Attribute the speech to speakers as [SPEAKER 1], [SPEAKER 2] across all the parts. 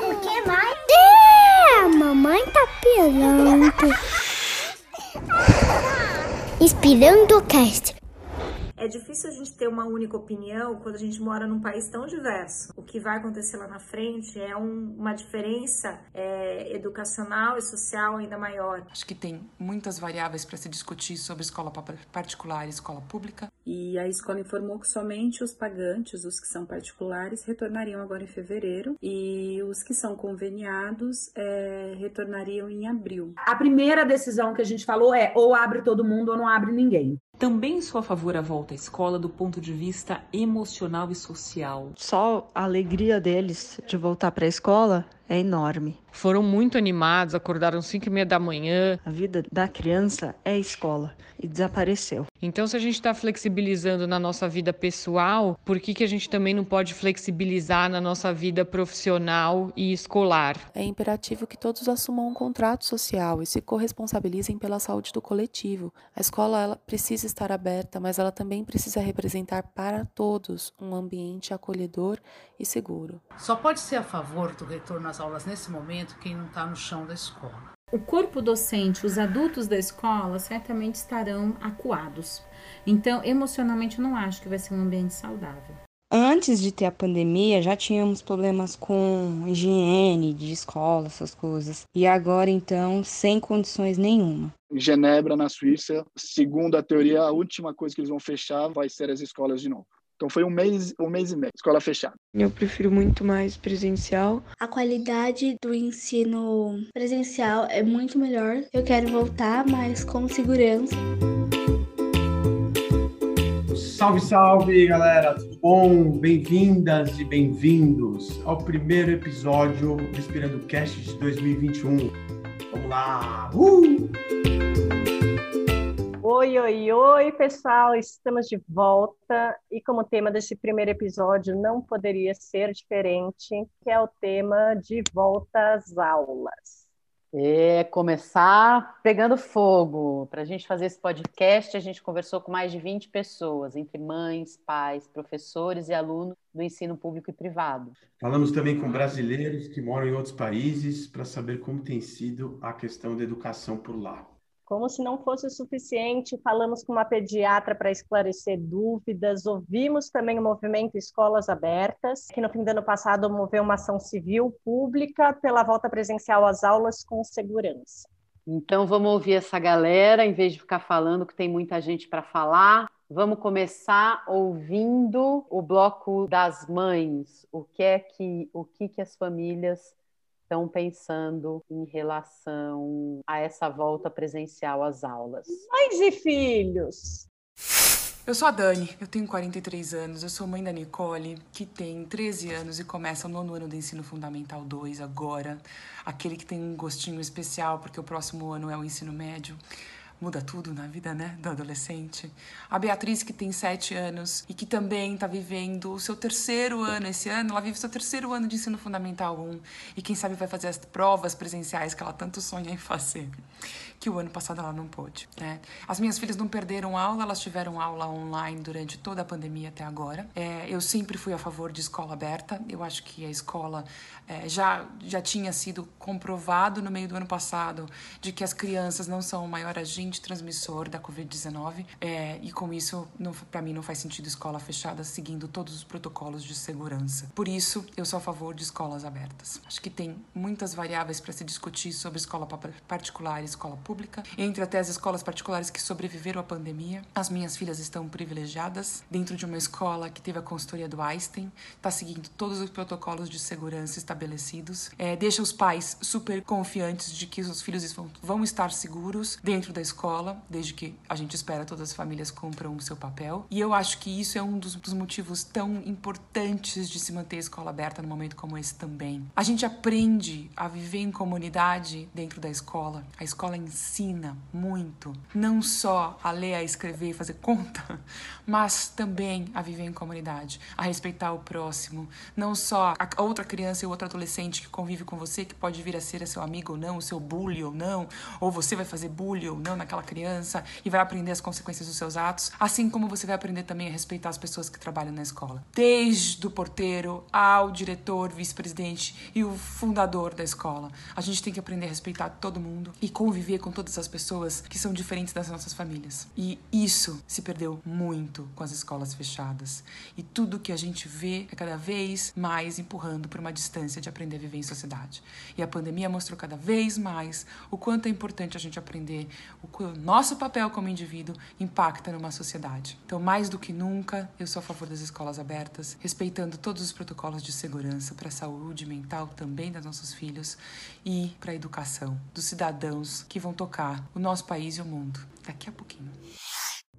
[SPEAKER 1] O que mais? É, a mamãe tá pirando. Inspirando o cast.
[SPEAKER 2] É difícil a gente ter uma única opinião quando a gente mora num país tão diverso. O que vai acontecer lá na frente é um, uma diferença é, educacional e social ainda maior.
[SPEAKER 3] Acho que tem muitas variáveis para se discutir sobre escola particular e escola pública.
[SPEAKER 4] E a escola informou que somente os pagantes, os que são particulares, retornariam agora em fevereiro e os que são conveniados é, retornariam em abril.
[SPEAKER 5] A primeira decisão que a gente falou é ou abre todo mundo ou não abre ninguém.
[SPEAKER 6] Também sou a favor da volta à escola do ponto de vista emocional e social.
[SPEAKER 7] Só a alegria deles de voltar para a escola é enorme.
[SPEAKER 8] Foram muito animados, acordaram 5 e meia da manhã.
[SPEAKER 7] A vida da criança é escola e desapareceu.
[SPEAKER 8] Então, se a gente está flexibilizando na nossa vida pessoal, por que, que a gente também não pode flexibilizar na nossa vida profissional e escolar?
[SPEAKER 9] É imperativo que todos assumam um contrato social e se corresponsabilizem pela saúde do coletivo. A escola ela precisa estar aberta, mas ela também precisa representar para todos um ambiente acolhedor e seguro.
[SPEAKER 10] Só pode ser a favor do retorno às aulas nesse momento quem não está no chão da escola.
[SPEAKER 11] O corpo docente, os adultos da escola, certamente estarão acuados. Então, emocionalmente, eu não acho que vai ser um ambiente saudável.
[SPEAKER 12] Antes de ter a pandemia, já tínhamos problemas com higiene de escola, essas coisas. E agora, então, sem condições nenhuma.
[SPEAKER 13] Em Genebra, na Suíça, segundo a teoria, a última coisa que eles vão fechar vai ser as escolas de novo. Então foi um mês, um mês e meio, escola fechada.
[SPEAKER 14] Eu prefiro muito mais presencial.
[SPEAKER 15] A qualidade do ensino presencial é muito melhor. Eu quero voltar, mas com segurança.
[SPEAKER 16] Salve, salve, galera! Tudo bom? Bem-vindas e bem-vindos ao primeiro episódio do Inspirando Cast de 2021. Vamos lá! Uh!
[SPEAKER 17] Oi, oi, oi, pessoal! Estamos de volta e como tema desse primeiro episódio não poderia ser diferente, que é o tema de volta às aulas.
[SPEAKER 18] É, começar pegando fogo. Para a gente fazer esse podcast, a gente conversou com mais de 20 pessoas, entre mães, pais, professores e alunos do ensino público e privado.
[SPEAKER 16] Falamos também com brasileiros que moram em outros países para saber como tem sido a questão da educação por lá.
[SPEAKER 17] Como se não fosse o suficiente, falamos com uma pediatra para esclarecer dúvidas, ouvimos também o movimento Escolas Abertas, que no fim do ano passado moveu uma ação civil pública pela volta presencial às aulas com segurança.
[SPEAKER 18] Então vamos ouvir essa galera, em vez de ficar falando que tem muita gente para falar. Vamos começar ouvindo o bloco das mães. O que é que o que, que as famílias estão pensando em relação a essa volta presencial às aulas?
[SPEAKER 17] Mães e filhos.
[SPEAKER 3] Eu sou a Dani, eu tenho 43 anos, eu sou mãe da Nicole, que tem 13 anos e começa o nono ano do ensino fundamental 2 agora. Aquele que tem um gostinho especial, porque o próximo ano é o ensino médio muda tudo na vida, né, do adolescente. A Beatriz, que tem sete anos e que também está vivendo o seu terceiro ano esse ano, ela vive o seu terceiro ano de ensino fundamental 1 e quem sabe vai fazer as provas presenciais que ela tanto sonha em fazer, que o ano passado ela não pôde, né. As minhas filhas não perderam aula, elas tiveram aula online durante toda a pandemia até agora. É, eu sempre fui a favor de escola aberta, eu acho que a escola é, já, já tinha sido comprovado no meio do ano passado de que as crianças não são o maior agente transmissor da Covid-19 é, e com isso, para mim, não faz sentido escola fechada seguindo todos os protocolos de segurança. Por isso, eu sou a favor de escolas abertas. Acho que tem muitas variáveis para se discutir sobre escola particular e escola pública. Entre até as escolas particulares que sobreviveram à pandemia, as minhas filhas estão privilegiadas dentro de uma escola que teve a consultoria do Einstein, está seguindo todos os protocolos de segurança estabelecidos, é, deixa os pais super confiantes de que os filhos vão, estar seguros dentro da escola, desde que a gente espera todas as famílias cumpram o seu papel. E eu acho que isso é um dos, dos motivos tão importantes de se manter a escola aberta num momento como esse também. A gente aprende a viver em comunidade dentro da escola. A escola ensina muito, não só a ler, a escrever e fazer conta, mas também a viver em comunidade, a respeitar o próximo, não só a outra criança e outro adolescente que convive com você, que pode vir a ser seu amigo ou não, o seu bully ou não, ou você vai fazer bullying ou não naquela criança e vai aprender as consequências dos seus atos, assim como você vai aprender também a respeitar as pessoas que trabalham na escola. Desde o porteiro ao diretor, vice-presidente e o fundador da escola. A gente tem que aprender a respeitar todo mundo e conviver com todas as pessoas que são diferentes das nossas famílias. E isso se perdeu muito com as escolas fechadas. E tudo que a gente vê é cada vez mais empurrando para uma distância de aprender a viver em sociedade. E a pandemia mostrou cada vez mais o quanto é importante a gente aprender o nosso papel como indivíduo impacta numa sociedade. Então, mais do que nunca, eu sou a favor das escolas abertas, respeitando todos os protocolos de segurança para a saúde mental também dos nossos filhos e para a educação dos cidadãos que vão tocar o nosso país e o mundo daqui a pouquinho.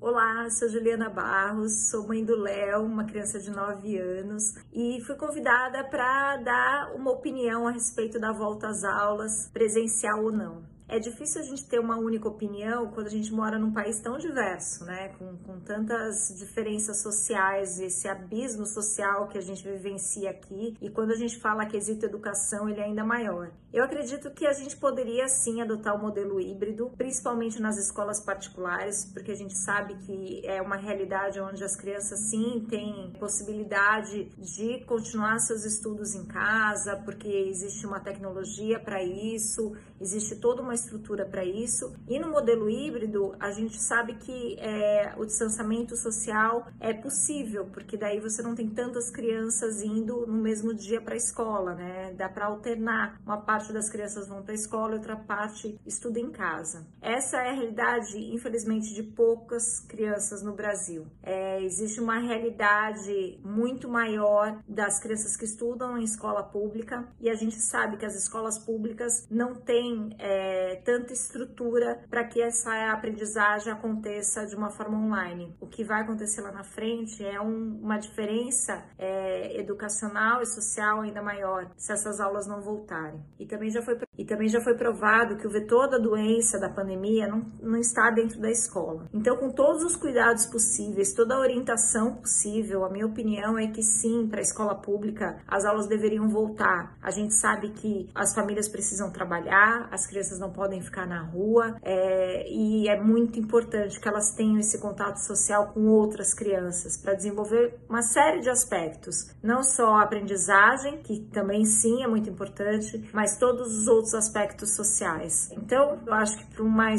[SPEAKER 2] Olá, sou Juliana Barros, sou mãe do Léo, uma criança de 9 anos, e fui convidada para dar uma opinião a respeito da volta às aulas, presencial ou não. É difícil a gente ter uma única opinião quando a gente mora num país tão diverso, né? Com, com tantas diferenças sociais, esse abismo social que a gente vivencia aqui. E quando a gente fala quesito educação, ele é ainda maior. Eu acredito que a gente poderia sim adotar o modelo híbrido, principalmente nas escolas particulares, porque a gente sabe que é uma realidade onde as crianças sim têm possibilidade de continuar seus estudos em casa, porque existe uma tecnologia para isso, existe toda uma estrutura para isso. E no modelo híbrido, a gente sabe que é, o distanciamento social é possível, porque daí você não tem tantas crianças indo no mesmo dia para a escola, né? Dá para alternar. Uma parte das crianças vão para a escola, outra parte estuda em casa. Essa é a realidade, infelizmente, de poucas crianças no Brasil. É, existe uma realidade muito maior das crianças que estudam em escola pública e a gente sabe que as escolas públicas não têm é, tanta estrutura para que essa aprendizagem aconteça de uma forma online. O que vai acontecer lá na frente é um, uma diferença é, educacional e social ainda maior se essas aulas não voltarem. E também já foi, e também já foi provado que o vetor da doença, da pandemia, não, não está dentro da escola. Então, com todos os cuidados possíveis, toda a orientação possível, a minha opinião é que sim, para a escola pública, as aulas deveriam voltar. A gente sabe que as famílias precisam trabalhar, as crianças não podem ficar na rua é, e é muito importante que elas tenham esse contato social com outras crianças para desenvolver uma série de aspectos, não só a aprendizagem, que também sim é muito importante, mas todos os outros aspectos sociais. Então, eu acho que para uma,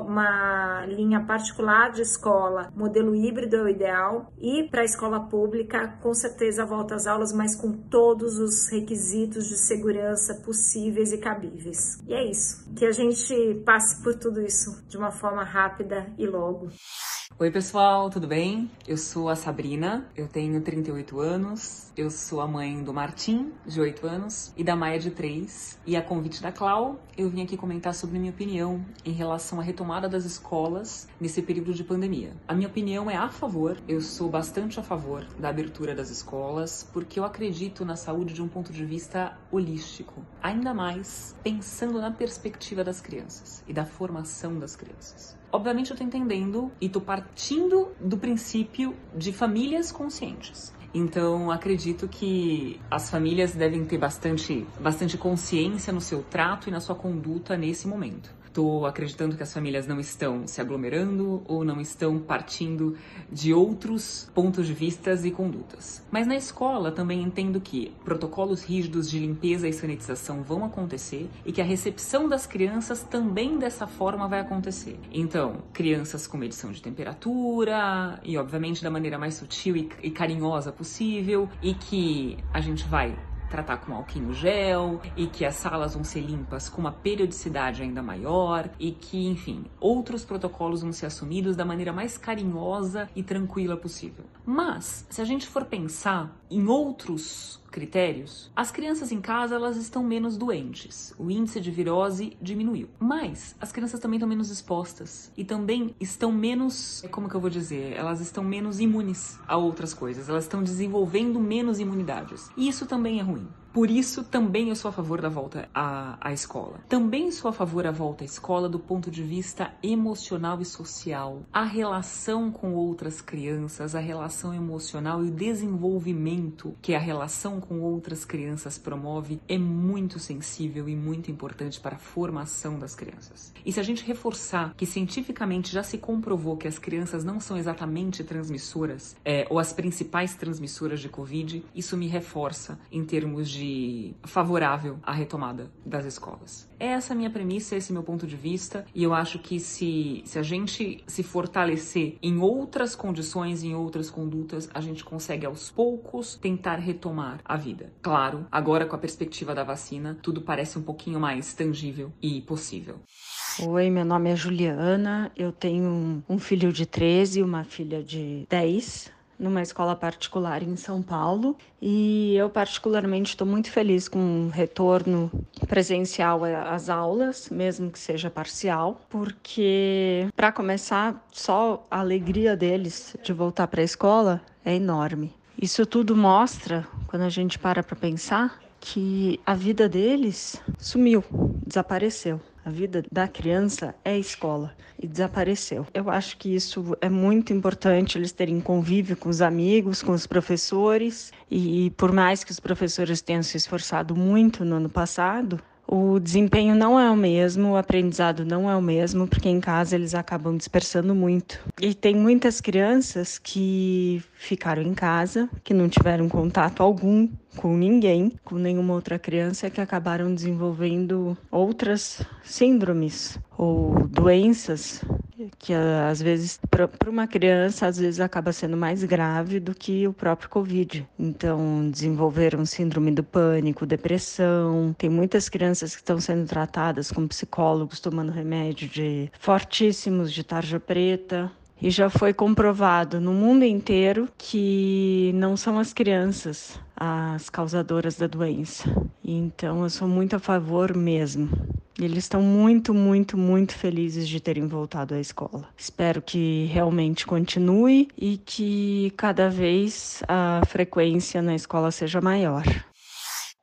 [SPEAKER 2] uma linha particular de escola, modelo híbrido é o ideal e para a escola pública, com certeza volta às aulas, mas com todos os requisitos de segurança possíveis e cabíveis. E é isso. Que a gente gente passe por tudo isso de uma forma rápida e logo.
[SPEAKER 6] Oi, pessoal, tudo bem? Eu sou a Sabrina, eu tenho 38 anos, eu sou a mãe do Martim, de 8 anos, e da Maia, de 3. E a convite da Clau, eu vim aqui comentar sobre minha opinião em relação à retomada das escolas nesse período de pandemia. A minha opinião é a favor, eu sou bastante a favor da abertura das escolas, porque eu acredito na saúde de um ponto de vista holístico, ainda mais pensando na perspectiva das crianças e da formação das crianças. Obviamente eu tô entendendo e tô partindo do princípio de famílias conscientes. Então, acredito que as famílias devem ter bastante, bastante consciência no seu trato e na sua conduta nesse momento. Estou acreditando que as famílias não estão se aglomerando ou não estão partindo de outros pontos de vistas e condutas. Mas na escola também entendo que protocolos rígidos de limpeza e sanitização vão acontecer e que a recepção das crianças também dessa forma vai acontecer. Então, crianças com medição de temperatura e, obviamente, da maneira mais sutil e carinhosa possível e que a gente vai tratar com álcool gel e que as salas vão ser limpas com uma periodicidade ainda maior e que, enfim, outros protocolos vão ser assumidos da maneira mais carinhosa e tranquila possível. Mas, se a gente for pensar em outros critérios, as crianças em casa elas estão menos doentes. O índice de virose diminuiu. Mas as crianças também estão menos expostas e também estão menos, como que eu vou dizer, elas estão menos imunes a outras coisas. Elas estão desenvolvendo menos imunidades. E isso também é ruim. Por isso, também eu sou a favor da volta à, à escola. Também sou a favor da volta à escola do ponto de vista emocional e social. A relação com outras crianças, a relação emocional e o desenvolvimento que a relação com outras crianças promove é muito sensível e muito importante para a formação das crianças. E se a gente reforçar que cientificamente já se comprovou que as crianças não são exatamente transmissoras, é, ou as principais transmissoras de Covid, isso me reforça em termos de favorável à retomada das escolas. Essa é a minha premissa, esse é o meu ponto de vista, e eu acho que se, se a gente se fortalecer em outras condições, em outras condutas, a gente consegue aos poucos tentar retomar a vida. Claro, agora com a perspectiva da vacina, tudo parece um pouquinho mais tangível e possível.
[SPEAKER 7] Oi, meu nome é Juliana, eu tenho um filho de 13 e uma filha de 10 numa escola particular em São Paulo e eu particularmente estou muito feliz com o retorno presencial às aulas, mesmo que seja parcial, porque para começar, só a alegria deles de voltar para a escola é enorme. Isso tudo mostra, quando a gente para para pensar, que a vida deles sumiu, desapareceu. A vida da criança é escola e desapareceu. Eu acho que isso é muito importante, eles terem convívio com os amigos, com os professores, e por mais que os professores tenham se esforçado muito no ano passado, o desempenho não é o mesmo, o aprendizado não é o mesmo, porque em casa eles acabam dispersando muito. E tem muitas crianças que ficaram em casa, que não tiveram contato algum com ninguém, com nenhuma outra criança, que acabaram desenvolvendo outras síndromes ou doenças que às vezes para uma criança às vezes acaba sendo mais grave do que o próprio Covid. Então desenvolveram síndrome do pânico, depressão. Tem muitas crianças que estão sendo tratadas com psicólogos tomando remédio de fortíssimos de tarja preta e já foi comprovado no mundo inteiro que não são as crianças as causadoras da doença. Então eu sou muito a favor mesmo. Eles estão muito, muito, muito felizes de terem voltado à escola. Espero que realmente continue e que cada vez a frequência na escola seja maior.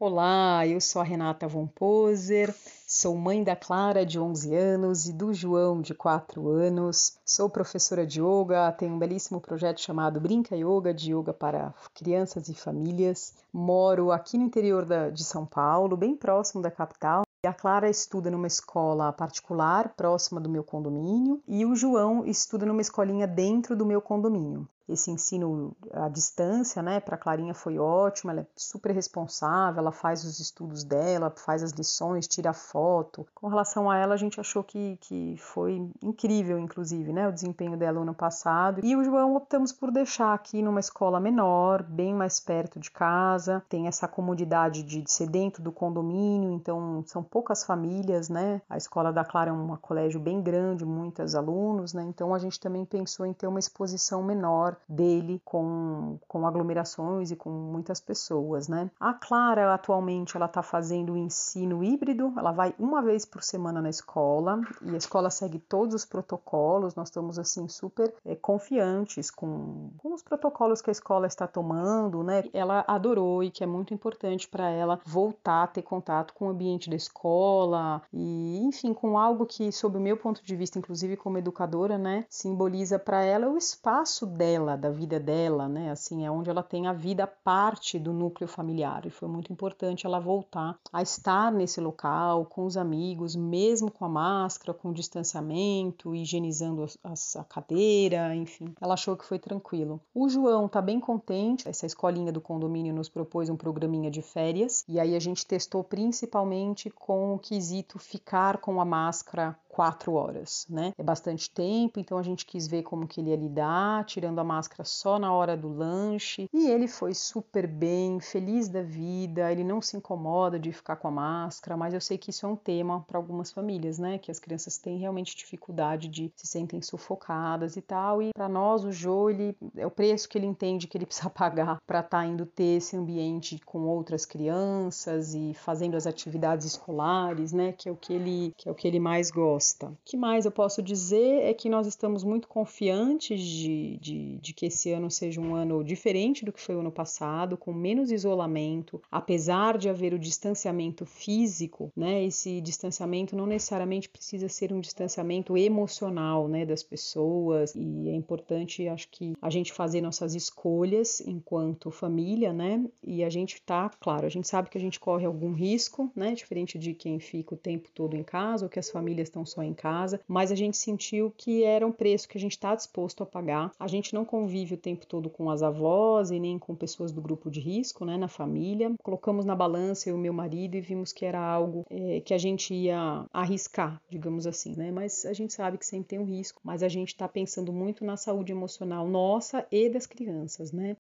[SPEAKER 19] Olá, eu sou a Renata Von Poser, sou mãe da Clara, de 11 anos, e do João, de 4 anos. Sou professora de yoga, tenho um belíssimo projeto chamado Brinca Yoga, de yoga para crianças e famílias. Moro aqui no interior da, de São Paulo, bem próximo da capital. A Clara estuda numa escola particular próxima do meu condomínio e o João estuda numa escolinha dentro do meu condomínio esse ensino à distância, né, para a Clarinha foi ótimo, ela é super responsável, ela faz os estudos dela, faz as lições, tira foto. Com relação a ela, a gente achou que, que foi incrível, inclusive, né, o desempenho dela ano passado. E o João optamos por deixar aqui numa escola menor, bem mais perto de casa, tem essa comodidade de ser dentro do condomínio, então são poucas famílias, né, a escola da Clara é um colégio bem grande, muitos alunos, né, então a gente também pensou em ter uma exposição menor dele com, com aglomerações e com muitas pessoas, né? A Clara atualmente ela está fazendo o ensino híbrido, ela vai uma vez por semana na escola e a escola segue todos os protocolos. Nós estamos assim super é, confiantes com, com os protocolos que a escola está tomando, né? Ela adorou e que é muito importante para ela voltar a ter contato com o ambiente da escola e, enfim, com algo que, sob o meu ponto de vista, inclusive como educadora, né, simboliza para ela o espaço dela dela, da vida dela, né? Assim, é onde ela tem a vida parte do núcleo familiar. E foi muito importante ela voltar a estar nesse local com os amigos, mesmo com a máscara, com o distanciamento, higienizando a, a cadeira, enfim. Ela achou que foi tranquilo. O João tá bem contente. Essa escolinha do condomínio nos propôs um programinha de férias e aí a gente testou principalmente com o quesito ficar com a máscara quatro horas, né? É bastante tempo, então a gente quis ver como que ele ia lidar, tirando a máscara só na hora do lanche. E ele foi super bem, feliz da vida, ele não se incomoda de ficar com a máscara, mas eu sei que isso é um tema para algumas famílias, né? Que as crianças têm realmente dificuldade de se sentem sufocadas e tal. E para nós, o Jô, ele é o preço que ele entende que ele precisa pagar para estar tá indo ter esse ambiente com outras crianças e fazendo as atividades escolares, né? Que é o que ele, que é o que ele mais gosta. O que mais eu posso dizer é que nós estamos muito confiantes de, de, de que esse ano seja um ano diferente do que foi o ano passado, com menos isolamento, apesar de haver o distanciamento físico, né? Esse distanciamento não necessariamente precisa ser um distanciamento emocional, né, das pessoas, e é importante, acho que a gente fazer nossas escolhas enquanto família, né? E a gente tá, claro, a gente sabe que a gente corre algum risco, né, diferente de quem fica o tempo todo em casa ou que as famílias estão só em casa, mas a gente sentiu que era um preço que a gente está disposto a pagar. A gente não convive o tempo todo com as avós e nem com pessoas do grupo de risco, né, na família. Colocamos na balança eu e meu marido e vimos que era algo é, que a gente ia arriscar, digamos assim, né? Mas a gente sabe que sempre tem um risco, mas a gente está pensando muito na saúde emocional nossa e das crianças, né?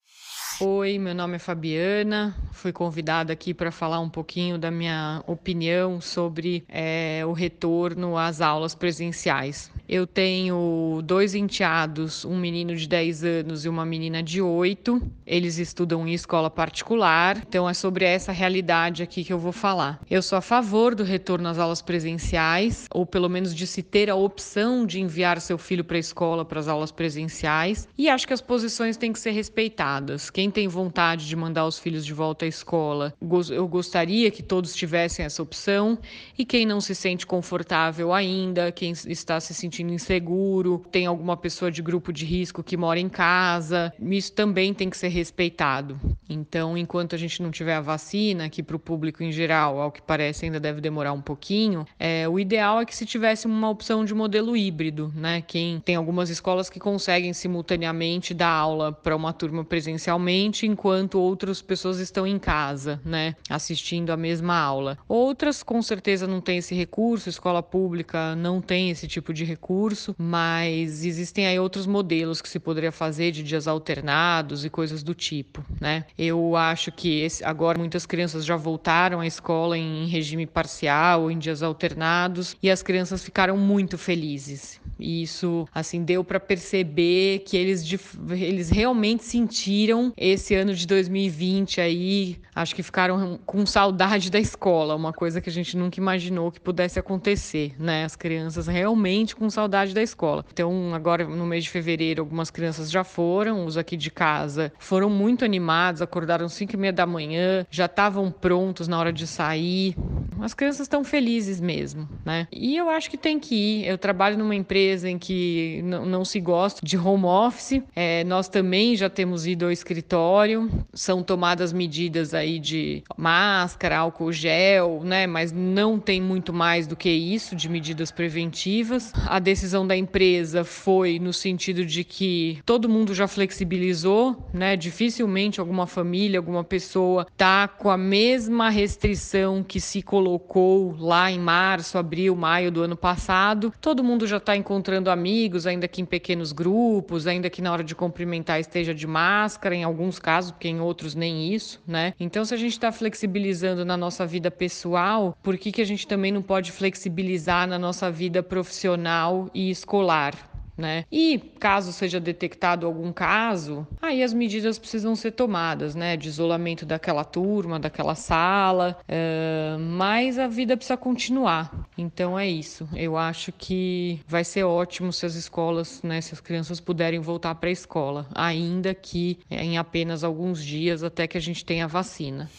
[SPEAKER 8] Oi, meu nome é Fabiana. Fui convidada aqui para falar um pouquinho da minha opinião sobre é, o retorno às aulas presenciais. Eu tenho dois enteados, um menino de 10 anos e uma menina de 8. Eles estudam em escola particular, então é sobre essa realidade aqui que eu vou falar. Eu sou a favor do retorno às aulas presenciais, ou pelo menos de se ter a opção de enviar seu filho para a escola para as aulas presenciais, e acho que as posições têm que ser respeitadas. Quem tem vontade de mandar os filhos de volta à escola, eu gostaria que todos tivessem essa opção, e quem não se sente confortável ainda, quem está se sentindo inseguro, tem alguma pessoa de grupo de risco que mora em casa, isso também tem que ser respeitado. Então, enquanto a gente não tiver a vacina, que para o público em geral, ao que parece, ainda deve demorar um pouquinho, é, o ideal é que se tivesse uma opção de modelo híbrido, né? Quem tem algumas escolas que conseguem simultaneamente dar aula para uma turma presencialmente, enquanto outras pessoas estão em casa, né? Assistindo a mesma aula. Outras, com certeza, não têm esse recurso, escola pública não tem esse tipo de recurso, mas existem aí outros modelos que se poderia fazer de dias alternados e coisas do tipo, né? Eu acho que esse, agora muitas crianças já voltaram à escola em regime parcial em dias alternados e as crianças ficaram muito felizes. E isso, assim, deu para perceber que eles, eles realmente sentiram esse ano de 2020 aí, acho que ficaram com saudade da escola, uma coisa que a gente nunca imaginou que pudesse acontecer, né? As crianças realmente com saudade da escola. Então, agora no mês de fevereiro, algumas crianças já foram, os aqui de casa foram muito animados, acordaram 5 e meia da manhã, já estavam prontos na hora de sair. As crianças estão felizes mesmo, né? E eu acho que tem que ir. Eu trabalho numa empresa em que não se gosta de home office. É, nós também já temos ido ao escritório. São tomadas medidas aí de máscara, álcool gel, né? Mas não tem muito mais do que isso de medidas preventivas. A decisão da empresa foi no sentido de que todo mundo já flexibilizou, né? Dificilmente alguma família, alguma pessoa tá com a mesma restrição que se colocou lá em março, abril, maio do ano passado. Todo mundo já está encontrando amigos, ainda que em pequenos grupos, ainda que na hora de cumprimentar esteja de máscara, em alguns casos, porque em outros nem isso, né? Então, se a gente está flexibilizando na nossa vida pessoal, por que, que a gente também não pode flexibilizar na nossa vida profissional e escolar? né? E caso seja detectado algum caso, aí as medidas precisam ser tomadas, né? De isolamento daquela turma, daquela sala, uh, mas a vida precisa continuar. Então é isso. Eu acho que vai ser ótimo se as escolas, né, se as crianças puderem voltar para a escola, ainda que em apenas alguns dias até que a gente tenha vacina.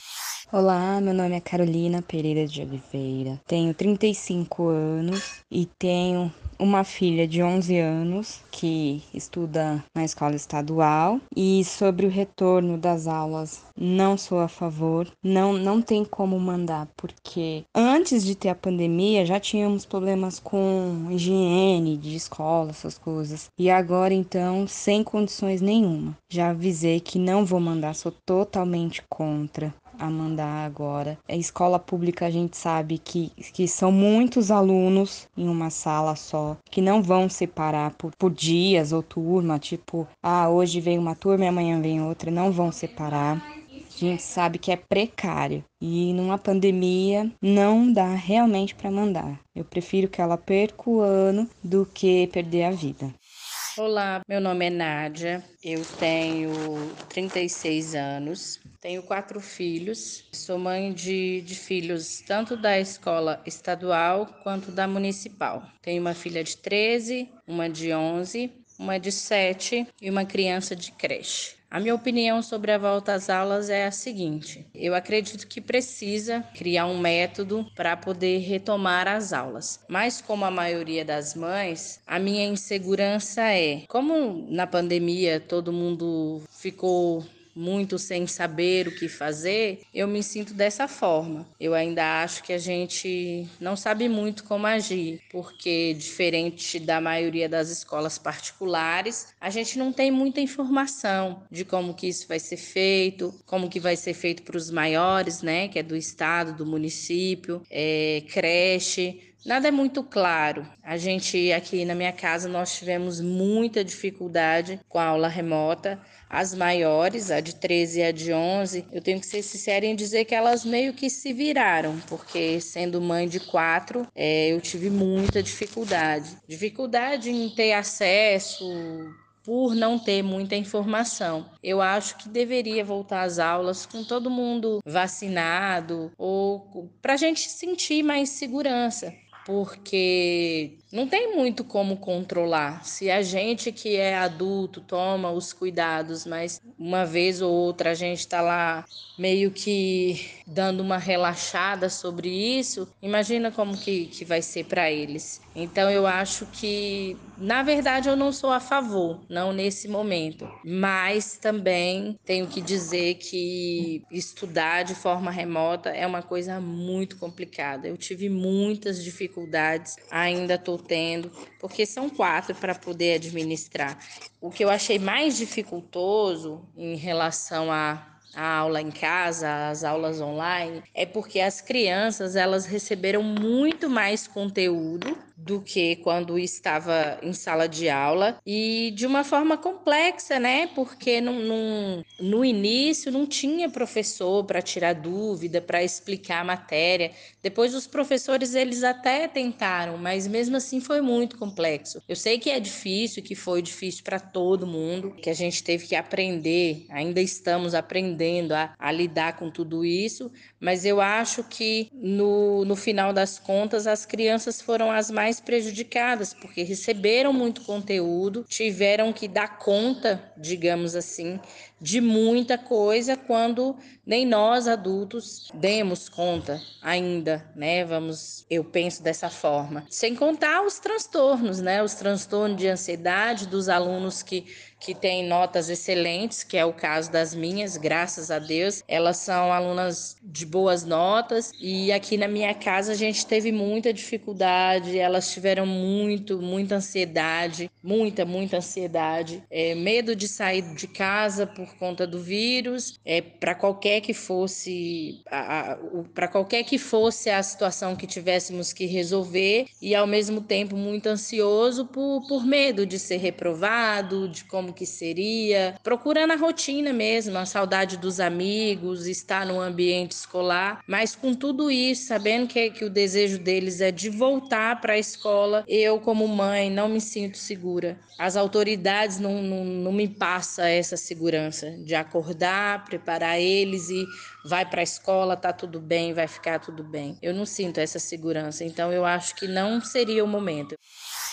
[SPEAKER 12] Olá, meu nome é Carolina Pereira de Oliveira, tenho 35 anos e tenho uma filha de 11 anos que estuda na escola estadual e sobre o retorno das aulas não sou a favor, não não tem como mandar porque antes de ter a pandemia já tínhamos problemas com higiene de escola, essas coisas. E agora então, sem condições nenhuma. Já avisei que não vou mandar, sou totalmente contra a mandar agora. A escola pública a gente sabe que, que são muitos alunos em uma sala só, que não vão separar por, por dias ou turma, tipo, ah, hoje vem uma turma e amanhã vem outra, não vão separar. A gente sabe que é precário e numa pandemia não dá realmente para mandar. Eu prefiro que ela perca o ano do que perder a vida.
[SPEAKER 20] Olá, meu nome é Nádia, eu tenho 36 anos, tenho quatro filhos, sou mãe de, de filhos tanto da escola estadual quanto da municipal. Tenho uma filha de 13, uma de 11, uma de 7 e uma criança de creche. A minha opinião sobre a volta às aulas é a seguinte: eu acredito que precisa criar um método para poder retomar as aulas. Mas, como a maioria das mães, a minha insegurança é: como na pandemia todo mundo ficou muito sem saber o que fazer, eu me sinto dessa forma. Eu ainda acho que a gente não sabe muito como agir, porque diferente da maioria das escolas particulares, a gente não tem muita informação de como que isso vai ser feito, como que vai ser feito para os maiores, né, que é do estado, do município, é, creche. Nada é muito claro. A gente aqui na minha casa nós tivemos muita dificuldade com a aula remota. As maiores, a de 13 e a de 11, eu tenho que ser sincera em dizer que elas meio que se viraram, porque sendo mãe de quatro, é, eu tive muita dificuldade. Dificuldade em ter acesso, por não ter muita informação. Eu acho que deveria voltar às aulas com todo mundo vacinado ou para a gente sentir mais segurança porque não tem muito como controlar. Se a gente que é adulto toma os cuidados, mas uma vez ou outra a gente está lá meio que dando uma relaxada sobre isso, imagina como que, que vai ser para eles. Então eu acho que, na verdade, eu não sou a favor, não nesse momento, mas também tenho que dizer que estudar de forma remota é uma coisa muito complicada. Eu tive muitas dificuldades, ainda estou tendo, porque são quatro para poder administrar. O que eu achei mais dificultoso em relação a a aula em casa, as aulas online, é porque as crianças elas receberam muito mais conteúdo do que quando estava em sala de aula e de uma forma complexa, né? Porque num, num, no início não tinha professor para tirar dúvida, para explicar a matéria. Depois os professores eles até tentaram, mas mesmo assim foi muito complexo. Eu sei que é difícil, que foi difícil para todo mundo, que a gente teve que aprender, ainda estamos aprendendo a, a lidar com tudo isso, mas eu acho que no, no final das contas as crianças foram as mais mais prejudicadas, porque receberam muito conteúdo, tiveram que dar conta, digamos assim, de muita coisa quando nem nós adultos demos conta ainda, né? Vamos, eu penso dessa forma. Sem contar os transtornos, né? Os transtornos de ansiedade dos alunos que que têm notas excelentes, que é o caso das minhas, graças a Deus. Elas são alunas de boas notas e aqui na minha casa a gente teve muita dificuldade, elas tiveram muito, muita ansiedade, muita, muita ansiedade, é, medo de sair de casa por conta do vírus, é, para qualquer que fosse para qualquer que fosse a situação que tivéssemos que resolver e ao mesmo tempo muito ansioso por, por medo de ser reprovado, de como como que seria, procurando a rotina mesmo, a saudade dos amigos, estar no ambiente escolar, mas com tudo isso, sabendo que, que o desejo deles é de voltar para a escola, eu, como mãe, não me sinto segura. As autoridades não, não, não me passam essa segurança de acordar, preparar eles e vai para a escola, tá tudo bem, vai ficar tudo bem. Eu não sinto essa segurança, então eu acho que não seria o momento.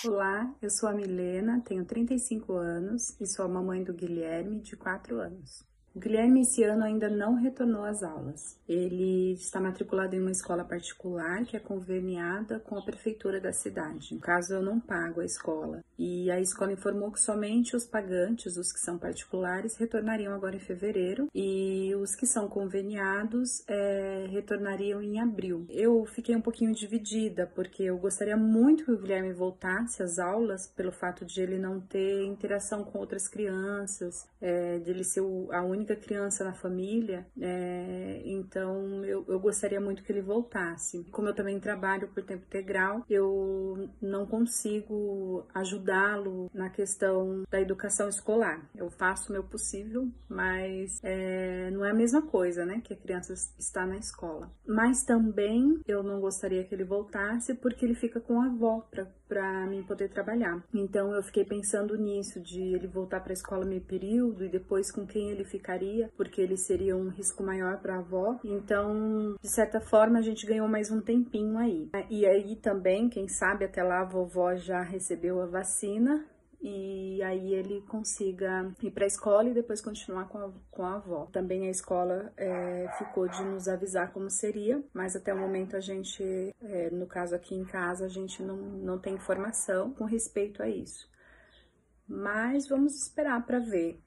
[SPEAKER 4] Olá, eu sou a Milena, tenho 35 anos e sou a mamãe do Guilherme, de 4 anos. O Guilherme esse ano ainda não retornou às aulas. Ele está matriculado em uma escola particular que é conveniada com a prefeitura da cidade. No caso, eu não pago a escola. E a escola informou que somente os pagantes, os que são particulares, retornariam agora em fevereiro e os que são conveniados é, retornariam em abril. Eu fiquei um pouquinho dividida porque eu gostaria muito que o Guilherme voltasse às aulas pelo fato de ele não ter interação com outras crianças, é, de ele ser a única única criança na família, é, então eu, eu gostaria muito que ele voltasse. Como eu também trabalho por tempo integral, eu não consigo ajudá-lo na questão da educação escolar. Eu faço o meu possível, mas é, não é a mesma coisa, né, que a criança está na escola. Mas também eu não gostaria que ele voltasse porque ele fica com a avó para para mim poder trabalhar. Então eu fiquei pensando nisso de ele voltar para a escola meio período e depois com quem ele ficaria, porque ele seria um risco maior para a avó. Então, de certa forma, a gente ganhou mais um tempinho aí. E aí também, quem sabe até lá a vovó já recebeu a vacina e aí ele consiga ir para a escola e depois continuar com a, com a avó. Também a escola é, ficou de nos avisar como seria, mas até o momento a gente, é, no caso aqui em casa, a gente não, não tem informação com respeito a isso. Mas vamos esperar para ver.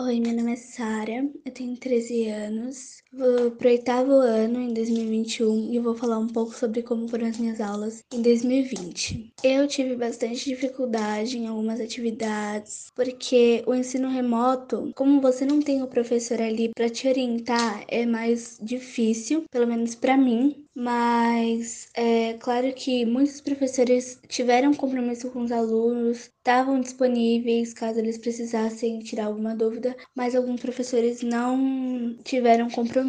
[SPEAKER 15] Oi, meu nome é Sara, eu tenho 13 anos, vou pro oitavo ano em 2021 e vou falar um pouco sobre como foram as minhas aulas em 2020. Eu tive bastante dificuldade em algumas atividades, porque o ensino remoto, como você não tem o professor ali para te orientar, é mais difícil, pelo menos para mim, mas é claro que muitos professores tiveram compromisso com os alunos, estavam disponíveis caso eles precisassem tirar alguma dúvida, mas alguns professores não tiveram compromisso.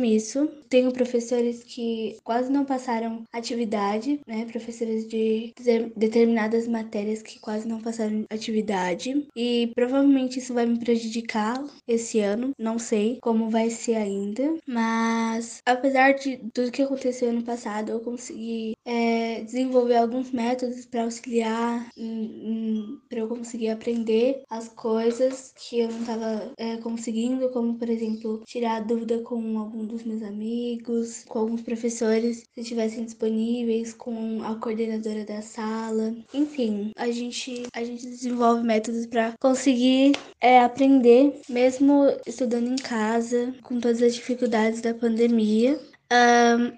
[SPEAKER 15] Tenho professores que quase não passaram atividade, né? Professores de determinadas matérias que quase não passaram atividade, e provavelmente isso vai me prejudicar esse ano, não sei como vai ser ainda, mas apesar de tudo que aconteceu ano passado, eu consegui é, desenvolver alguns métodos para auxiliar para eu conseguir aprender as coisas que eu não estava é, conseguindo, como por exemplo tirar dúvida com algum dos meus amigos, com alguns professores se estivessem disponíveis, com a coordenadora da sala. Enfim, a gente a gente desenvolve métodos para conseguir é, aprender, mesmo estudando em casa, com todas as dificuldades da pandemia.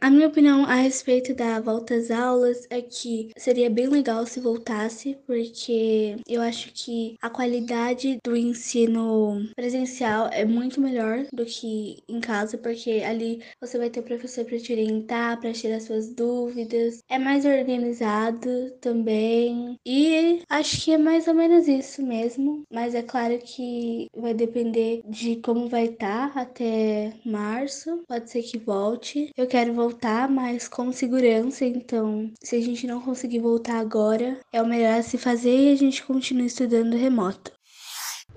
[SPEAKER 15] A minha opinião a respeito da volta às aulas é que seria bem legal se voltasse, porque eu acho que a qualidade do ensino presencial é muito melhor do que em casa, porque ali você vai ter o professor para te orientar, para tirar suas dúvidas, é mais organizado também, e acho que é mais ou menos isso mesmo, mas é claro que vai depender de como vai estar tá até março, pode ser que volte. Eu quero voltar, mas com segurança, então se a gente não conseguir voltar agora, é o melhor a se fazer e a gente continua estudando remoto.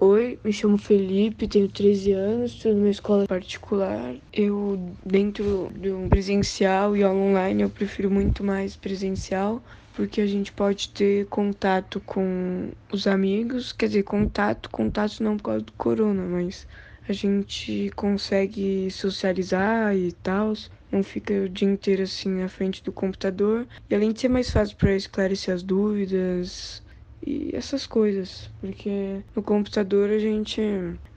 [SPEAKER 14] Oi, me chamo Felipe, tenho 13 anos, estudo numa escola particular. Eu, dentro de um presencial e online, eu prefiro muito mais presencial, porque a gente pode ter contato com os amigos, quer dizer, contato, contato não por causa do corona, mas a gente consegue socializar e tal não fica o dia inteiro assim à frente do computador. E além de ser mais fácil para esclarecer as dúvidas e essas coisas, porque no computador a gente,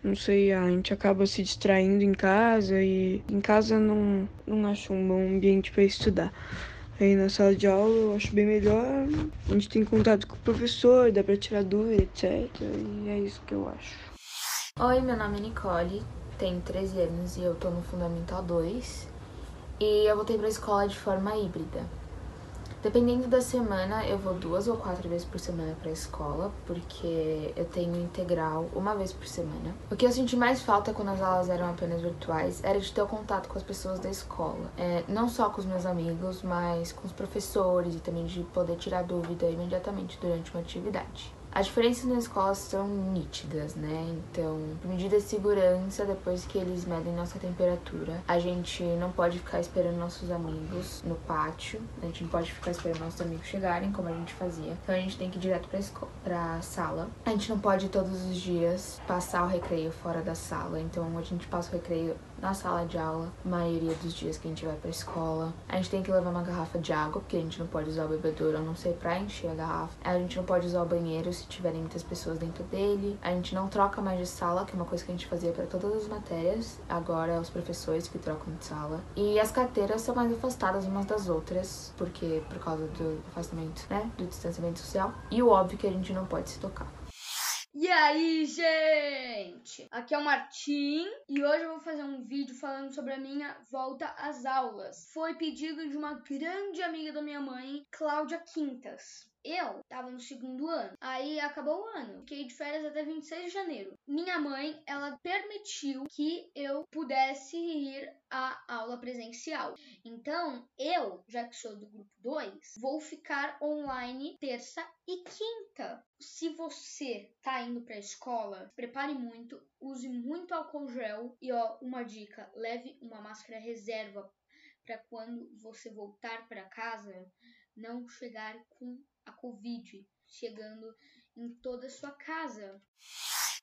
[SPEAKER 14] não sei, a gente acaba se distraindo em casa e em casa não, não acho um bom ambiente para estudar. Aí na sala de aula eu acho bem melhor, a gente tem contato com o professor, dá para tirar dúvida, etc. E é isso que eu acho.
[SPEAKER 21] Oi, meu nome é Nicole, tenho 13 anos e eu tô no Fundamental 2 e eu voltei para a escola de forma híbrida. Dependendo da semana, eu vou duas ou quatro vezes por semana para a escola, porque eu tenho integral uma vez por semana. O que eu senti mais falta quando as aulas eram apenas virtuais era de ter o contato com as pessoas da escola. É, não só com os meus amigos, mas com os professores e também de poder tirar dúvida imediatamente durante uma atividade. As diferenças na escola são nítidas, né? Então, medida de segurança, depois que eles medem nossa temperatura, a gente não pode ficar esperando nossos amigos no pátio, a gente não pode ficar esperando nossos amigos chegarem, como a gente fazia. Então, a gente tem que ir direto pra, escola, pra sala. A gente não pode todos os dias passar o recreio fora da sala, então a gente passa o recreio na sala de aula, a maioria dos dias que a gente vai pra escola. A gente tem que levar uma garrafa de água, porque a gente não pode usar o bebedouro, a não ser pra encher a garrafa. A gente não pode usar o banheiro se tiverem muitas pessoas dentro dele. A gente não troca mais de sala, que é uma coisa que a gente fazia para todas as matérias. Agora é os professores que trocam de sala. E as carteiras são mais afastadas umas das outras, porque por causa do afastamento, né, do distanciamento social. E o óbvio que a gente não pode se tocar.
[SPEAKER 22] E aí, gente? Aqui é o Martim e hoje eu vou fazer um vídeo falando sobre a minha volta às aulas. Foi pedido de uma grande amiga da minha mãe, Cláudia Quintas. Eu tava no segundo ano. Aí acabou o ano. Fiquei de férias até 26 de janeiro. Minha mãe, ela permitiu que eu pudesse ir à aula presencial. Então, eu, já que sou do grupo 2, vou ficar online terça e quinta. Se você tá indo pra escola, prepare muito, use muito álcool gel e ó, uma dica, leve uma máscara reserva para quando você voltar para casa não chegar com a Covid chegando em toda a sua casa.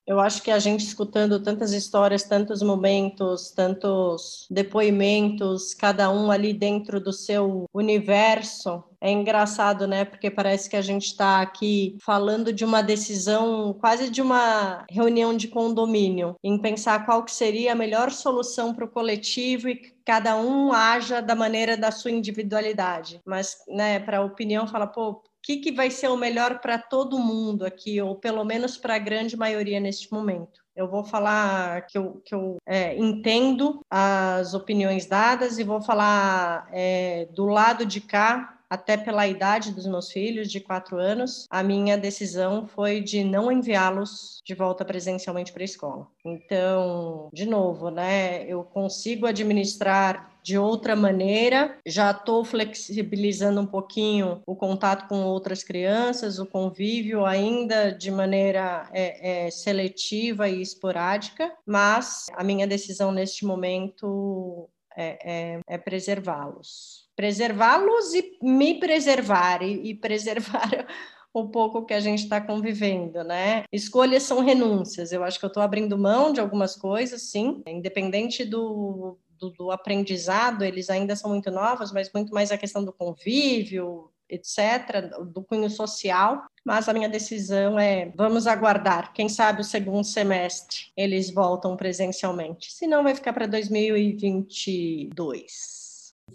[SPEAKER 17] Eu acho que a gente escutando tantas histórias, tantos momentos, tantos depoimentos, cada um ali dentro do seu universo, é engraçado, né? Porque parece que a gente está aqui falando de uma decisão, quase de uma reunião de condomínio, em pensar qual que seria a melhor solução para o coletivo e que cada um haja da maneira da sua individualidade. Mas, né, para a opinião, fala, pô, que, que vai ser o melhor para todo mundo aqui, ou pelo menos para a grande maioria neste momento. Eu vou falar que eu, que eu é, entendo as opiniões dadas e vou falar é, do lado de cá até pela idade dos meus filhos, de quatro anos, a minha decisão foi de não enviá-los de volta presencialmente para a escola. Então, de novo, né, eu consigo administrar de outra maneira, já estou flexibilizando um pouquinho o contato com outras crianças, o convívio ainda de maneira é, é, seletiva e esporádica, mas a minha decisão neste momento é, é, é preservá-los preservá-los e me preservar e, e preservar o pouco que a gente está convivendo, né? Escolhas são renúncias. Eu acho que eu estou abrindo mão de algumas coisas, sim, independente do, do, do, aprendizado, eles ainda são muito novos, mas muito mais a questão do convívio, etc., do cunho social. Mas a minha decisão é: vamos aguardar. Quem sabe o segundo semestre eles voltam presencialmente. Se não, vai ficar para 2022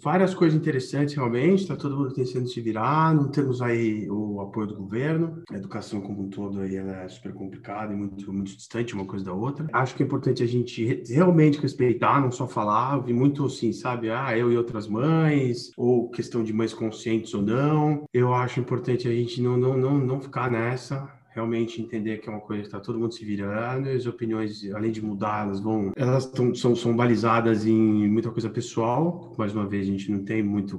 [SPEAKER 16] várias coisas interessantes realmente, está todo mundo tentando se virar, não temos aí o apoio do governo, a educação como um todo aí ela é super complicada e muito, muito distante uma coisa da outra. Acho que é importante a gente realmente respeitar, não só falar, vi muito assim, sabe, ah, eu e outras mães, ou questão de mães conscientes ou não. Eu acho importante a gente não, não, não, não ficar nessa, realmente entender que é uma coisa que está todo mundo se virando, as opiniões, além de mudar, elas vão, elas tão, são, são balizadas em muita coisa pessoal. Mais uma vez, a gente não tem muito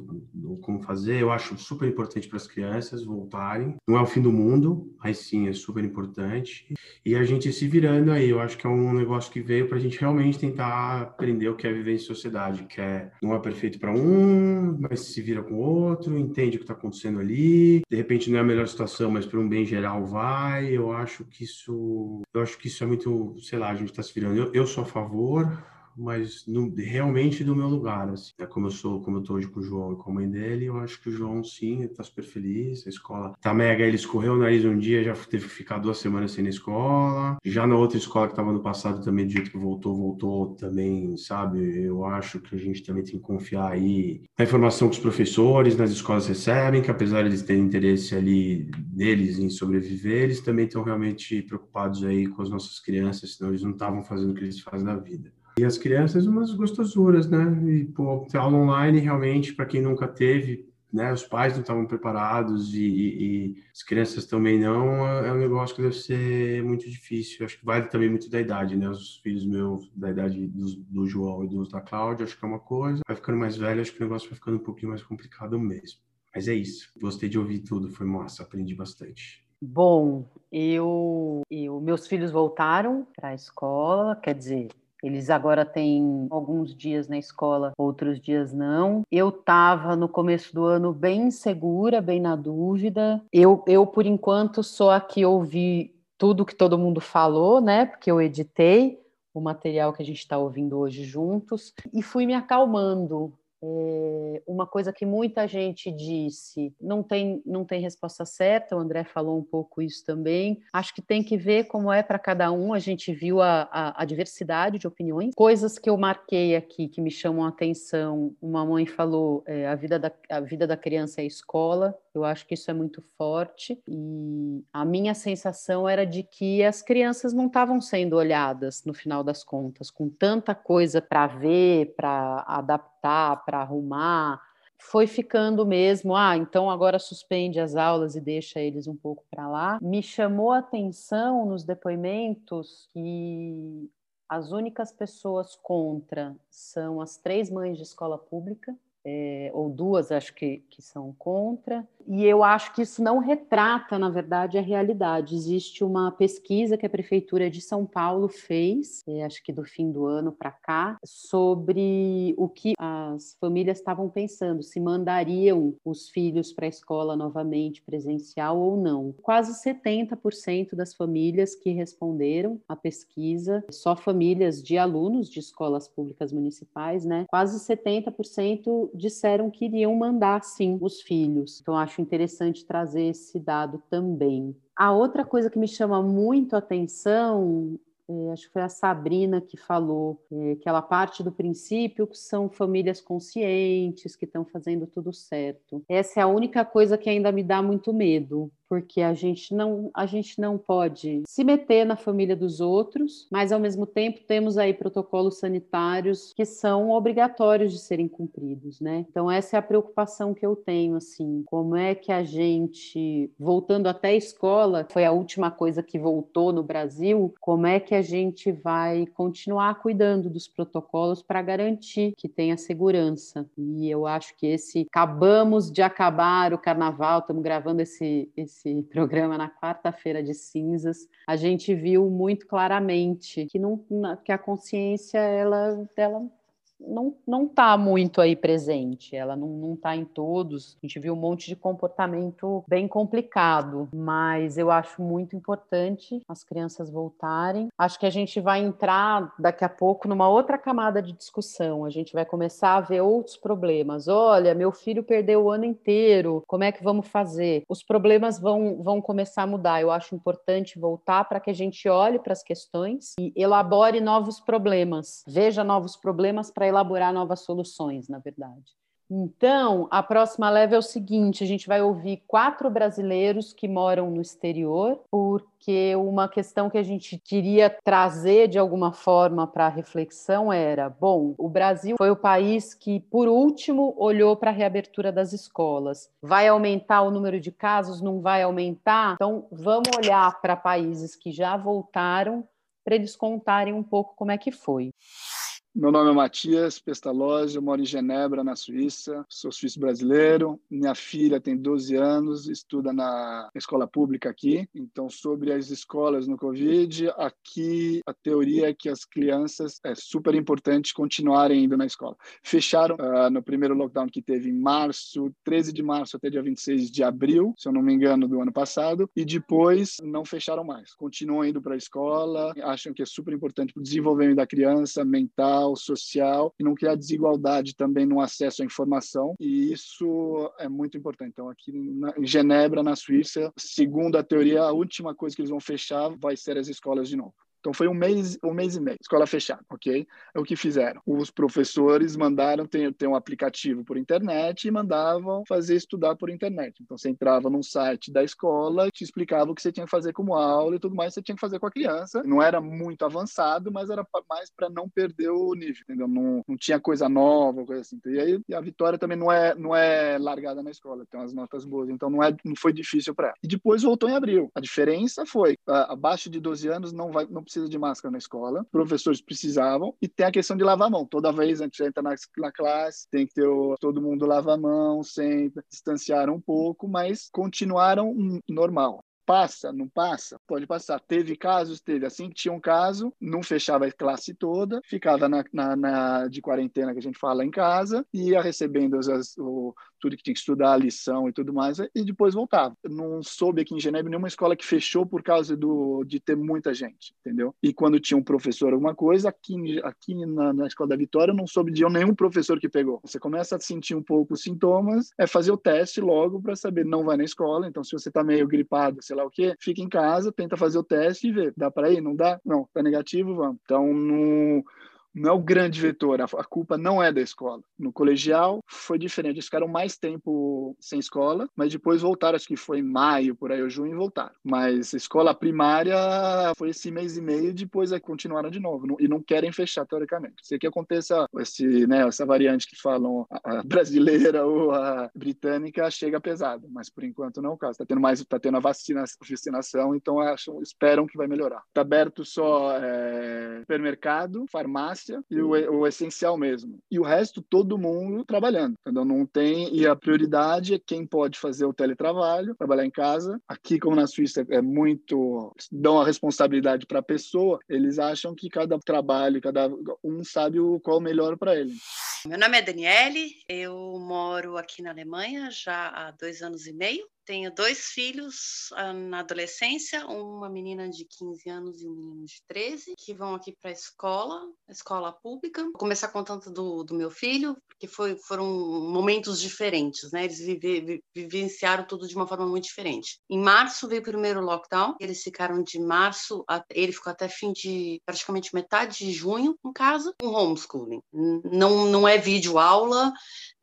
[SPEAKER 16] como fazer. Eu acho super importante para as crianças voltarem. Não é o fim do mundo, mas sim é super importante. E a gente se virando aí, eu acho que é um negócio que veio para a gente realmente tentar aprender o que é viver em sociedade, que é não é perfeito para um, mas se vira com o outro, entende o que está acontecendo ali. De repente não é a melhor situação, mas para um bem geral vai eu acho que isso, eu acho que isso é muito, sei lá, a gente está se virando. Eu, eu sou a favor, mas no, realmente do meu lugar, assim. É como eu sou, como eu tô hoje com o João e com a mãe dele, eu acho que o João, sim, está super feliz, a escola tá mega, ele escorreu o nariz um dia, já teve que ficar duas semanas sem na escola, já na outra escola que estava no passado também, do jeito que voltou, voltou também, sabe, eu acho que a gente também tem que confiar aí na informação que os professores nas escolas recebem, que apesar de eles terem interesse ali deles em sobreviver, eles também estão realmente preocupados aí com as nossas crianças, senão eles não estavam fazendo o que eles fazem na vida. E as crianças, umas gostosuras, né? E, pô, aula online, realmente, para quem nunca teve, né? Os pais não estavam preparados e, e, e, as crianças também não. É um negócio que deve ser muito difícil. Acho que vale também muito da idade, né? Os filhos meus, da idade do, do João e dos da Cláudia, acho que é uma coisa. Vai ficando mais velho, acho que o negócio vai ficando um pouquinho mais complicado mesmo. Mas é isso. Gostei de ouvir tudo, foi massa, aprendi bastante.
[SPEAKER 18] Bom, eu, eu meus filhos voltaram para a escola, quer dizer, eles agora têm alguns dias na escola, outros dias não. Eu estava no começo do ano bem insegura, bem na dúvida. Eu, eu por enquanto, só aqui ouvi tudo que todo mundo falou, né? Porque eu editei o material que a gente está ouvindo hoje juntos e fui me acalmando. É uma coisa que muita gente disse, não tem, não tem resposta certa, o André falou um pouco isso também. Acho que tem que ver como é para cada um, a gente viu a, a, a, diversidade de opiniões. Coisas que eu marquei aqui que me chamam a atenção, uma mãe falou, é, a, vida da, a vida da criança é a escola, eu acho que isso é muito forte e a minha sensação era de que as crianças não estavam sendo olhadas no final das contas, com tanta coisa para ver, para adaptar, para arrumar, foi ficando mesmo, ah, então agora suspende as aulas e deixa eles um pouco para lá. Me chamou a atenção nos depoimentos que as únicas pessoas contra são as três mães de escola pública, é, ou duas acho que, que são contra, e eu acho que isso não retrata, na verdade, a realidade. Existe uma pesquisa que a Prefeitura de São Paulo fez, é, acho que do fim do ano para cá, sobre o que as famílias estavam pensando, se mandariam os filhos para a escola novamente presencial ou não. Quase 70% das famílias que responderam à pesquisa, só famílias de alunos de escolas públicas municipais, né? Quase 70% disseram que iriam mandar sim os filhos. Então acho interessante trazer esse dado também. A outra coisa que me chama muito a atenção é, acho que foi a Sabrina que falou é, que ela parte do princípio que são famílias conscientes, que estão fazendo tudo certo. Essa é a única coisa que ainda me dá muito medo, porque a gente não a gente não pode se meter na família dos outros, mas ao mesmo tempo temos aí protocolos sanitários que são obrigatórios de serem cumpridos, né? Então essa é a preocupação que eu tenho assim, como é que a gente voltando até a escola, foi a última coisa que voltou no Brasil, como é que a gente vai continuar cuidando dos protocolos para garantir que tenha segurança? E eu acho que esse acabamos de acabar o carnaval, estamos gravando esse, esse esse programa na quarta-feira de cinzas, a gente viu muito claramente que, não, que a consciência ela, ela não, não tá muito aí presente, ela não, não tá em todos. A gente viu um monte de comportamento bem complicado, mas eu acho muito importante as crianças voltarem. Acho que a gente vai entrar daqui a pouco numa outra camada de discussão. A gente vai começar a ver outros problemas. Olha, meu filho perdeu o ano inteiro, como é que vamos fazer? Os problemas vão, vão começar a mudar. Eu acho importante voltar para que a gente olhe para as questões e elabore novos problemas, veja novos problemas para elaborar novas soluções, na verdade. Então, a próxima leve é o seguinte: a gente vai ouvir quatro brasileiros que moram no exterior, porque uma questão que a gente queria trazer de alguma forma para a reflexão era: bom, o Brasil foi o país que, por último, olhou para a reabertura das escolas. Vai aumentar o número de casos? Não vai aumentar? Então, vamos olhar para países que já voltaram para eles contarem um pouco como é que foi.
[SPEAKER 13] Meu nome é Matias Pestalozzi, eu moro em Genebra, na Suíça, sou suíço brasileiro. Minha filha tem 12 anos, estuda na escola pública aqui. Então, sobre as escolas no Covid, aqui a teoria é que as crianças é super importante continuarem indo na escola. Fecharam uh, no primeiro lockdown que teve em março, 13 de março até dia 26 de abril, se eu não me engano, do ano passado, e depois não fecharam mais. Continuam indo para a escola, acham que é super importante para o desenvolvimento da criança, mental social e não criar desigualdade também no acesso à informação. E isso é muito importante. Então, aqui em Genebra, na Suíça, segundo a teoria, a última coisa que eles vão fechar vai ser as escolas de novo. Então foi um mês, um mês e meio, escola fechada, ok? É o que fizeram. Os professores mandaram ter, ter um aplicativo por internet e mandavam fazer estudar por internet. Então você entrava num site da escola, te explicava o que você tinha que fazer como aula e tudo mais, você tinha que fazer com a criança. Não era muito avançado, mas era mais para não perder o nível, entendeu? Não, não tinha coisa nova, coisa assim. E aí e a Vitória também não é não é largada na escola, tem umas notas boas, então não é não foi difícil para ela. E depois voltou em abril. A diferença foi abaixo de 12 anos não vai não precisa precisa de máscara na escola, professores precisavam, e tem a questão de lavar a mão. Toda vez antes de entrar na, na classe, tem que ter o, todo mundo lava a mão, sempre, distanciaram um pouco, mas continuaram normal. Passa, não passa? Pode passar. Teve casos? Teve. Assim que tinha um caso, não fechava a classe toda, ficava na, na, na de quarentena que a gente fala em casa, ia recebendo as, as, o, tudo que tinha que estudar, a lição e tudo mais, e depois voltava. Não soube aqui em Genebra nenhuma escola que fechou por causa do, de ter muita gente, entendeu? E quando tinha um professor alguma coisa, aqui, aqui na, na Escola da Vitória, eu não soube de nenhum professor que pegou. Você começa a sentir um pouco os sintomas, é fazer o teste logo para saber, não vai na escola, então se você está meio gripado, sei lá o que, fica em casa, tenta fazer o teste e ver, dá para ir, não dá? Não, tá negativo, vamos. Então, no não é o grande vetor, a, culpa não é da escola. No colegial foi diferente, eles ficaram mais tempo sem escola, mas depois voltaram, acho que foi em maio, por aí, ou junho, voltaram. Mas escola primária foi esse mês e meio, depois aí continuaram de novo, e não querem fechar, teoricamente. Se que aconteça esse, né, essa variante que falam a brasileira ou a britânica, chega pesado, mas por enquanto não é o caso. Está tendo mais, está tendo a vacina, vacinação, então acham, esperam que vai melhorar. Está aberto só é, supermercado, farmácia e o, o, essencial mesmo. E o resto, todo mundo trabalhando. Entendeu? Não tem. E a prioridade é quem pode fazer o teletrabalho, trabalhar em casa. Aqui, como na Suíça, é muito. dão a responsabilidade para a pessoa, eles acham que cada trabalho, cada um sabe o, qual é o melhor para ele.
[SPEAKER 23] Meu nome é Daniele, eu moro aqui na Alemanha já há dois anos e meio. Tenho dois filhos uh, na adolescência, uma menina de 15 anos e um menino de 13, que vão aqui para a escola, escola pública. Vou começar contando do, do meu filho, porque foi, foram momentos diferentes, né? Eles vive, vivenciaram tudo de uma forma muito diferente. Em março veio o primeiro lockdown, eles ficaram de março, a, ele ficou até fim de praticamente metade de junho em casa, com homeschooling. Não, não é vídeo aula,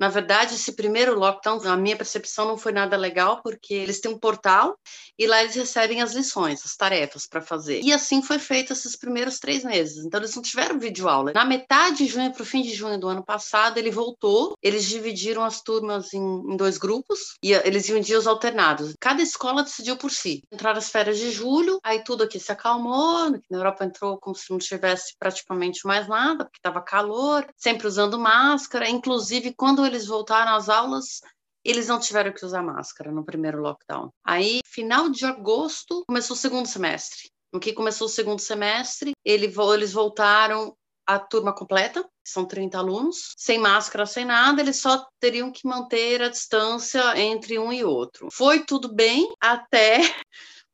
[SPEAKER 23] na verdade, esse primeiro lockdown, a minha percepção não foi nada legal, porque eles têm um portal e lá eles recebem as lições, as tarefas para fazer. E assim foi feito esses primeiros três meses. Então, eles não tiveram vídeo aula. Na metade de junho para o fim de junho do ano passado, ele voltou. Eles dividiram as turmas em, em dois grupos e eles iam dias alternados. Cada escola decidiu por si. Entraram as férias de julho, aí tudo aqui se acalmou. Na Europa entrou como se não tivesse praticamente mais nada, porque estava calor, sempre usando máscara. Inclusive, quando eles voltaram às aulas, eles não tiveram que usar máscara no primeiro lockdown. Aí, final de agosto, começou o segundo semestre. No que começou o segundo semestre, ele, eles voltaram a turma completa, são 30 alunos, sem máscara, sem nada, eles só teriam que manter a distância entre um e outro. Foi tudo bem até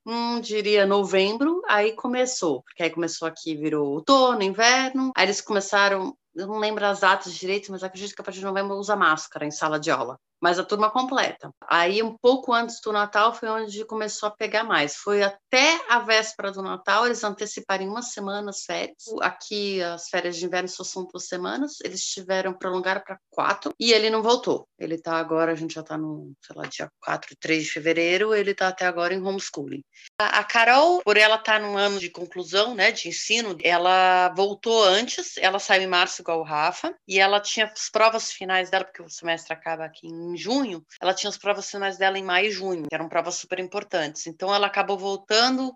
[SPEAKER 23] hum, diria novembro, aí começou, porque aí começou aqui, virou outono, inverno, aí eles começaram, não lembro as datas direito, mas acredito que a partir de novembro usa máscara em sala de aula mas a turma completa. Aí, um pouco antes do Natal, foi onde começou a pegar mais. Foi até a véspera do Natal, eles anteciparem uma semana as férias. Aqui, as férias de inverno só são duas semanas, eles tiveram prolongar para quatro, e ele não voltou. Ele está agora, a gente já está no, sei lá, dia 4, 3 de fevereiro, ele está até agora em homeschooling. A, a Carol, por ela estar tá num ano de conclusão, né, de ensino, ela voltou antes, ela saiu em março igual o Rafa, e ela tinha as provas finais dela, porque o semestre acaba aqui em em junho, ela tinha as provas finais dela em maio e junho, que eram provas super importantes. Então ela acabou voltando,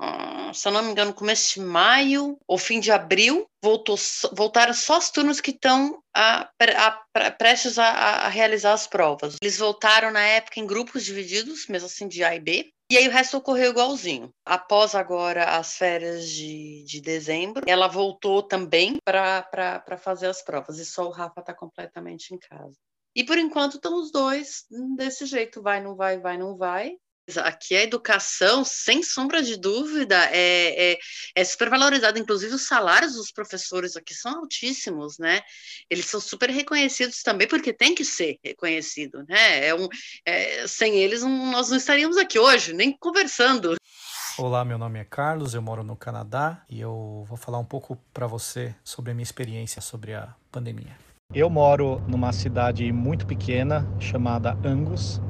[SPEAKER 23] uh, se eu não me engano, começo de maio ou fim de abril, voltou, voltaram só as turmas que estão a, a, a, prestes a, realizar as provas. Eles voltaram na época em grupos divididos, mesmo assim de A e B, e aí o resto ocorreu igualzinho. Após agora as férias de, de dezembro, ela voltou também para fazer as provas. E só o Rafa está completamente em casa. E por enquanto estão os dois desse jeito, vai, não vai, vai, não vai. Aqui a educação, sem sombra de dúvida, é, é, é super valorizada. Inclusive, os salários dos professores aqui são altíssimos, né? Eles são super reconhecidos também, porque tem que ser reconhecido, né? É um, é, sem eles, um, nós não estaríamos aqui hoje, nem conversando.
[SPEAKER 24] Olá, meu nome é Carlos, eu moro no Canadá e eu vou falar um pouco para você sobre a minha experiência sobre a pandemia. Eu moro numa cidade muito pequena chamada Angus.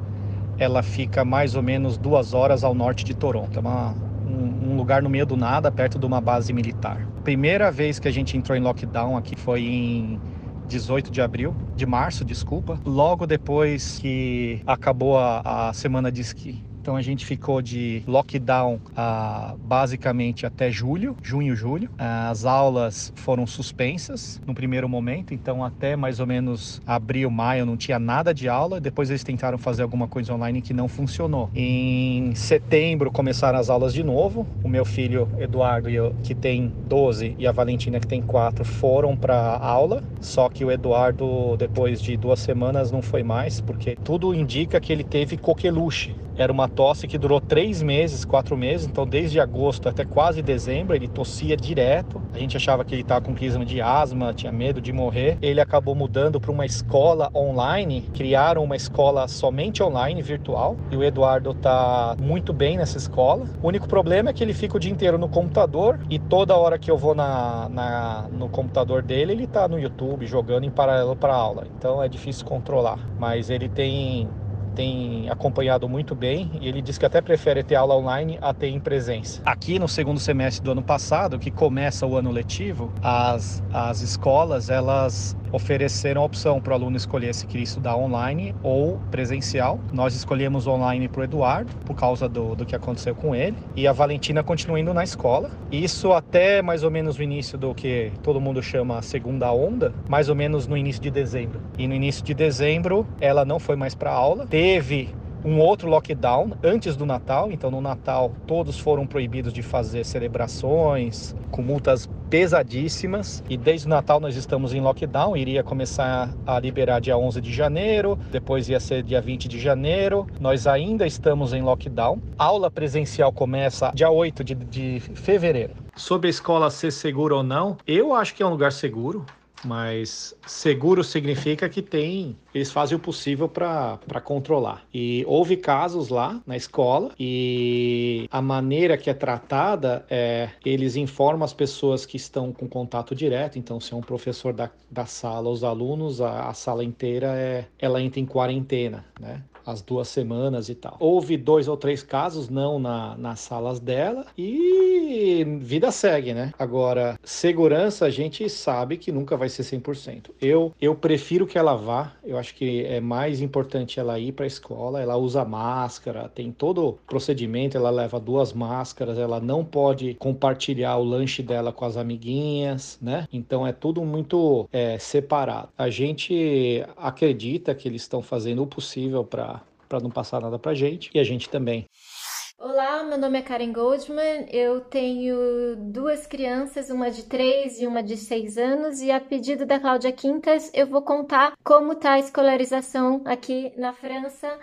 [SPEAKER 24] Ela fica mais ou menos duas horas ao norte de Toronto. É uma, um, um, lugar no meio do nada, perto de uma base militar. Primeira vez que a gente entrou em lockdown aqui foi em 18 de abril, de março, desculpa. Logo depois que acabou a, a semana de esqui. Então a gente ficou de lockdown ah, basicamente até julho, junho, julho. As aulas foram suspensas no primeiro momento, então até mais ou menos abril, maio não tinha nada de aula. Depois eles tentaram fazer alguma coisa online que não funcionou. Em setembro começaram as aulas de novo. O meu filho Eduardo, que tem 12, e a Valentina, que tem 4, foram para aula. Só que o Eduardo, depois de duas semanas, não foi mais, porque tudo indica que ele teve coqueluche era uma tosse que durou três meses, quatro meses, então desde agosto até quase dezembro ele tossia direto. A gente achava que ele estava com crise de asma, tinha medo de morrer. Ele acabou mudando para uma escola online, criaram uma escola somente online, virtual, e o Eduardo está muito bem nessa escola. O único problema é que ele fica o dia inteiro no computador e toda hora que eu vou na, na no computador dele, ele está no YouTube jogando em paralelo para aula. Então é difícil controlar, mas ele tem tem acompanhado muito bem e ele diz que até prefere ter aula online a ter em presença. Aqui no segundo semestre do ano passado, que começa o ano letivo, as, as escolas elas ofereceram a opção para o aluno escolher se queria estudar online ou presencial. Nós escolhemos online para o Eduardo, por causa do, do que aconteceu com ele, e a Valentina continua indo na escola. Isso até mais ou menos o início do que todo mundo chama segunda onda, mais ou menos no início de dezembro. E no início de dezembro, ela não foi mais para aula, teve um outro lockdown antes do Natal. Então, no Natal, todos foram proibidos de fazer celebrações com multas pesadíssimas. E desde o Natal nós estamos em lockdown. Iria começar a liberar dia 11 de janeiro, depois ia ser dia 20 de janeiro. Nós ainda estamos em lockdown. aula presencial começa dia 8 de, de fevereiro. Sobre a escola ser segura ou não, eu acho que é um lugar seguro mas seguro significa que tem, eles fazem o possível para controlar. E houve casos lá na escola e a maneira que é tratada é eles informam as pessoas que estão com contato direto. Então, se é um professor da, da sala, os alunos, a, a sala inteira é, ela entra em quarentena, né? As duas semanas e tal. Houve dois ou três casos, não na, nas salas dela, e vida segue, né? Agora, segurança a gente sabe que nunca vai ser 100%. Eu, eu prefiro que ela vá, eu acho que é mais importante ela ir para a escola, ela usa máscara, tem todo o procedimento, ela leva duas máscaras, ela não pode compartilhar o lanche dela com as amiguinhas, né? Então é tudo muito é, separado. A gente acredita que eles estão fazendo o possível para para não passar nada para gente e a gente também.
[SPEAKER 25] Olá, meu nome é Karen Goldman. Eu tenho duas crianças, uma de 3 e uma de 6 anos, e a pedido da Cláudia Quintas, eu vou contar como está a escolarização aqui na França,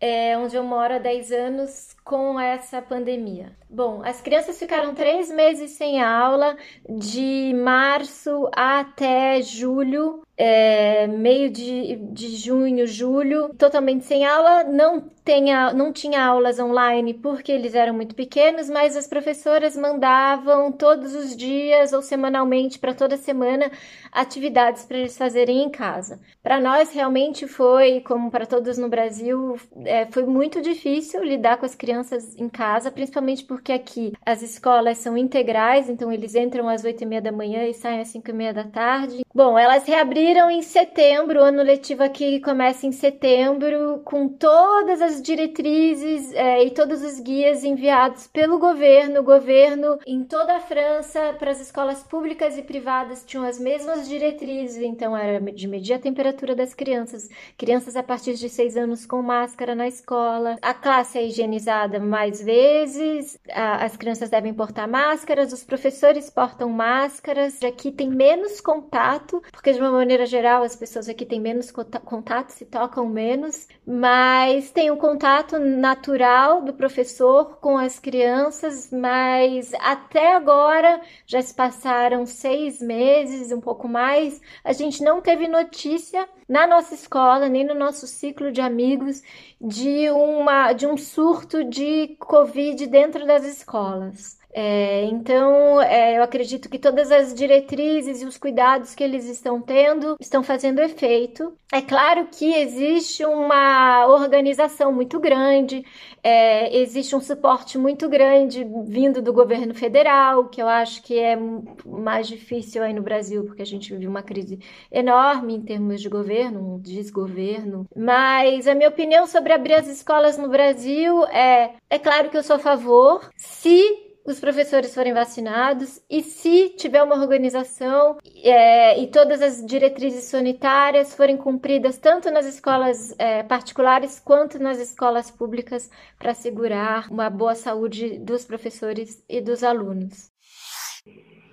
[SPEAKER 25] é, onde eu moro há 10 anos, com essa pandemia. Bom, as crianças ficaram três meses sem aula, de março até julho, é, meio de, de junho, julho, totalmente sem aula. Não, tenha, não tinha aulas online porque eles eram muito pequenos, mas as professoras mandavam todos os dias ou semanalmente, para toda semana, atividades para eles fazerem em casa. Para nós, realmente foi, como para todos no Brasil, é, foi muito difícil lidar com as crianças em casa, principalmente porque aqui as escolas são integrais, então eles entram às oito e meia da manhã e saem às cinco e meia da tarde. Bom, elas reabriram em setembro, o ano letivo aqui começa em setembro, com todas as diretrizes é, e todos os guias enviados pelo governo. O governo em toda a França, para as escolas públicas e privadas, tinham as mesmas diretrizes, então era de medir a temperatura das crianças, crianças a partir de seis anos com máscara na escola, a classe é higienizada mais vezes, as crianças devem portar máscaras, os professores portam máscaras, aqui tem menos contato, porque de uma maneira geral as pessoas aqui têm menos contato, se tocam menos, mas tem o contato natural do professor com as crianças, mas até agora já se passaram seis meses, um pouco mais, a gente não teve notícia na nossa escola, nem no nosso ciclo de amigos, de, uma, de um surto de Covid dentro das escolas. É, então, é, eu acredito que todas as diretrizes e os cuidados que eles estão tendo estão fazendo efeito. É claro que existe uma organização muito grande, é, existe um suporte muito grande vindo do governo federal, que eu acho que é mais difícil aí no Brasil, porque a gente vive uma crise enorme em termos de governo, um desgoverno. Mas a minha opinião sobre abrir as escolas no Brasil é: é claro que eu sou a favor, se os professores forem vacinados e se tiver uma organização é, e todas as diretrizes sanitárias forem cumpridas tanto nas escolas é, particulares quanto nas escolas públicas para assegurar uma boa saúde dos professores e dos alunos.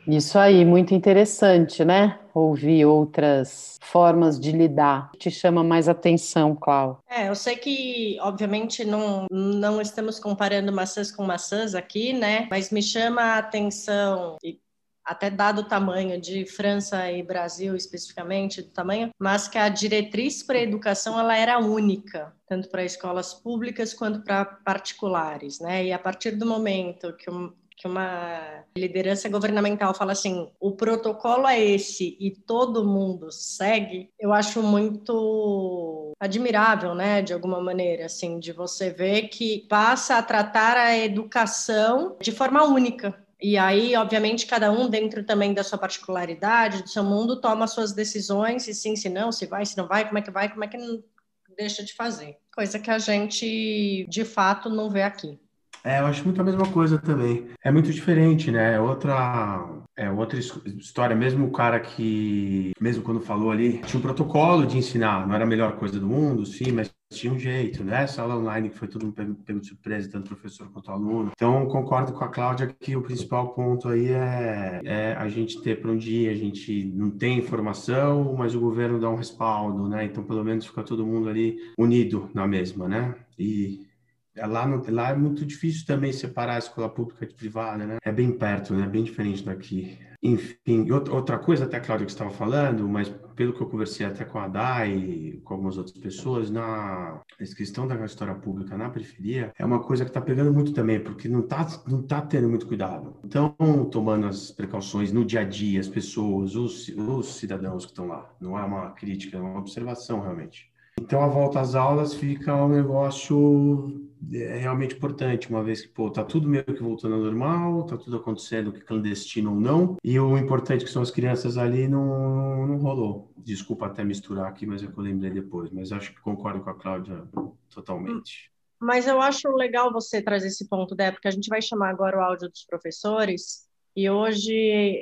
[SPEAKER 18] Isso aí, muito interessante, né? Ouvir outras formas de lidar. Te chama mais atenção, Clau?
[SPEAKER 17] É, eu sei que, obviamente, não, não estamos comparando maçãs com maçãs aqui, né? Mas me chama a atenção, e até dado o tamanho de França e Brasil especificamente, do tamanho, mas que a diretriz para a educação ela era única, tanto para escolas públicas quanto para particulares, né? E a partir do momento que uma liderança governamental fala assim, o protocolo é esse e todo mundo segue, eu acho muito admirável, né, de alguma maneira, assim, de você ver que passa a tratar a educação de forma única. E aí, obviamente, cada um dentro também da sua particularidade, do seu mundo, toma suas decisões, se sim, se não, se vai, se não vai, como é que vai, como é que não deixa de fazer. Coisa que a gente, de fato, não vê aqui.
[SPEAKER 16] É, eu acho muito a mesma coisa também. É muito diferente, né? É outra, é outra história. Mesmo o cara que, mesmo quando falou ali, tinha um protocolo de ensinar. Não era a melhor coisa do mundo, sim, mas tinha um jeito, né? Essa aula online que foi todo mundo pego de surpresa, tanto professor quanto aluno. Então, concordo com a Cláudia que o principal ponto aí é, é a gente ter para onde ir. A gente não tem informação, mas o governo dá um respaldo, né? Então, pelo menos fica todo mundo ali unido na mesma, né? E lá, no, lá é muito difícil também separar a escola pública de privada, né? É bem perto, né? Bem diferente daqui. Enfim, outra coisa até, Cláudia, que estava falando, mas pelo que eu conversei até com a Dai e com algumas outras pessoas, na questão da história pública na periferia, é uma coisa que está pegando muito também, porque não está não tá tendo muito cuidado. Então, tomando as precauções no dia a dia, as pessoas, os, os cidadãos que estão lá. Não é uma crítica, é uma observação, realmente. Então, a volta às aulas fica um negócio é realmente importante, uma vez que, pô, tá tudo meio que voltando ao normal, tá tudo acontecendo, que clandestino ou não, e o importante que são as crianças ali não, não rolou. Desculpa até misturar aqui, mas é que eu lembrei depois, mas acho que concordo com a Cláudia totalmente.
[SPEAKER 17] Mas eu acho legal você trazer esse ponto, Dé, porque a gente vai chamar agora o áudio dos professores, e hoje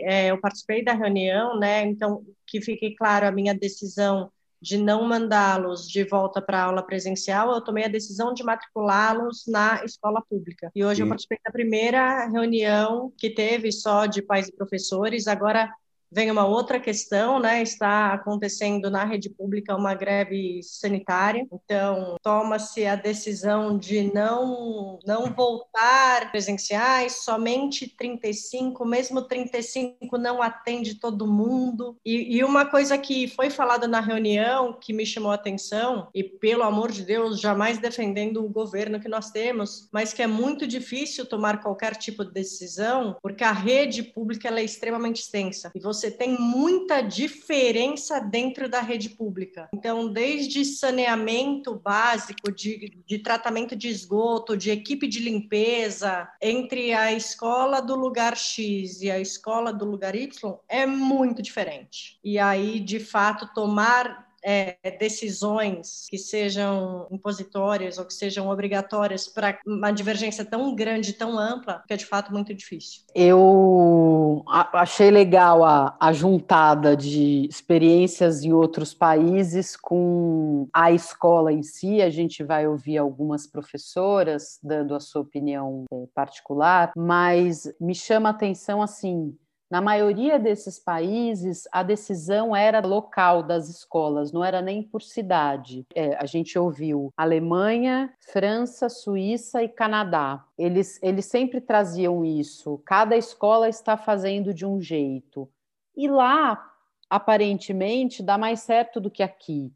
[SPEAKER 17] é, eu participei da reunião, né, então que fique claro a minha decisão de não mandá-los de volta para a aula presencial, eu tomei a decisão de matriculá-los na escola pública. E hoje Sim. eu participei da primeira reunião que teve só de pais e professores. Agora vem uma outra questão, né? Está acontecendo na rede pública uma greve sanitária, então toma-se a decisão de não não voltar presenciais, somente 35, mesmo 35 não atende todo mundo. E, e uma coisa que foi falada na reunião que me chamou a atenção, e pelo amor de Deus, jamais defendendo o governo que nós temos, mas que é muito difícil tomar qualquer tipo de decisão, porque a rede pública é extremamente extensa. E você você tem muita diferença dentro da rede pública. Então, desde saneamento básico, de, de tratamento de esgoto, de equipe de limpeza, entre a escola do lugar X e a escola do lugar Y, é muito diferente. E aí, de fato, tomar é, decisões que sejam impositórias ou que sejam obrigatórias para uma divergência tão grande, tão ampla, que é de fato muito difícil.
[SPEAKER 18] Eu achei legal a, a juntada de experiências em outros países com a escola em si. A gente vai ouvir algumas professoras dando a sua opinião é, particular, mas me chama a atenção assim na maioria desses países, a decisão era local das escolas, não era nem por cidade. É, a gente ouviu Alemanha, França, Suíça e Canadá. Eles, eles sempre traziam isso. Cada escola está fazendo de um jeito. E lá, aparentemente, dá mais certo do que aqui.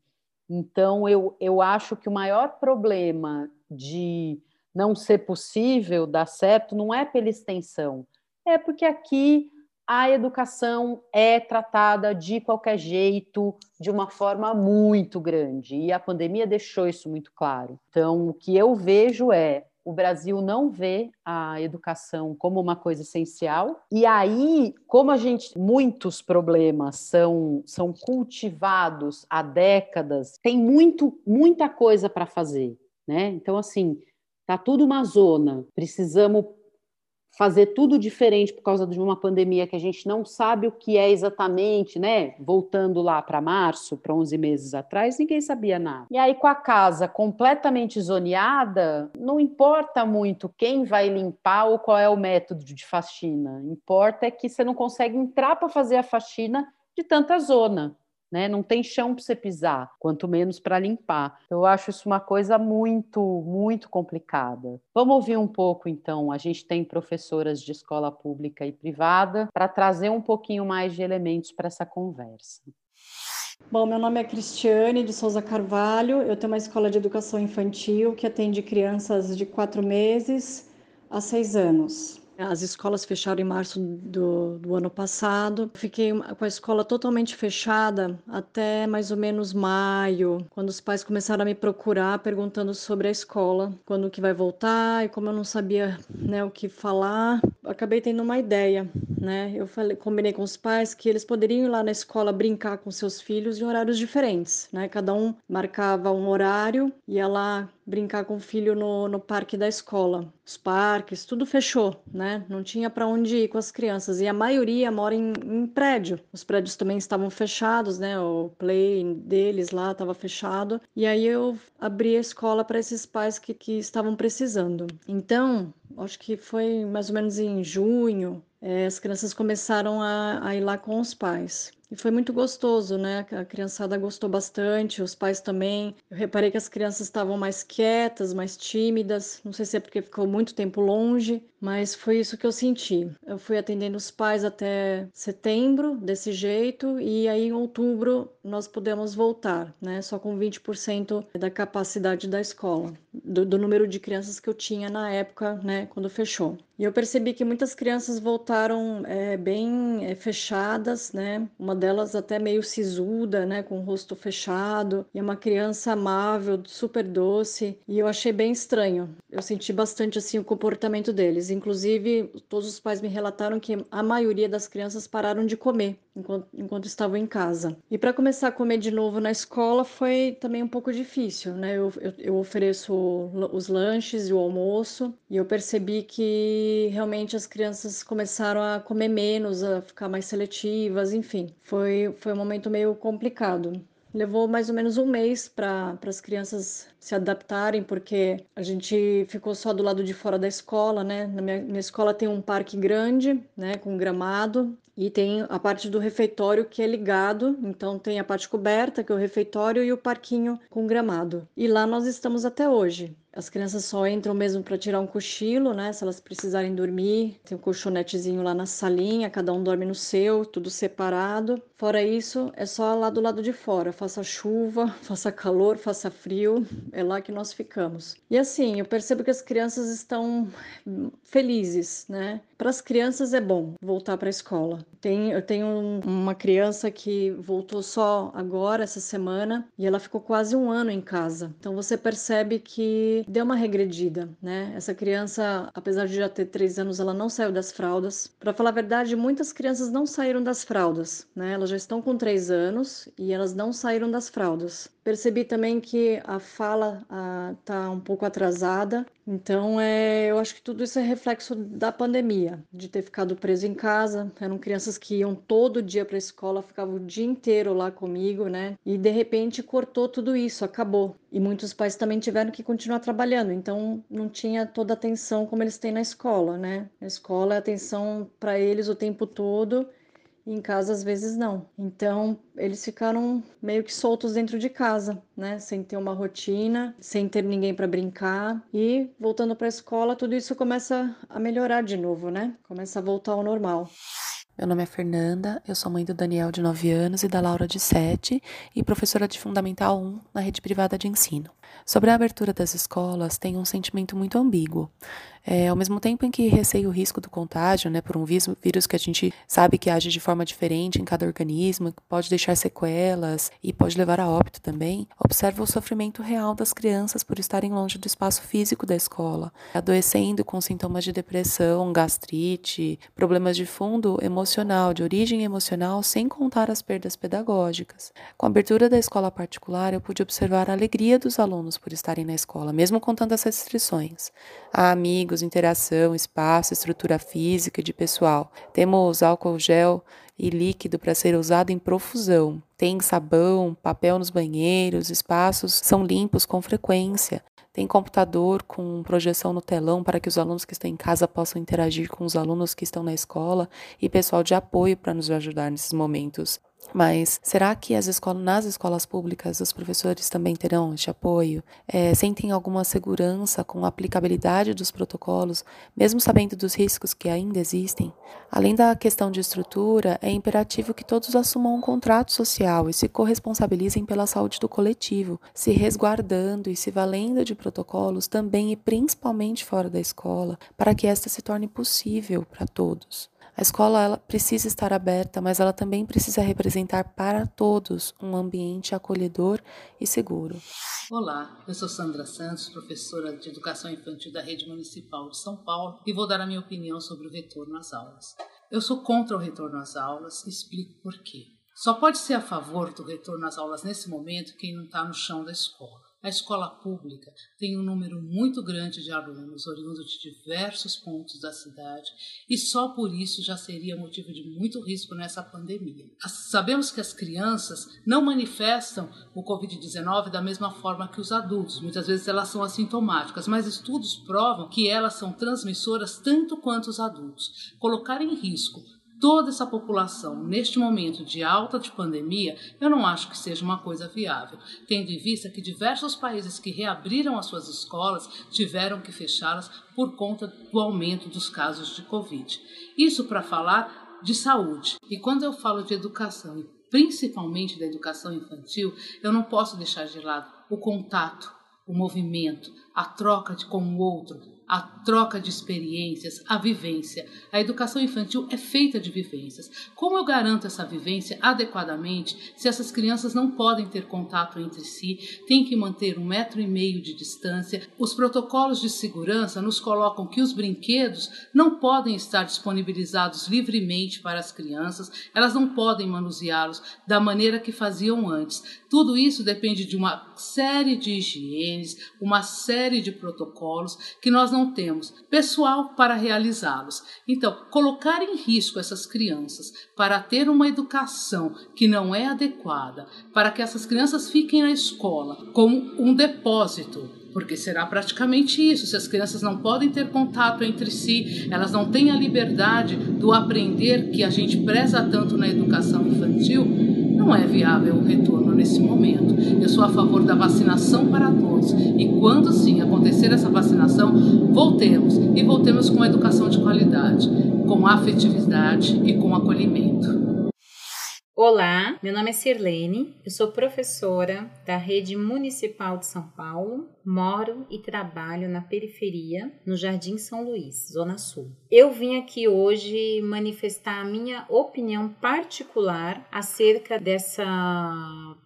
[SPEAKER 18] Então, eu, eu acho que o maior problema de não ser possível dar certo não é pela extensão, é porque aqui a educação é tratada de qualquer jeito, de uma forma muito grande, e a pandemia deixou isso muito claro. Então, o que eu vejo é o Brasil não vê a educação como uma coisa essencial. E aí, como a gente muitos problemas são são cultivados há décadas, tem muito muita coisa para fazer, né? Então assim, tá tudo uma zona. Precisamos fazer tudo diferente por causa de uma pandemia que a gente não sabe o que é exatamente, né? Voltando lá para março, para 11 meses atrás, ninguém sabia nada. E aí, com a casa completamente zoneada, não importa muito quem vai limpar ou qual é o método de faxina. Importa é que você não consegue entrar para fazer a faxina de tanta zona né? Não tem chão para você pisar, quanto menos para limpar. Eu acho isso uma coisa muito, muito complicada. Vamos ouvir um pouco, então. A gente tem professoras de escola pública e privada para trazer um pouquinho mais de elementos para essa conversa.
[SPEAKER 26] Bom, meu nome é Cristiane de Souza Carvalho. Eu tenho uma escola de educação infantil que atende crianças de quatro meses a seis anos. As escolas fecharam em março do, do, ano passado. Fiquei com a escola totalmente fechada até mais ou menos maio, quando os pais começaram a me procurar perguntando sobre a escola, quando que vai voltar. E como eu não sabia né, o que falar, acabei tendo uma ideia. Né? Eu falei, combinei com os pais que eles poderiam ir lá na escola brincar com seus filhos em horários diferentes. Né? Cada um marcava um horário, ia lá brincar com o filho no, no parque da escola. Os parques, tudo fechou, né? Não tinha para onde ir com as crianças. E a maioria mora em, em prédio. Os prédios também estavam fechados, né? O play deles lá estava fechado. E aí eu abri a escola para esses pais que, que estavam precisando. Então, acho que foi mais ou menos em junho, é, as crianças começaram a, a ir lá com os pais. E foi muito gostoso, né? A criançada gostou bastante, os pais também. Eu reparei que as crianças estavam mais quietas, mais tímidas. Não sei se é porque ficou muito tempo longe, mas foi isso que eu senti. Eu fui atendendo os pais até setembro, desse jeito, e aí em outubro nós pudemos voltar, né? Só com 20% da capacidade da escola, do, do número de crianças que eu tinha na época, né? Quando fechou. E eu percebi que muitas crianças voltaram é, bem é, fechadas, né? Uma delas até meio sisuda, né? Com o rosto fechado. E uma criança amável, super doce. E eu achei bem estranho. Eu senti bastante assim o comportamento deles. Inclusive, todos os pais me relataram que a maioria das crianças pararam de comer enquanto, enquanto estavam em casa. E para começar a comer de novo na escola foi também um pouco difícil, né? Eu, eu, eu ofereço os lanches e o almoço. E eu percebi que realmente as crianças começaram a comer menos, a ficar mais seletivas, enfim. Foi, foi um momento meio complicado. Levou mais ou menos um mês para as crianças se adaptarem, porque a gente ficou só do lado de fora da escola, né? Na minha, minha escola tem um parque grande, né, com gramado, e tem a parte do refeitório que é ligado, então tem a parte coberta, que é o refeitório, e o parquinho com gramado. E lá nós estamos até hoje. As crianças só entram mesmo para tirar um cochilo, né? Se elas precisarem dormir, tem um colchonetezinho lá na salinha, cada um dorme no seu, tudo separado. Fora isso, é só lá do lado de fora, faça chuva, faça calor, faça frio, é lá que nós ficamos. E assim, eu percebo que as crianças estão felizes, né? Para as crianças é bom voltar para a escola. Tem, eu tenho uma criança que voltou só agora, essa semana, e ela ficou quase um ano em casa. Então você percebe que deu uma regredida, né? Essa criança, apesar de já ter três anos, ela não saiu das fraldas. Para falar a verdade, muitas crianças não saíram das fraldas, né? Elas já estão com três anos e elas não saíram das fraldas. Percebi também que a fala está um pouco atrasada, então é, eu acho que tudo isso é reflexo da pandemia, de ter ficado preso em casa. Eram crianças que iam todo dia para a escola, ficavam o dia inteiro lá comigo, né? E de repente cortou tudo isso, acabou. E muitos pais também tiveram que continuar trabalhando, então não tinha toda a atenção como eles têm na escola, né? Na escola é atenção para eles o tempo todo em casa às vezes não. Então, eles ficaram meio que soltos dentro de casa, né, sem ter uma rotina, sem ter ninguém para brincar e voltando para a escola, tudo isso começa a melhorar de novo, né? Começa a voltar ao normal.
[SPEAKER 27] Meu nome é Fernanda, eu sou mãe do Daniel de 9 anos e da Laura de 7 e professora de Fundamental 1 na rede privada de ensino. Sobre a abertura das escolas, tenho um sentimento muito ambíguo. É, ao mesmo tempo em que receio o risco do contágio, né, por um vírus que a gente sabe que age de forma diferente em cada organismo, pode deixar sequelas e pode levar a óbito também, observo o sofrimento real das crianças por estarem longe do espaço físico da escola, adoecendo com sintomas de depressão, gastrite, problemas de fundo emocional, de origem emocional, sem contar as perdas pedagógicas. Com a abertura da escola particular, eu pude observar a alegria dos alunos por estarem na escola, mesmo com tantas restrições. Há amigos, interação, espaço, estrutura física e de pessoal. Temos álcool gel e líquido para ser usado em profusão. Tem sabão, papel nos banheiros, espaços são limpos com frequência. Tem computador com projeção no telão para que os alunos que estão em casa possam interagir com os alunos que estão na escola e pessoal de apoio para nos ajudar nesses momentos. Mas será que as escolas, nas escolas públicas os professores também terão este apoio? É, sentem alguma segurança com a aplicabilidade dos protocolos, mesmo sabendo dos riscos que ainda existem? Além da questão de estrutura, é imperativo que todos assumam um contrato social e se corresponsabilizem pela saúde do coletivo, se resguardando e se valendo de protocolos também e principalmente fora da escola, para que esta se torne possível para todos. A escola ela precisa estar aberta, mas ela também precisa representar para todos um ambiente acolhedor e seguro.
[SPEAKER 28] Olá, eu sou Sandra Santos, professora de Educação Infantil da Rede Municipal de São Paulo e vou dar a minha opinião sobre o retorno às aulas. Eu sou contra o retorno às aulas e explico por quê. Só pode ser a favor do retorno às aulas nesse momento quem não está no chão da escola. A escola pública tem um número muito grande de alunos oriundos de diversos pontos da cidade e só por isso já seria motivo de muito risco nessa pandemia. Sabemos que as crianças não manifestam o Covid-19 da mesma forma que os adultos, muitas vezes elas são assintomáticas, mas estudos provam que elas são transmissoras tanto quanto os adultos. Colocar em risco toda essa população neste momento de alta de pandemia, eu não acho que seja uma coisa viável, tendo em vista que diversos países que reabriram as suas escolas tiveram que fechá-las por conta do aumento dos casos de Covid. Isso para falar de saúde. E quando eu falo de educação, e principalmente da educação infantil, eu não posso deixar de lado o contato, o movimento, a troca de com o outro, a troca de experiências, a vivência. A educação infantil é feita de vivências. Como eu garanto essa vivência adequadamente se essas crianças não podem ter contato entre si, têm que manter um metro e meio de distância? Os protocolos de segurança nos colocam que os brinquedos não podem estar disponibilizados livremente para as crianças, elas não podem manuseá-los da maneira que faziam antes. Tudo isso depende de uma série de higienes, uma série de protocolos que nós não temos pessoal para realizá-los. Então, colocar em risco essas crianças para ter uma educação que não é adequada, para que essas crianças fiquem na escola como um depósito porque será praticamente isso. Se as crianças não podem ter contato entre si, elas não têm a liberdade do aprender que a gente preza tanto na educação infantil, não é viável o retorno nesse momento. Eu sou a favor da vacinação para todos e quando sim acontecer essa vacinação, voltemos e voltemos com educação de qualidade, com afetividade e com acolhimento.
[SPEAKER 29] Olá, meu nome é Sirlene, eu sou professora da Rede Municipal de São Paulo, moro e trabalho na periferia, no Jardim São Luís, Zona Sul. Eu vim aqui hoje manifestar a minha opinião particular acerca dessa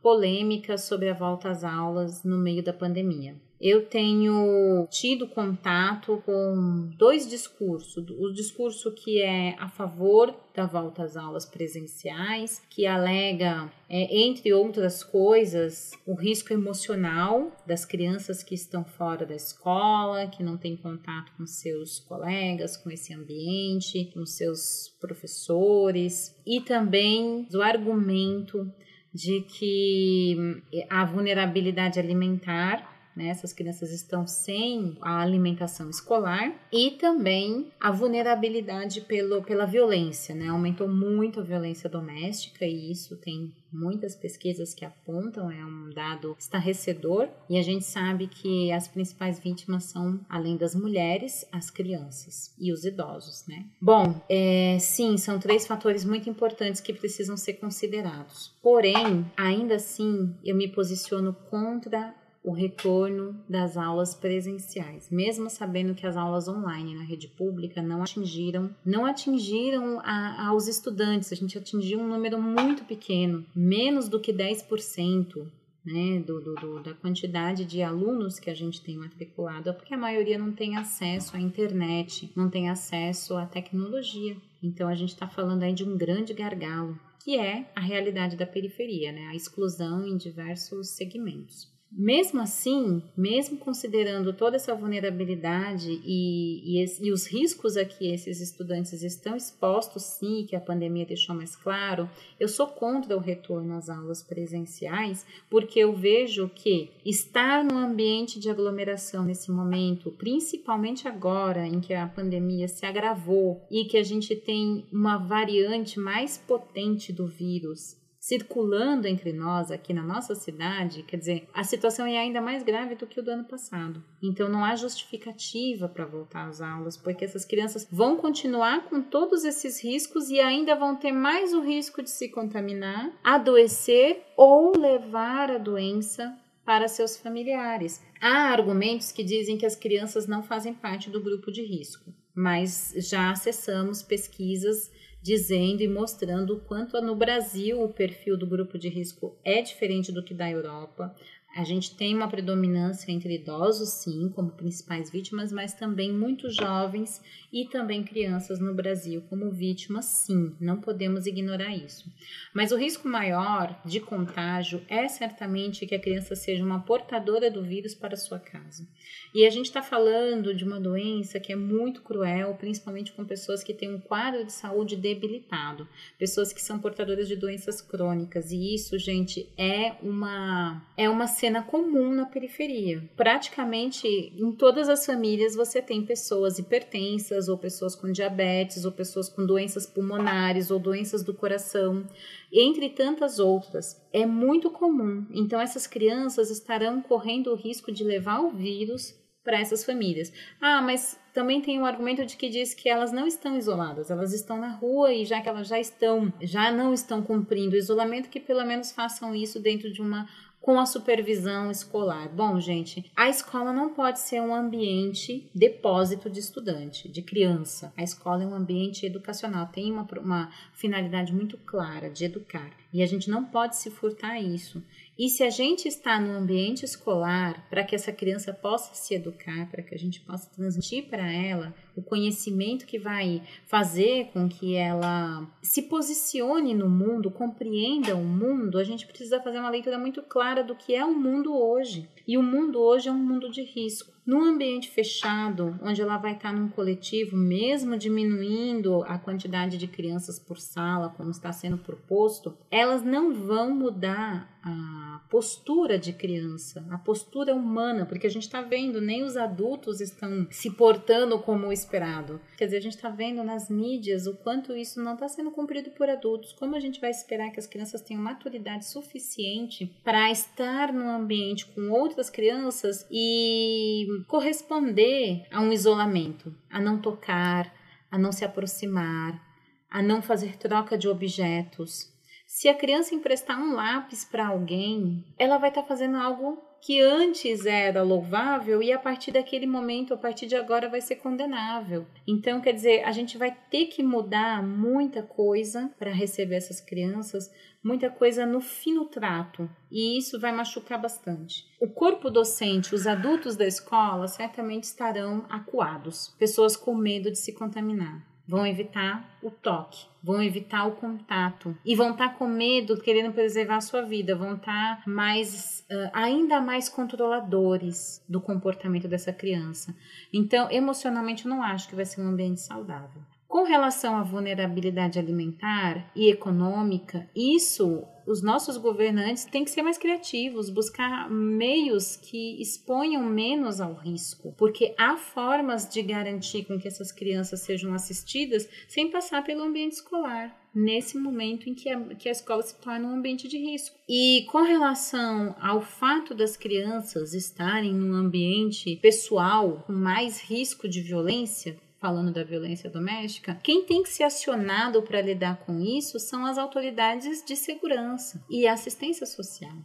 [SPEAKER 29] polêmica sobre a volta às aulas no meio da pandemia eu tenho tido contato com dois discursos. O discurso que é a favor da volta às aulas presenciais, que alega, é, entre outras coisas, o risco emocional das crianças que estão fora da escola, que não têm contato com seus colegas, com esse ambiente, com seus professores, e também do argumento de que a vulnerabilidade alimentar né? Essas crianças estão sem a alimentação escolar e também a vulnerabilidade pelo, pela violência, né? Aumentou muito a violência doméstica e isso tem muitas pesquisas que apontam, é um dado estarrecedor, e a gente sabe que as principais vítimas são, além das mulheres, as crianças e os idosos, né? Bom, é, sim, são três fatores muito importantes que precisam ser considerados. Porém, ainda assim, eu me posiciono contra o retorno das aulas presenciais, mesmo sabendo que as aulas online na rede pública não atingiram, não atingiram a, aos estudantes, a gente atingiu um número muito pequeno, menos do que 10% né, do, do, do, da quantidade de alunos que a gente tem matriculado, é porque a maioria não tem acesso à internet, não tem acesso à tecnologia. Então a gente está falando aí de um grande gargalo, que é a realidade da periferia, né, a exclusão em diversos segmentos. Mesmo assim, mesmo considerando toda essa vulnerabilidade e, e, e, os riscos a que esses estudantes estão expostos, sim, que a pandemia deixou mais claro, eu sou contra o retorno às aulas presenciais, porque eu vejo que estar no ambiente de aglomeração nesse momento, principalmente agora em que a pandemia se agravou e que a gente tem uma variante mais potente do vírus, circulando entre nós aqui na nossa cidade, quer dizer, a situação é ainda mais grave do que o do ano passado. Então não há justificativa para voltar às aulas, porque essas crianças vão continuar com todos esses riscos e ainda vão ter mais o risco de se contaminar, adoecer ou levar a doença para seus familiares. Há argumentos que dizem que as crianças não fazem parte do grupo de risco, mas já acessamos pesquisas dizendo e mostrando o quanto no Brasil o perfil do grupo de risco é diferente do que da Europa. A gente tem uma predominância entre idosos, sim, como principais vítimas, mas também muitos jovens e também crianças no Brasil como vítimas, sim, não podemos ignorar isso. Mas o risco maior de contágio é certamente que a criança seja uma portadora do vírus para sua casa. E a gente está falando de uma doença que é muito cruel, principalmente com pessoas que têm um quadro de saúde debilitado, pessoas que são portadoras de doenças crônicas. E isso, gente, é uma é uma cena comum na periferia. Praticamente em todas as famílias você tem pessoas hipertensas ou pessoas com diabetes ou pessoas com doenças pulmonares ou doenças do coração, entre tantas outras. É muito comum. Então essas crianças estarão correndo o risco de levar o vírus para essas famílias. Ah, mas também tem o argumento de que diz que elas não estão isoladas, elas estão na rua e já que elas já estão, já não estão cumprindo o isolamento, que pelo menos façam isso dentro de uma com a supervisão escolar. Bom, gente, a escola não pode ser um ambiente depósito de estudante, de criança. A escola é um ambiente educacional, tem uma, uma finalidade muito clara de educar. E a gente não pode se furtar isso. E se a gente está no ambiente escolar para que essa criança possa se educar, para que a gente possa transmitir para ela o conhecimento que vai fazer com que ela se posicione no mundo, compreenda o mundo, a gente precisa fazer uma leitura muito clara do que é o mundo hoje. E o mundo hoje é um mundo de risco. Num ambiente fechado, onde ela vai estar num coletivo, mesmo diminuindo a quantidade de crianças por sala, como está sendo proposto, elas não vão mudar a postura de criança, a postura humana, porque a gente está vendo, nem os adultos estão se portando como esperado. Quer dizer, a gente está vendo nas mídias o quanto isso não está sendo cumprido por adultos. Como a gente vai esperar que as crianças tenham maturidade suficiente para estar num ambiente com outras crianças e corresponder a um isolamento, a não tocar, a não se aproximar, a não fazer troca de objetos, se a criança emprestar um lápis para alguém, ela vai estar tá fazendo algo que antes era louvável e a partir daquele momento, a partir de agora, vai ser condenável. Então, quer dizer, a gente vai ter que mudar muita coisa para receber essas crianças, muita coisa no fino trato, e isso vai machucar bastante. O corpo docente, os adultos da escola, certamente estarão acuados, pessoas com medo de se contaminar vão evitar o toque, vão evitar o contato e vão estar tá com medo, querendo preservar a sua vida, vão estar tá mais, uh, ainda mais controladores do comportamento dessa criança. Então, emocionalmente, eu não acho que vai ser um ambiente saudável. Com relação à vulnerabilidade alimentar e econômica, isso os nossos governantes têm que ser mais criativos, buscar meios que exponham menos ao risco, porque há formas de garantir com que essas crianças sejam assistidas sem passar pelo ambiente escolar nesse momento em que a, que a escola se torna um ambiente de risco. E com relação ao fato das crianças estarem num ambiente pessoal com mais risco de violência, falando da violência doméstica, quem tem que ser acionado para lidar com isso são as autoridades de segurança e assistência social.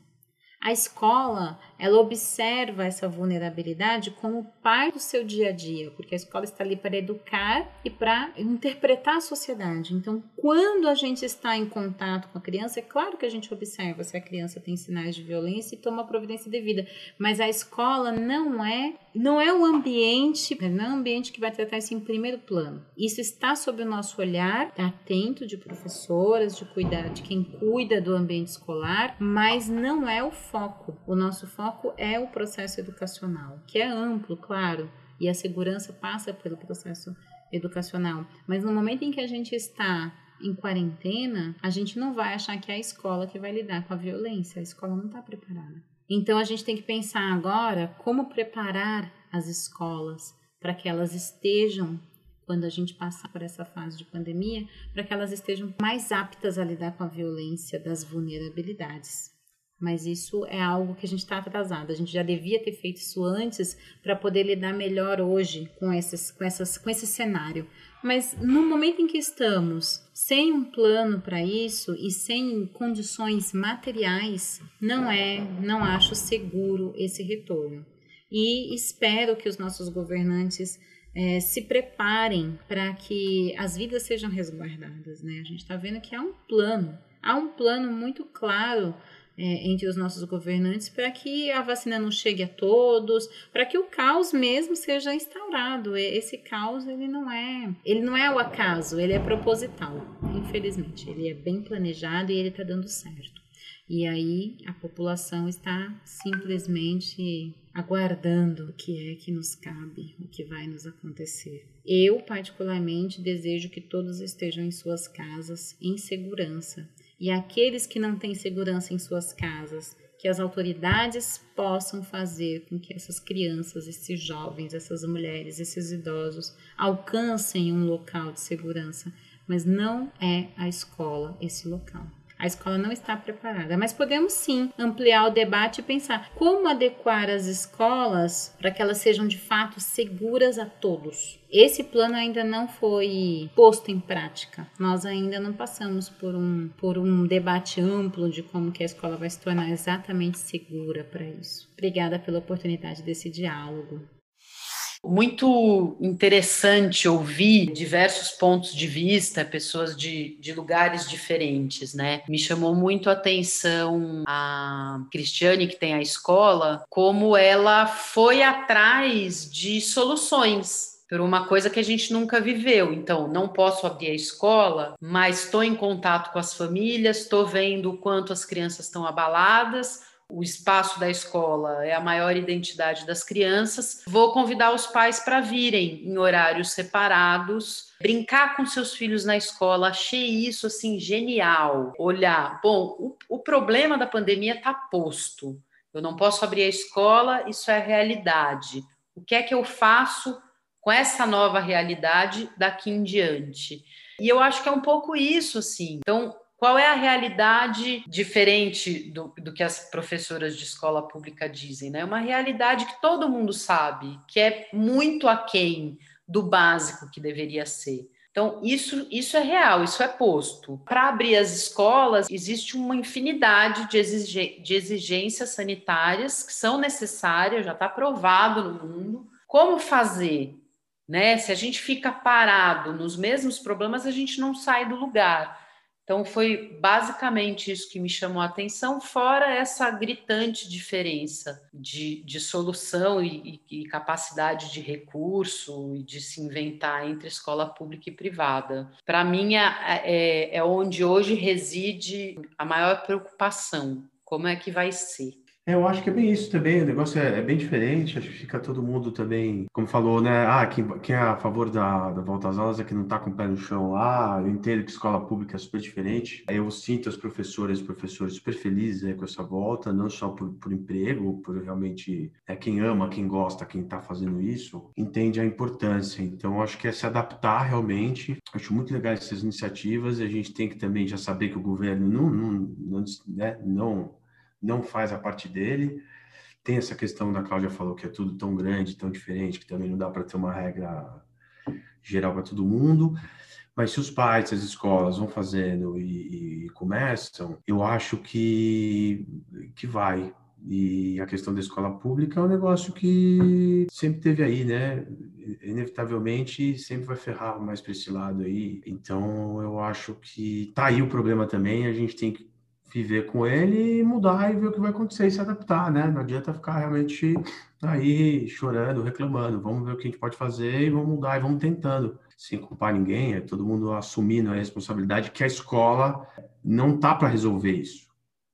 [SPEAKER 29] A escola, ela observa essa vulnerabilidade como parte do seu dia a dia, porque a escola está ali para educar e para interpretar a sociedade. Então, quando a gente está em contato com a criança, é claro que a gente observa se a criança tem sinais de violência e toma a providência devida, mas a escola não é não é o ambiente, não é o ambiente que vai tratar isso em primeiro plano. Isso está sob o nosso olhar, tá atento de professoras, de cuidar, de quem cuida do ambiente escolar, mas não é o foco. O nosso foco é o processo educacional, que é amplo, claro, e a segurança passa pelo processo educacional. Mas no momento em que a gente está em quarentena, a gente não vai achar que é a escola que vai lidar com a violência. A escola não está preparada. Então a gente tem que pensar agora como preparar as escolas para que elas estejam, quando a gente passar por essa fase de pandemia, para que elas estejam mais aptas a lidar com a violência das vulnerabilidades. Mas isso é algo que a gente está atrasado. A gente já devia ter feito isso antes para poder lidar melhor hoje com, com, essas, com esse cenário. Mas no momento em que estamos sem um plano para isso e sem condições materiais, não é, não acho seguro esse retorno. E espero que os nossos governantes é, se preparem para que as vidas sejam resguardadas. Né? A gente está vendo que há um plano, há um plano muito claro é, entre os nossos governantes para que a vacina não chegue a todos, para que o caos mesmo seja instaurado. Esse caos ele não é, ele não é o acaso, ele é proposital. Infelizmente, ele é bem planejado e ele está dando certo. E aí a população está simplesmente aguardando o que é que nos cabe, o que vai nos acontecer. Eu, particularmente, desejo que todos estejam em suas casas em segurança e aqueles que não têm segurança em suas casas, que as autoridades possam fazer com que essas crianças, esses jovens, essas mulheres, esses idosos alcancem um local de segurança, mas não é a escola esse local. A escola não está preparada, mas podemos sim ampliar o debate e pensar como adequar as escolas para que elas sejam de fato seguras a todos. Esse plano ainda não foi posto em prática. Nós ainda não passamos por um, por um debate amplo de como que a escola vai se tornar exatamente segura para isso. Obrigada pela oportunidade desse diálogo
[SPEAKER 18] muito interessante ouvir diversos pontos de vista, pessoas de, de lugares diferentes, né? Me chamou muito a atenção a Cristiane, que tem a escola, como ela foi atrás de soluções por uma coisa que a gente nunca viveu. Então, não posso abrir a escola, mas estou em contato com as famílias, estou vendo o quanto as crianças estão abaladas, o espaço da escola é a maior identidade das crianças. Vou convidar os pais para virem em horários separados, brincar com seus filhos na escola. Achei isso assim genial. Olhar, bom, o, o problema da pandemia está posto. Eu não posso abrir a escola, isso é realidade. O que é que eu faço com essa nova realidade daqui em diante? E eu acho que é um pouco isso, assim. Então, qual é a realidade diferente do, do que as professoras de escola pública dizem? É né? uma realidade que todo mundo sabe, que é muito aquém do básico que deveria ser. Então, isso, isso é real, isso é posto. Para abrir as escolas, existe uma infinidade de, exige de exigências sanitárias que são necessárias, já está provado no mundo. Como fazer? Né? Se a gente fica parado nos mesmos problemas, a gente não sai do lugar. Então, foi basicamente isso que me chamou a atenção, fora essa gritante diferença de, de solução e, e, e, capacidade de recurso e de se inventar entre escola pública e privada. Para mim, é, é, é onde hoje reside a maior preocupação: como é que vai ser?
[SPEAKER 16] É, eu acho que é bem isso também, o negócio é, é, bem diferente, acho que fica todo mundo também, como falou, né? Ah, quem, quem é a favor da, da volta às aulas é que não está com o pé no chão lá, eu entendo que escola pública é super diferente. Eu sinto as professoras e professores super felizes aí com essa volta, não só por, por emprego, por realmente é quem ama, quem gosta, quem está fazendo isso, entende a importância. Então, acho que é se adaptar realmente. Acho muito legal essas iniciativas e a gente tem que também já saber que o governo não, não, não, né, não não faz a parte dele. Tem essa questão da Cláudia falou que é tudo tão grande, tão diferente, que também não dá para ter uma regra geral para todo mundo. Mas se os pais, as escolas vão fazendo e, e, começam, eu acho que, que vai. E a questão da escola pública é um negócio que sempre teve aí, né? Inevitavelmente sempre vai ferrar mais para esse lado aí. Então eu acho que tá aí o problema também. A gente tem que viver com ele e mudar e ver o que vai acontecer e se adaptar, né? Não adianta ficar realmente aí chorando, reclamando. Vamos ver o que a gente pode fazer e vamos mudar e vamos tentando. Sem culpar ninguém, é todo mundo assumindo a responsabilidade que a escola não tá para resolver isso.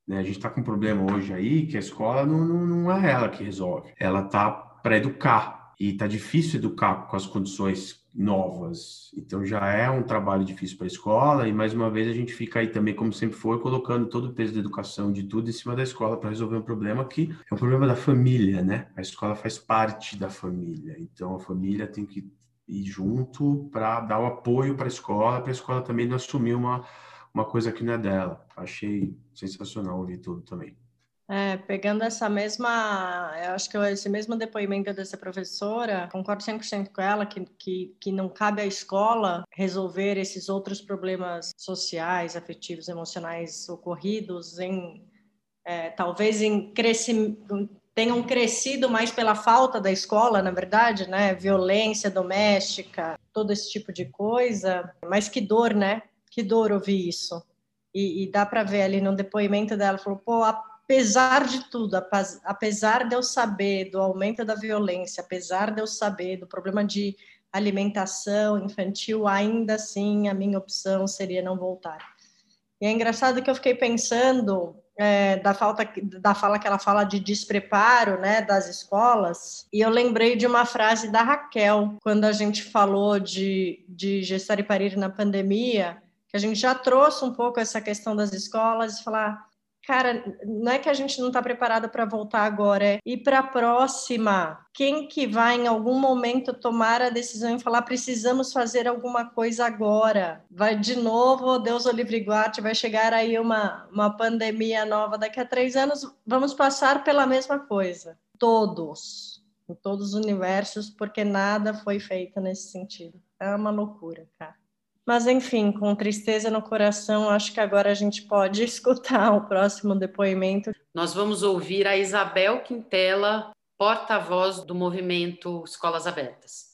[SPEAKER 16] Né? A gente está com um problema hoje aí que a escola não, não, não é ela que resolve. Ela tá para educar e tá difícil educar com as condições novas. Então já é um trabalho difícil para a escola e mais uma vez a gente fica aí também como sempre foi colocando todo o peso da educação de tudo em cima da escola para resolver um problema que é um problema da família, né? A escola faz parte da família. Então a família tem que ir junto para dar o apoio para a escola, para a escola também não assumir uma uma coisa que não é dela. Achei sensacional ouvir tudo também.
[SPEAKER 17] É, pegando essa mesma, acho que esse mesmo depoimento dessa professora, concordo 100% com ela, que, que, que não cabe à escola resolver esses outros problemas sociais, afetivos, emocionais ocorridos em, é, talvez em crescimento, tenham crescido mais pela falta da escola, na verdade, né? Violência doméstica, todo esse tipo de coisa. Mas que dor, né? Que dor ouvir isso. E, e dá para ver ali no depoimento dela, falou, pô, a apesar de tudo, apesar de eu saber do aumento da violência, apesar de eu saber do problema de alimentação infantil, ainda assim a minha opção seria não voltar. E é engraçado que eu fiquei pensando é, da falta da fala que ela fala de despreparo, né, das escolas. E eu lembrei de uma frase da Raquel quando a gente falou de de gestar e parir na pandemia, que a gente já trouxe um pouco essa questão das escolas e falar cara, não é que a gente não está preparado para voltar agora, é ir para a próxima. Quem que vai em algum momento tomar a decisão e falar precisamos fazer alguma coisa agora? Vai de novo, Deus o livre guarde, vai chegar aí uma, uma pandemia nova daqui a três anos, vamos passar pela mesma coisa. Todos, em todos os universos, porque nada foi feito nesse sentido. É uma loucura, cara. Mas, enfim, com tristeza no coração, acho que agora a gente pode escutar o próximo depoimento.
[SPEAKER 18] Nós vamos ouvir a Isabel Quintela, porta-voz do movimento Escolas Abertas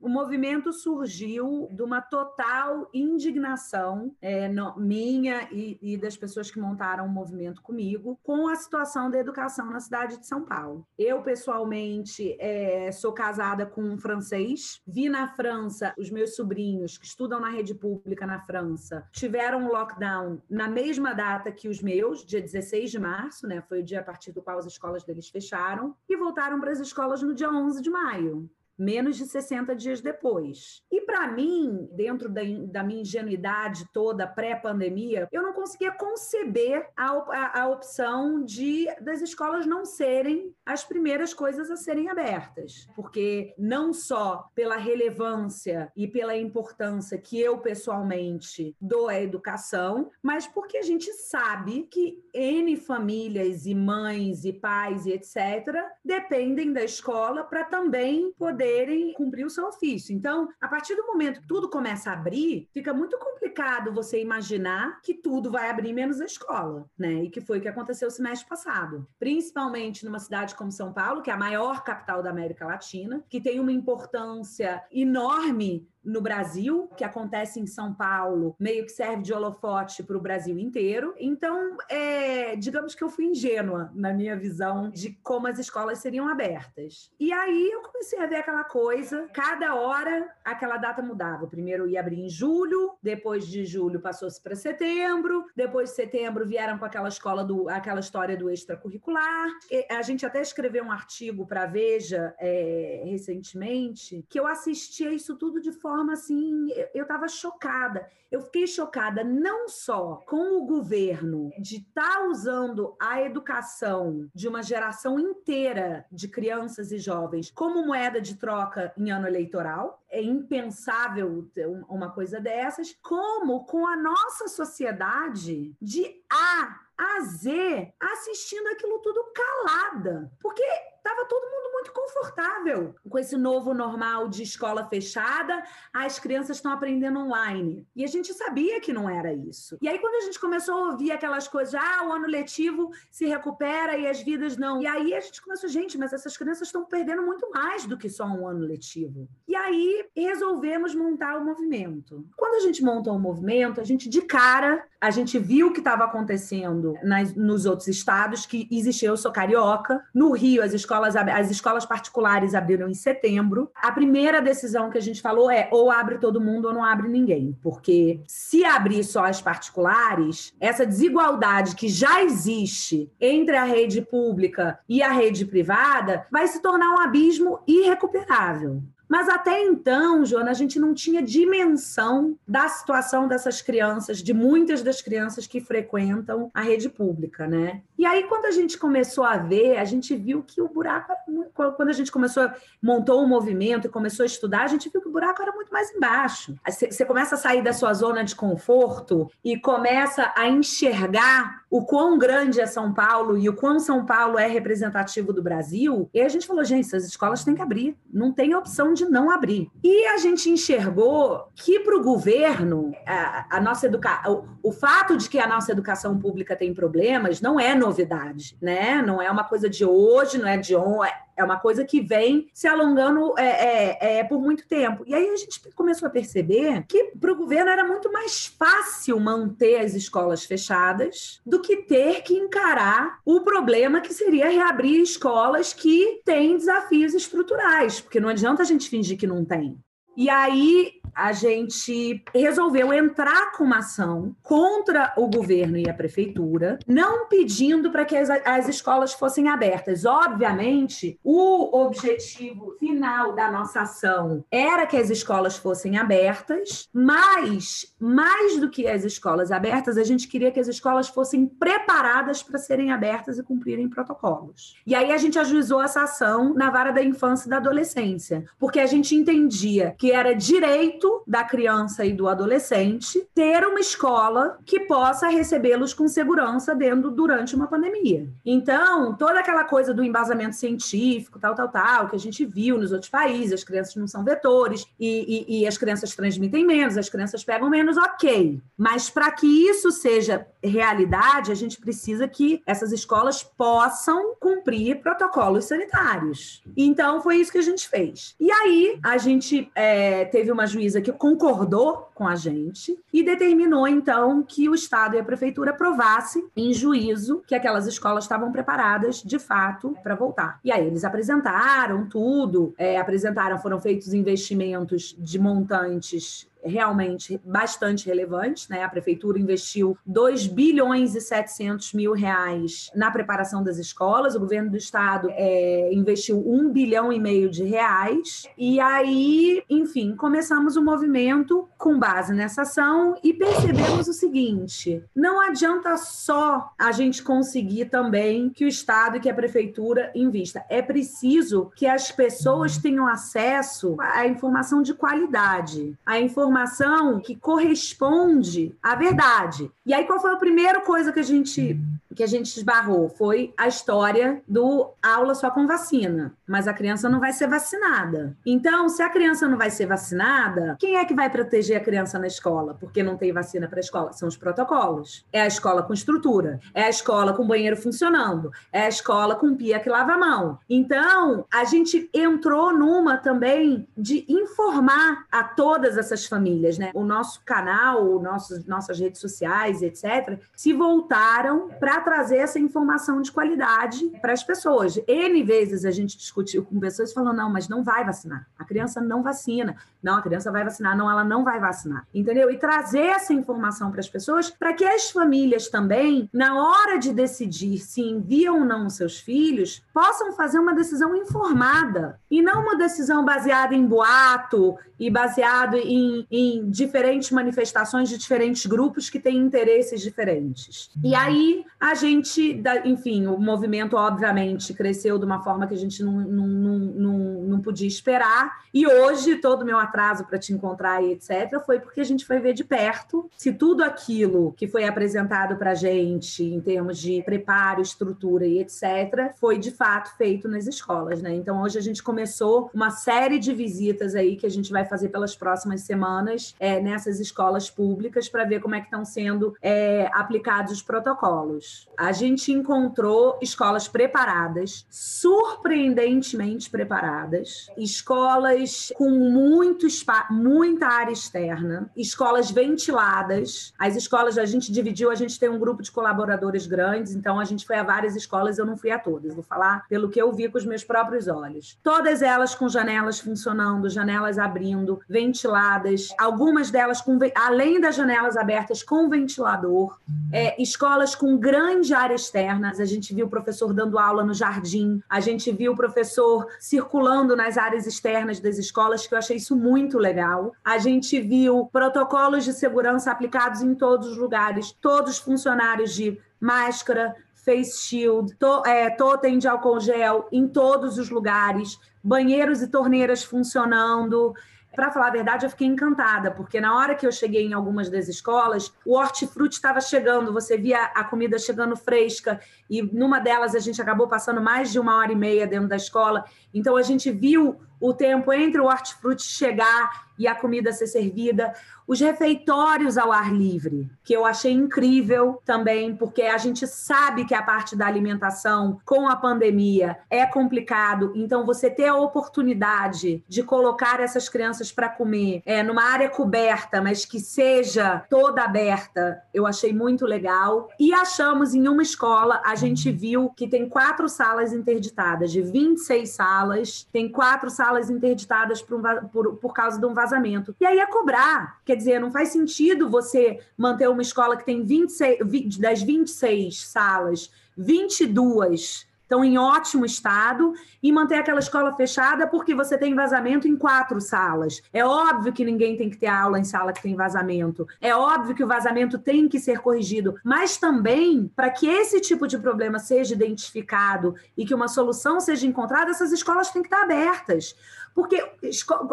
[SPEAKER 30] o movimento surgiu de uma total indignação é, no, minha e, e, das pessoas que montaram o movimento comigo com a situação da educação na cidade de São Paulo. Eu, pessoalmente, é, sou casada com um francês, vi na França os meus sobrinhos que estudam na rede pública na França tiveram um lockdown na mesma data que os meus, dia 16 de março, né? Foi o dia a partir do qual as escolas deles fecharam, e voltaram para as escolas no dia 11 de maio menos de 60 dias depois. E para mim, dentro da, da, minha ingenuidade toda pré-pandemia, eu não conseguia conceber a, a, a, opção de das escolas não serem as primeiras coisas a serem abertas, porque não só pela relevância e pela importância que eu pessoalmente dou à educação, mas porque a gente sabe que N famílias e mães e pais e etc dependem da escola para também poder poderem cumprir o seu ofício. Então, a partir do momento que tudo começa a abrir, fica muito complicado você imaginar que tudo vai abrir menos a escola, né? E que foi o que aconteceu o semestre passado. Principalmente numa cidade como São Paulo, que é a maior capital da América Latina, que tem uma importância enorme no Brasil, que acontece em São Paulo, meio que serve de holofote para o Brasil inteiro. Então, é, digamos que eu fui ingênua na minha visão de como as escolas seriam abertas. E aí eu comecei a ver aquela coisa, cada hora aquela data mudava. Primeiro ia abrir em julho, depois de julho passou-se para setembro, depois de setembro vieram com aquela escola do aquela história do extracurricular. E a gente até escreveu um artigo para Veja é, recentemente que eu assistia isso tudo de forma forma assim, eu estava chocada. Eu fiquei chocada não só com o governo de estar tá usando a educação de uma geração inteira de crianças e jovens como moeda de troca em ano eleitoral, é impensável uma coisa dessas, como com a nossa sociedade de A a Z assistindo aquilo tudo calada, porque estava todo mundo muito confortável com esse novo normal de escola fechada, as crianças estão aprendendo online. E a gente sabia que não era isso. E aí, quando a gente começou a ouvir aquelas coisas, ah, o ano letivo se recupera e as vidas não. E aí a gente começou, gente, mas essas crianças estão perdendo muito mais do que só um ano letivo. E aí resolvemos montar o movimento. Quando a gente montou o movimento, a gente de cara, a gente viu o que estava acontecendo nas, nos outros estados, que existia, eu sou carioca. No Rio, as escolas, as escolas particulares abriram em setembro. A primeira decisão que a gente falou é ou abre todo mundo ou não abre ninguém. Porque se abrir só as particulares, essa desigualdade que já existe entre a rede pública e a rede privada vai se tornar um abismo irrecuperável. Mas até então, Joana, a gente não tinha dimensão da situação dessas crianças, de muitas das crianças que frequentam a rede pública, né? E aí, quando a gente começou a ver, a gente viu que o buraco era muito... Quando a gente começou, montou o um movimento e começou a estudar, a gente viu que o buraco era muito mais embaixo. Você começa a sair da sua zona de conforto e começa a enxergar o quão grande é São Paulo e o quão São Paulo é representativo do Brasil. E a gente falou, gente, essas escolas têm que abrir. Não tem opção de não abrir. E a gente enxergou que para o governo, a, a nossa educação, o, o fato de que a nossa educação pública tem problemas não é novidade, né? Não é uma coisa de hoje, não é de ontem é uma coisa que vem se alongando é, é, é, por muito tempo. E aí a gente começou a perceber que para o governo era muito mais fácil manter as escolas fechadas do que ter que encarar o problema que seria reabrir escolas que têm desafios estruturais, porque não adianta a gente fingir que não tem. E aí a gente resolveu entrar com uma ação contra o governo e a prefeitura, não pedindo para que as, as, escolas fossem abertas. Obviamente, o objetivo final da nossa ação era que as escolas fossem abertas, mas mais do que as escolas abertas, a gente queria que as escolas fossem preparadas para serem abertas e cumprirem protocolos. E aí a gente ajuizou essa ação na vara da infância e da adolescência, porque a gente entendia que era direito da criança e do adolescente ter uma escola que possa recebê-los com segurança dentro durante uma pandemia. Então, toda aquela coisa do embasamento científico, tal, tal, tal, que a gente viu nos outros países, as crianças não são vetores e, e, e as crianças transmitem menos, as crianças pegam menos, ok. Mas para que isso seja realidade, a gente precisa que essas escolas possam cumprir protocolos sanitários. Então, foi isso que a gente fez. E aí, a gente é, teve uma juíza que concordou com a gente e determinou, então, que o Estado e a Prefeitura aprovassem em juízo que aquelas escolas estavam preparadas, de fato, para voltar. E aí eles apresentaram tudo, é, apresentaram, foram feitos investimentos de montantes realmente bastante relevante, né? A prefeitura investiu 2 bilhões e 700 mil reais na preparação das escolas, o governo do estado é, investiu 1 bilhão e meio de reais, e aí, enfim, começamos o movimento com base nessa ação e percebemos o seguinte: não adianta só a gente conseguir também que o estado e que a prefeitura invista, é preciso que as pessoas tenham acesso à informação de qualidade, à informação informação que corresponde à verdade. E aí, qual foi a primeira coisa que a gente que a gente esbarrou? Foi a história do aula só com vacina, mas a criança não vai ser vacinada. Então, se a criança não vai ser vacinada, quem é que vai proteger a criança na escola? Porque não tem vacina para a escola? São os protocolos. É a escola com estrutura, é a escola com banheiro funcionando, é a escola com pia que lava a mão. Então, a gente entrou numa também de informar a todas essas famílias né? O nosso canal, nossos, nossas redes sociais, etc., se voltaram para trazer essa informação de qualidade para as pessoas. N vezes a gente discutiu com pessoas falando, não, mas não vai vacinar. A criança não vacina. Não, a criança vai vacinar. Não, ela não vai vacinar. Entendeu? E trazer essa informação para as pessoas para que as famílias também, na hora de decidir se enviam ou não seus filhos, possam fazer uma decisão informada e não uma decisão baseada em boato e baseado em, em diferentes manifestações de diferentes grupos que têm interesses diferentes. E aí a A gente, enfim, o movimento, obviamente, cresceu de uma forma que a gente não, não, não, não, podia esperar. E hoje, todo o meu atraso para te encontrar e etc., foi porque a gente foi ver de perto se tudo aquilo que foi apresentado para a gente, em termos de preparo, estrutura e etc., foi de fato feito nas escolas, né? Então, hoje a gente começou uma série de visitas aí que a gente vai fazer pelas próximas semanas é, nessas escolas públicas para ver como é que estão sendo é, aplicados os protocolos. A gente encontrou escolas preparadas, surpreendentemente preparadas, escolas com muito muita área externa, escolas ventiladas. As escolas a gente dividiu, a gente tem um grupo de colaboradores grandes, então a gente foi a várias escolas, eu não fui a todas, vou falar pelo que eu vi com os meus próprios olhos. Todas elas com janelas funcionando, janelas abrindo, ventiladas, algumas delas com além das janelas abertas com ventilador, é, escolas com grande grande área externa. A gente viu o professor dando aula no jardim, a gente viu o professor circulando nas áreas externas das escolas, que eu achei isso muito legal. A gente viu protocolos de segurança aplicados em todos os lugares, todos funcionários de máscara, face shield, to, é, totem de álcool gel em todos os lugares, banheiros e torneiras funcionando. Para falar a verdade, eu fiquei encantada, porque na hora que eu cheguei em algumas das escolas, o hortifruti estava chegando, você via a comida chegando fresca, e numa delas a gente acabou passando mais de uma hora e meia dentro da escola. Então a gente viu o tempo entre o hortifruti chegar e a comida ser servida, os refeitórios ao ar livre, que eu achei incrível também, porque a gente sabe que a parte da alimentação com a pandemia é complicado, então você ter a oportunidade de colocar essas crianças para comer é, numa área coberta, mas que seja toda aberta, eu achei muito legal. E achamos em uma escola, a gente viu que tem quatro salas interditadas, de 26 salas, tem quatro salas interditadas por, um, por, por causa de um vazamento. E aí é cobrar. Quer dizer, não faz sentido você manter uma escola que tem 26, 20, das 26 salas, 22 estão em ótimo estado e manter aquela escola fechada porque você tem vazamento em quatro salas. É óbvio que ninguém tem que ter aula em sala que tem vazamento. É óbvio que o vazamento tem que ser corrigido, mas também para que esse tipo de problema seja identificado e que uma solução seja encontrada, essas escolas têm que estar abertas. Porque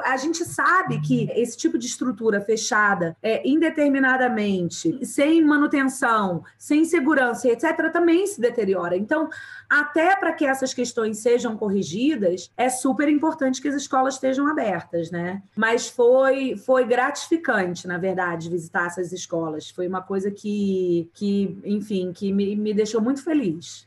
[SPEAKER 30] a gente sabe que esse tipo de estrutura fechada é, indeterminadamente, sem manutenção, sem segurança, etc., também se deteriora. Então, até para que essas questões sejam corrigidas, é super importante que as escolas estejam abertas, né? Mas foi, foi gratificante, na verdade, visitar essas escolas. Foi uma coisa que, que enfim, que me, me deixou muito feliz.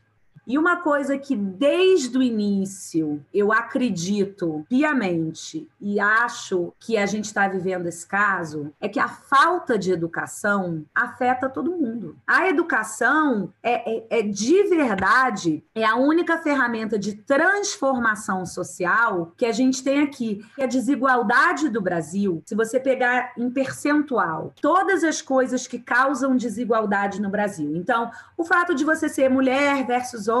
[SPEAKER 30] E uma coisa que desde o início eu acredito piamente e acho que a gente está vivendo esse caso é que a falta de educação afeta todo mundo. A educação é, é, é de verdade é a única ferramenta de transformação social que a gente tem aqui. A desigualdade do Brasil, se você pegar em percentual todas as coisas que causam desigualdade no Brasil. Então, o fato de você ser mulher versus homem,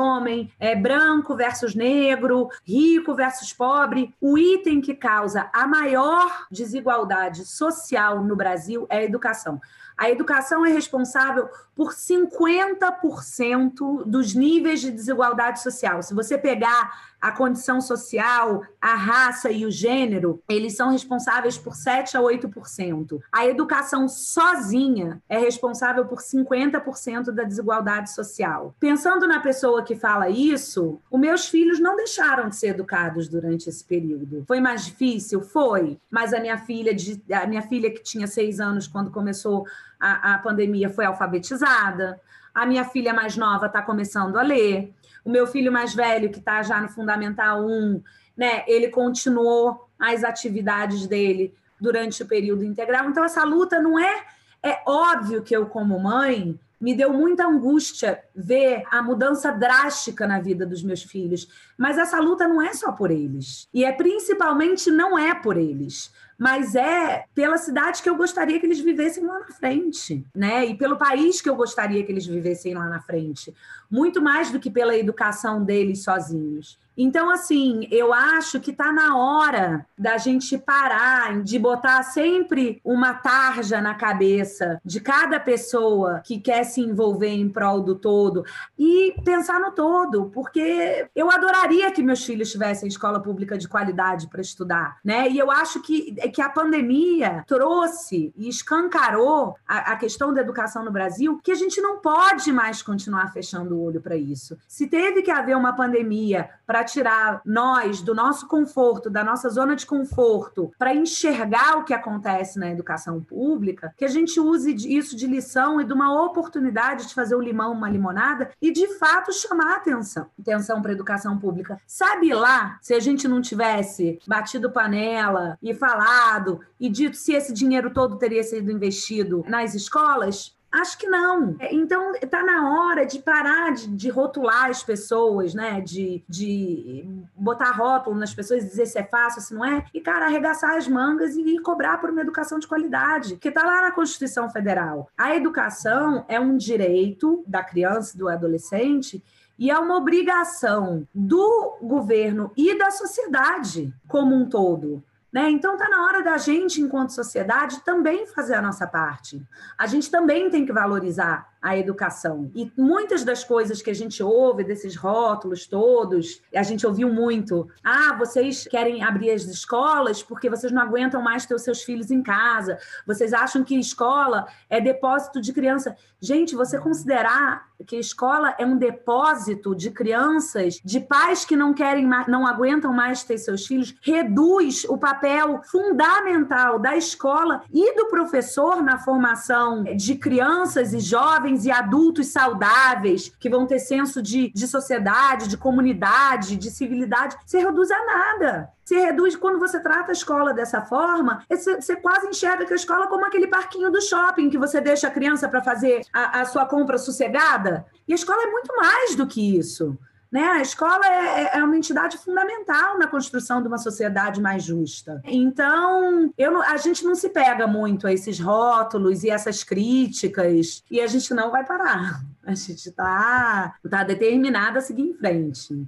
[SPEAKER 30] é, branco versus negro, rico versus pobre. O item que causa a maior desigualdade social no Brasil é a educação. A educação é responsável por 50% dos níveis de desigualdade social. Se você pegar a condição social, a raça e o gênero, eles são responsáveis por 7 a 8%. A educação sozinha é responsável por 50% da desigualdade social. Pensando na pessoa que fala isso, os meus filhos não deixaram de ser educados durante esse período. Foi mais difícil? Foi. Mas a minha filha, a minha filha que tinha seis anos quando começou a, a pandemia, foi alfabetizada. A minha filha mais nova está começando a ler o meu filho mais velho, que está já no Fundamental 1, né, ele continuou as atividades dele durante o período integral. Então, essa luta não é. É óbvio que eu, como mãe, me deu muita angústia ver a mudança drástica na vida dos meus filhos. Mas essa luta não é só por eles. E é principalmente não é por eles mas é pela cidade que eu gostaria que eles vivessem lá na frente, né? E pelo país que eu gostaria que eles vivessem lá na frente, muito mais do que pela educação deles sozinhos. Então, assim, eu acho que está na hora da gente parar de botar sempre uma tarja na cabeça de cada pessoa que quer se envolver em prol do todo e pensar no todo, porque eu adoraria que meus filhos tivessem escola pública de qualidade para estudar, né? E eu acho que, que a pandemia trouxe e escancarou a, a questão da educação no Brasil, que a gente não pode mais continuar fechando olho para isso. Se teve que haver uma pandemia para tirar nós do nosso conforto, da nossa zona de conforto, para enxergar o que acontece na educação pública, que a gente use isso de lição e de uma oportunidade de fazer o limão uma limonada e de fato chamar atenção, atenção para a educação pública. Sabe lá se a gente não tivesse batido panela e falado e dito se esse dinheiro todo teria sido investido nas escolas? Acho que não. Então, está na hora de parar de, de, rotular as pessoas, né? De, de botar rótulo nas pessoas, dizer se é fácil, se não é. E, cara, arregaçar as mangas e, e cobrar por uma educação de qualidade, que está lá na Constituição Federal. A educação é um direito da criança e do adolescente e é uma obrigação do governo e da sociedade como um todo. Né? Então está na hora da gente, enquanto sociedade, também fazer a nossa parte. A gente também tem que valorizar a educação. E muitas das coisas que a gente ouve, desses rótulos todos, a gente ouviu muito. Ah, vocês querem abrir as escolas porque vocês não aguentam mais ter os seus filhos em casa. Vocês acham que escola é depósito de criança. Gente, você considerar que escola é um depósito de crianças, de pais que não querem, não aguentam mais ter seus filhos, reduz o papel fundamental da escola e do professor na formação de crianças e jovens jovens e adultos saudáveis, que vão ter senso de, de sociedade, de comunidade, de civilidade, se reduz a nada. Se reduz quando você trata a escola dessa forma, você, quase enxerga que a escola é como aquele parquinho do shopping que você deixa a criança para fazer a, a sua compra sossegada. E a escola é muito mais do que isso. Né? A escola é, é, é, uma entidade fundamental na construção de uma sociedade mais justa. Então, eu, a gente não se pega muito a esses rótulos e essas críticas, e a gente não vai parar. A gente está tá determinada a seguir em frente.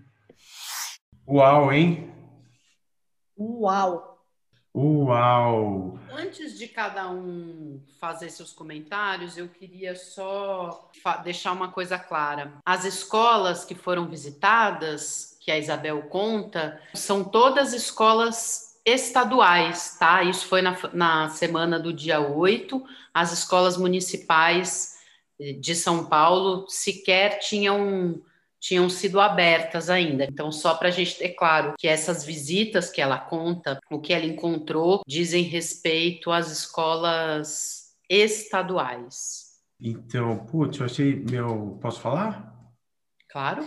[SPEAKER 16] Uau, hein?
[SPEAKER 17] Uau!
[SPEAKER 16] Uau!
[SPEAKER 18] Antes de cada um fazer seus comentários, eu queria só deixar uma coisa clara. As escolas que foram visitadas, que a Isabel conta, são todas escolas estaduais, tá? Isso foi na, na semana do dia 8. As escolas municipais de São Paulo sequer tinham tinham sido abertas ainda. Então, só para a gente ter claro que essas visitas que ela conta, o que ela encontrou, dizem respeito às escolas estaduais.
[SPEAKER 16] Então, putz, eu achei. Meu, posso falar?
[SPEAKER 18] Claro.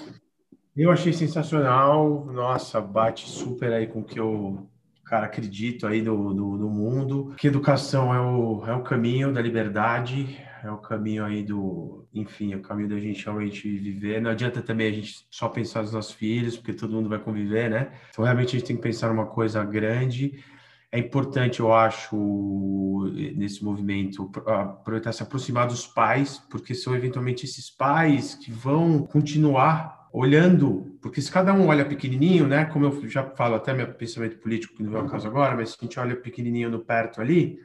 [SPEAKER 16] Eu achei sensacional. Nossa, bate super aí com o que eu cara, acredito aí no, no, no, mundo, que educação é o, é o caminho da liberdade, é o caminho aí do, enfim, é o caminho da gente realmente viver. Não adianta também a gente só pensar nos nossos filhos, porque todo mundo vai conviver, né? Então, realmente a gente tem que pensar numa coisa grande. É importante, eu acho, nesse movimento, aproveitar se aproximar dos pais, porque são eventualmente esses pais que vão continuar olhando, porque se cada um olha pequenininho, né, como eu já falo até meu pensamento político, que não é o caso agora, mas se a gente olha pequenininho no perto ali,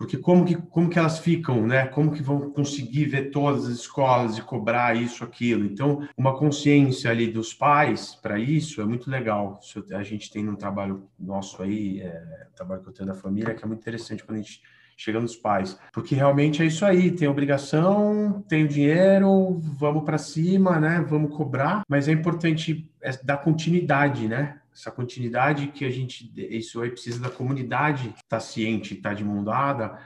[SPEAKER 16] porque como que, como que elas ficam, né? Como que vão conseguir ver todas as escolas e cobrar isso, aquilo? Então, uma consciência ali dos pais para isso é muito legal. A gente tem um trabalho nosso aí, é, trabalho que eu tenho da família, que é muito interessante quando a gente chega nos pais, porque realmente é isso aí, tem obrigação, tem dinheiro, vamos para cima, né? Vamos cobrar, mas é importante é, dar continuidade, né? Essa continuidade que a gente, isso aí precisa da comunidade estar tá ciente, estar tá de mão dada,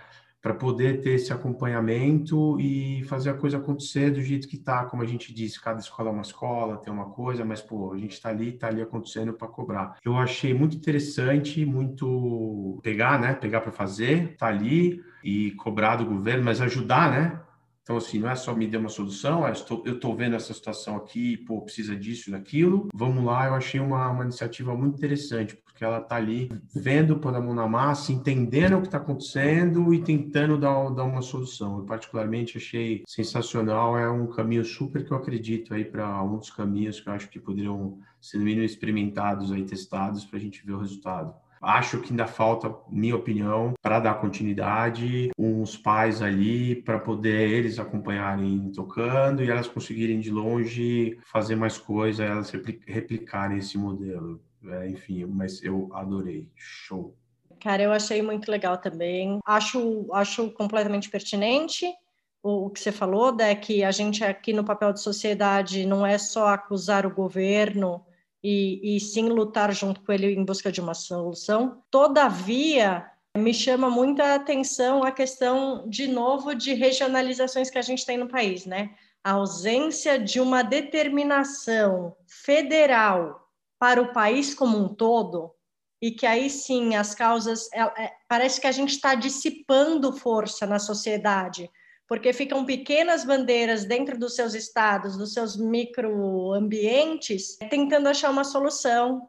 [SPEAKER 16] para poder ter esse acompanhamento e fazer a coisa acontecer do jeito que tá, como a gente disse, cada escola é uma escola, tem uma coisa, mas pô, a gente está ali, está ali acontecendo para cobrar. Eu achei muito interessante, muito pegar, né, pegar para fazer, tá ali e cobrar do governo, mas ajudar, né? Então, assim, não é só me dê uma solução, é, estou, eu estou vendo essa situação aqui, pô, precisa disso, daquilo, vamos lá. Eu achei uma, uma iniciativa muito interessante, porque ela está ali vendo, pondo a mão na massa, entendendo o que está acontecendo e tentando dar, dar uma solução. Eu, particularmente, achei sensacional, é um caminho super que eu acredito aí para um dos caminhos que eu acho que poderiam ser, no mínimo, experimentados aí, testados, para a gente ver o resultado. Acho que ainda falta, minha opinião, para dar continuidade, uns pais ali para poder eles acompanharem tocando e elas conseguirem de longe fazer mais coisa, elas replicarem esse modelo. É, enfim, mas eu adorei. Show.
[SPEAKER 17] Cara, eu achei muito legal também. Acho, acho completamente pertinente o, que você falou, né, que a gente aqui no papel de sociedade não é só acusar o governo e, e sim lutar junto com ele em busca de uma solução. Todavia, me chama muita atenção a questão, de novo, de regionalizações que a gente tem no país, né? A ausência de uma determinação federal para o país como um todo, e que aí sim as causas. É, é, parece que a gente está dissipando força na sociedade porque ficam pequenas bandeiras dentro dos seus estados, dos seus microambientes, tentando achar uma solução.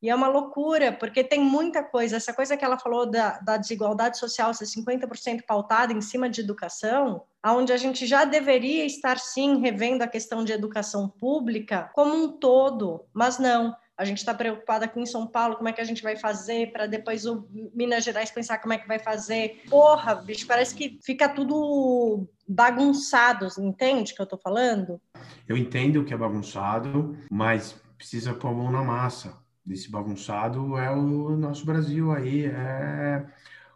[SPEAKER 17] E é uma loucura, porque tem muita coisa. Essa coisa que ela falou da, da desigualdade social ser 50% pautada em cima de educação, onde a gente já deveria estar sim revendo a questão de educação pública como um todo, mas não a gente está preocupado aqui em São Paulo, como é que a gente vai fazer, para depois o Minas Gerais pensar como é que vai fazer. Porra, bicho, parece que fica tudo bagunçado, entende o que eu estou falando?
[SPEAKER 16] Eu entendo que é bagunçado, mas precisa pôr a mão na massa. Esse bagunçado é o nosso Brasil aí, é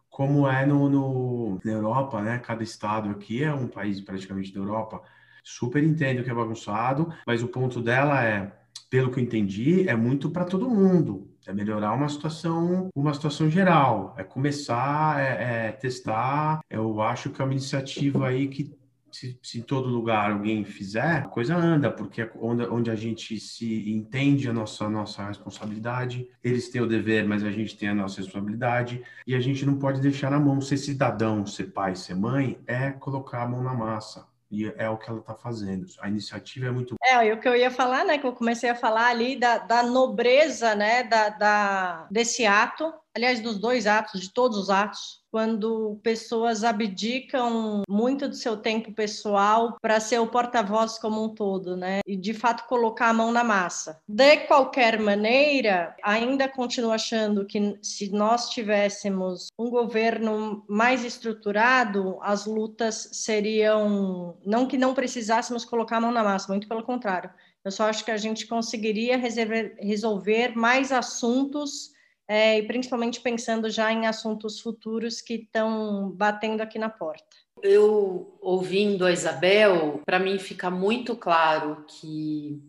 [SPEAKER 16] como é no, no, na Europa, né? Cada estado aqui é um país praticamente da Europa. Super entendo que é bagunçado, mas o ponto dela é pelo que eu entendi, é muito para todo mundo. É melhorar uma situação, uma situação geral. É começar, é, é testar. Eu acho que é uma iniciativa aí que se, se, em todo lugar alguém fizer, a coisa anda, porque é onde, onde a gente se entende a nossa, nossa responsabilidade, eles têm o dever, mas a gente tem a nossa responsabilidade, e a gente não pode deixar na mão ser cidadão, ser pai, ser mãe, é colocar a mão na massa. E é o que ela está fazendo. A iniciativa é muito.
[SPEAKER 17] É, o que eu ia falar, né? Que eu comecei a falar ali da, da nobreza, né? Da, da, desse ato, aliás, dos dois atos, de todos os atos, quando pessoas abdicam muito do seu tempo pessoal para ser o porta-voz como um todo, né? E de fato colocar a mão na massa. De qualquer maneira, ainda continuo achando que se nós tivéssemos um governo mais estruturado, as lutas seriam não que não precisássemos colocar a mão na massa, muito pelo contrário. Eu só acho que a gente conseguiria resolver mais assuntos é, e principalmente pensando já em assuntos futuros que estão batendo aqui na porta.
[SPEAKER 18] Eu ouvindo a Isabel, para mim fica muito claro que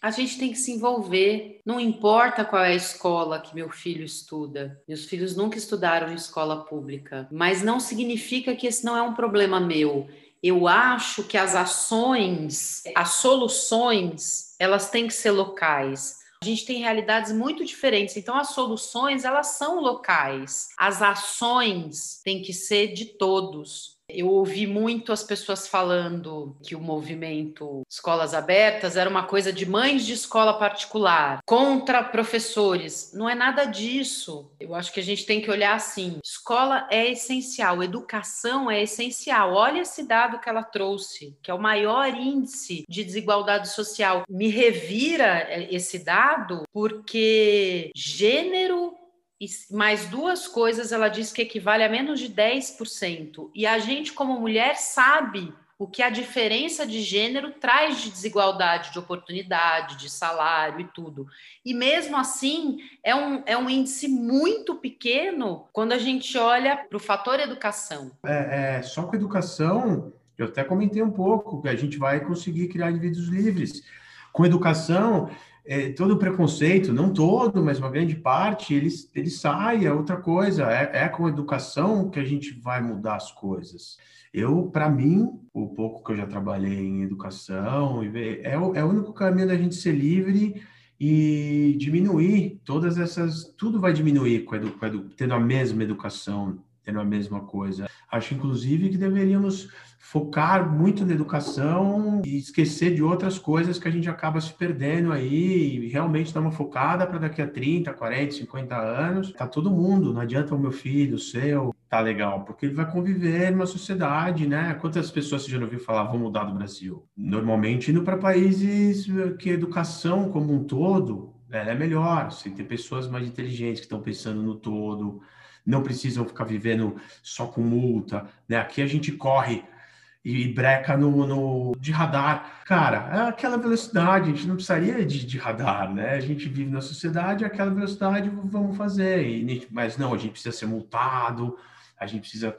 [SPEAKER 18] a gente tem que se envolver, não importa qual é a escola que meu filho estuda. Meus filhos nunca estudaram em escola pública, mas não significa que esse não é um problema meu. Eu acho que as ações, as soluções, elas têm que ser locais. A gente tem realidades muito diferentes, então as soluções elas são locais, as ações têm que ser de todos. Eu ouvi muito as pessoas falando que o movimento Escolas Abertas era uma coisa de mães de escola particular contra professores. Não é nada disso. Eu acho que a gente tem que olhar assim: escola é essencial, educação é essencial. Olha esse dado que ela trouxe, que é o maior índice de desigualdade social. Me revira esse dado porque gênero mais duas coisas ela diz que equivale a menos de 10%. E a gente, como mulher, sabe o que a diferença de gênero traz de desigualdade de oportunidade, de salário e tudo. E mesmo assim, é um, é um índice muito pequeno quando a gente olha para o fator educação.
[SPEAKER 16] É, é, só com educação, eu até comentei um pouco, que a gente vai conseguir criar indivíduos livres. Com educação, é, todo o preconceito, não todo, mas uma grande parte, ele, ele sai. É outra coisa, é, é com a educação que a gente vai mudar as coisas. Eu, para mim, o pouco que eu já trabalhei em educação, é o, é o único caminho da gente ser livre e diminuir todas essas. Tudo vai diminuir com, edu, com edu, tendo a mesma educação tendo a mesma coisa. Acho, inclusive, que deveríamos focar muito na educação e esquecer de outras coisas que a gente acaba se perdendo aí e realmente dar uma focada para daqui a 30, 40, 50 anos. Tá todo mundo, não adianta o meu filho, o seu, tá legal, porque ele vai conviver numa sociedade, né? Quantas pessoas você já ouviu falar vão mudar do Brasil? Normalmente indo para países que a educação como um todo ela é melhor, você tem pessoas mais inteligentes que estão pensando no todo, não precisam ficar vivendo só com multa, né? Aqui a gente corre e breca no, no, de radar. Cara, é aquela velocidade, a gente não precisaria de, de radar, né? A gente vive na sociedade, aquela velocidade vamos fazer. E, mas não, a gente precisa ser multado, a gente precisa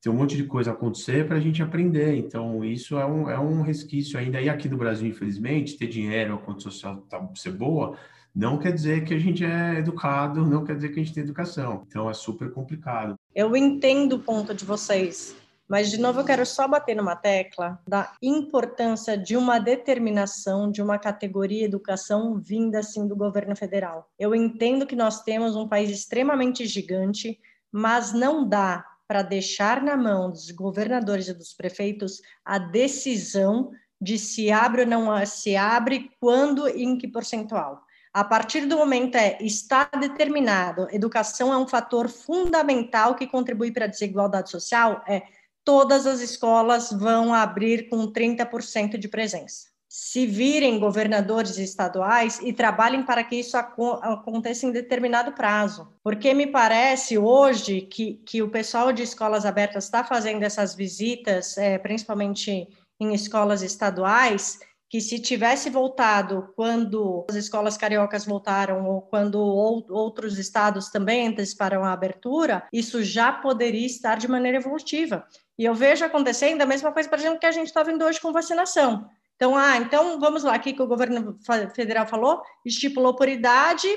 [SPEAKER 16] ter um monte de coisa acontecer para a gente aprender. Então, isso é um, é um resquício ainda. E aqui no Brasil, infelizmente, ter dinheiro, a conta social tá, ser boa, não quer dizer que a gente é educado, não quer dizer que a gente tem educação. Então, é super complicado.
[SPEAKER 17] Eu entendo o ponto de vocês. Mas, de novo, eu quero só bater numa tecla da importância de uma determinação de uma categoria educação vinda, assim, do governo federal. Eu entendo que nós temos um país extremamente gigante, mas não dá para deixar na mão dos governadores e dos prefeitos a decisão de se abre ou não se abre, quando e em que percentual. A partir do momento é está determinado, educação é um fator fundamental que contribui para a desigualdade social, é todas as escolas vão abrir com 30% de presença. Se virem governadores estaduais e trabalhem para que isso aconteça em determinado prazo. Porque me parece hoje que, que o pessoal de escolas abertas está fazendo essas visitas, é, principalmente em escolas estaduais, que se tivesse voltado quando as escolas cariocas voltaram ou quando outros estados também anteciparam a abertura, isso já poderia estar de maneira evolutiva. E eu vejo acontecendo a mesma coisa, por exemplo, que a gente está vendo hoje com vacinação. Então, ah, então vamos lá, aqui que o governo federal falou, estipulou por idade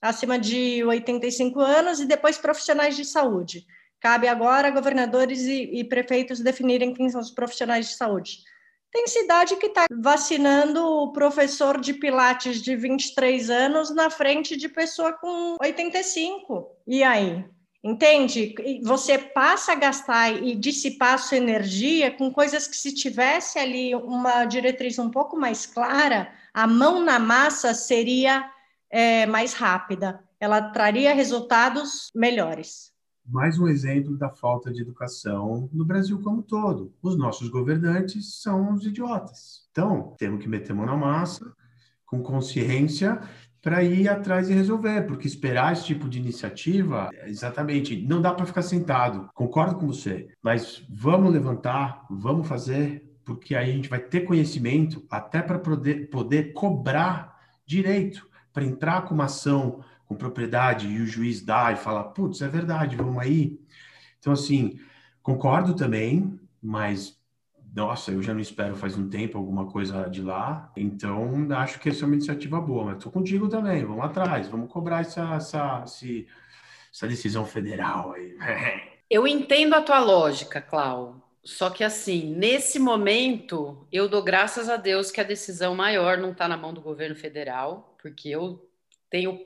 [SPEAKER 17] acima de 85 anos e depois profissionais de saúde. Cabe agora governadores e, e prefeitos definirem quem são os profissionais de saúde. Tem cidade que está vacinando o professor de Pilates de 23 anos na frente de pessoa com 85. E aí? Entende? Você passa a gastar e dissipar sua energia com coisas que, se tivesse ali uma diretriz um pouco mais clara, a mão na massa seria é, mais rápida, ela traria resultados melhores.
[SPEAKER 16] Mais um exemplo da falta de educação no Brasil como um todo. Os nossos governantes são os idiotas. Então, temos que meter mão na massa, com consciência para ir atrás e resolver, porque esperar esse tipo de iniciativa, exatamente, não dá para ficar sentado. Concordo com você, mas vamos levantar, vamos fazer, porque aí a gente vai ter conhecimento até para poder, poder cobrar direito, para entrar com uma ação com propriedade e o juiz dá e fala, putz, é verdade, vamos aí. Então, assim, concordo também, mas nossa, eu já não espero faz um tempo alguma coisa de lá, então acho que essa é uma iniciativa boa, mas estou contigo também, vamos atrás, vamos cobrar essa, essa, essa decisão federal aí.
[SPEAKER 18] Eu entendo a tua lógica, Clau, só que assim, nesse momento, eu dou graças a Deus que a decisão maior não está na mão do governo federal, porque eu tenho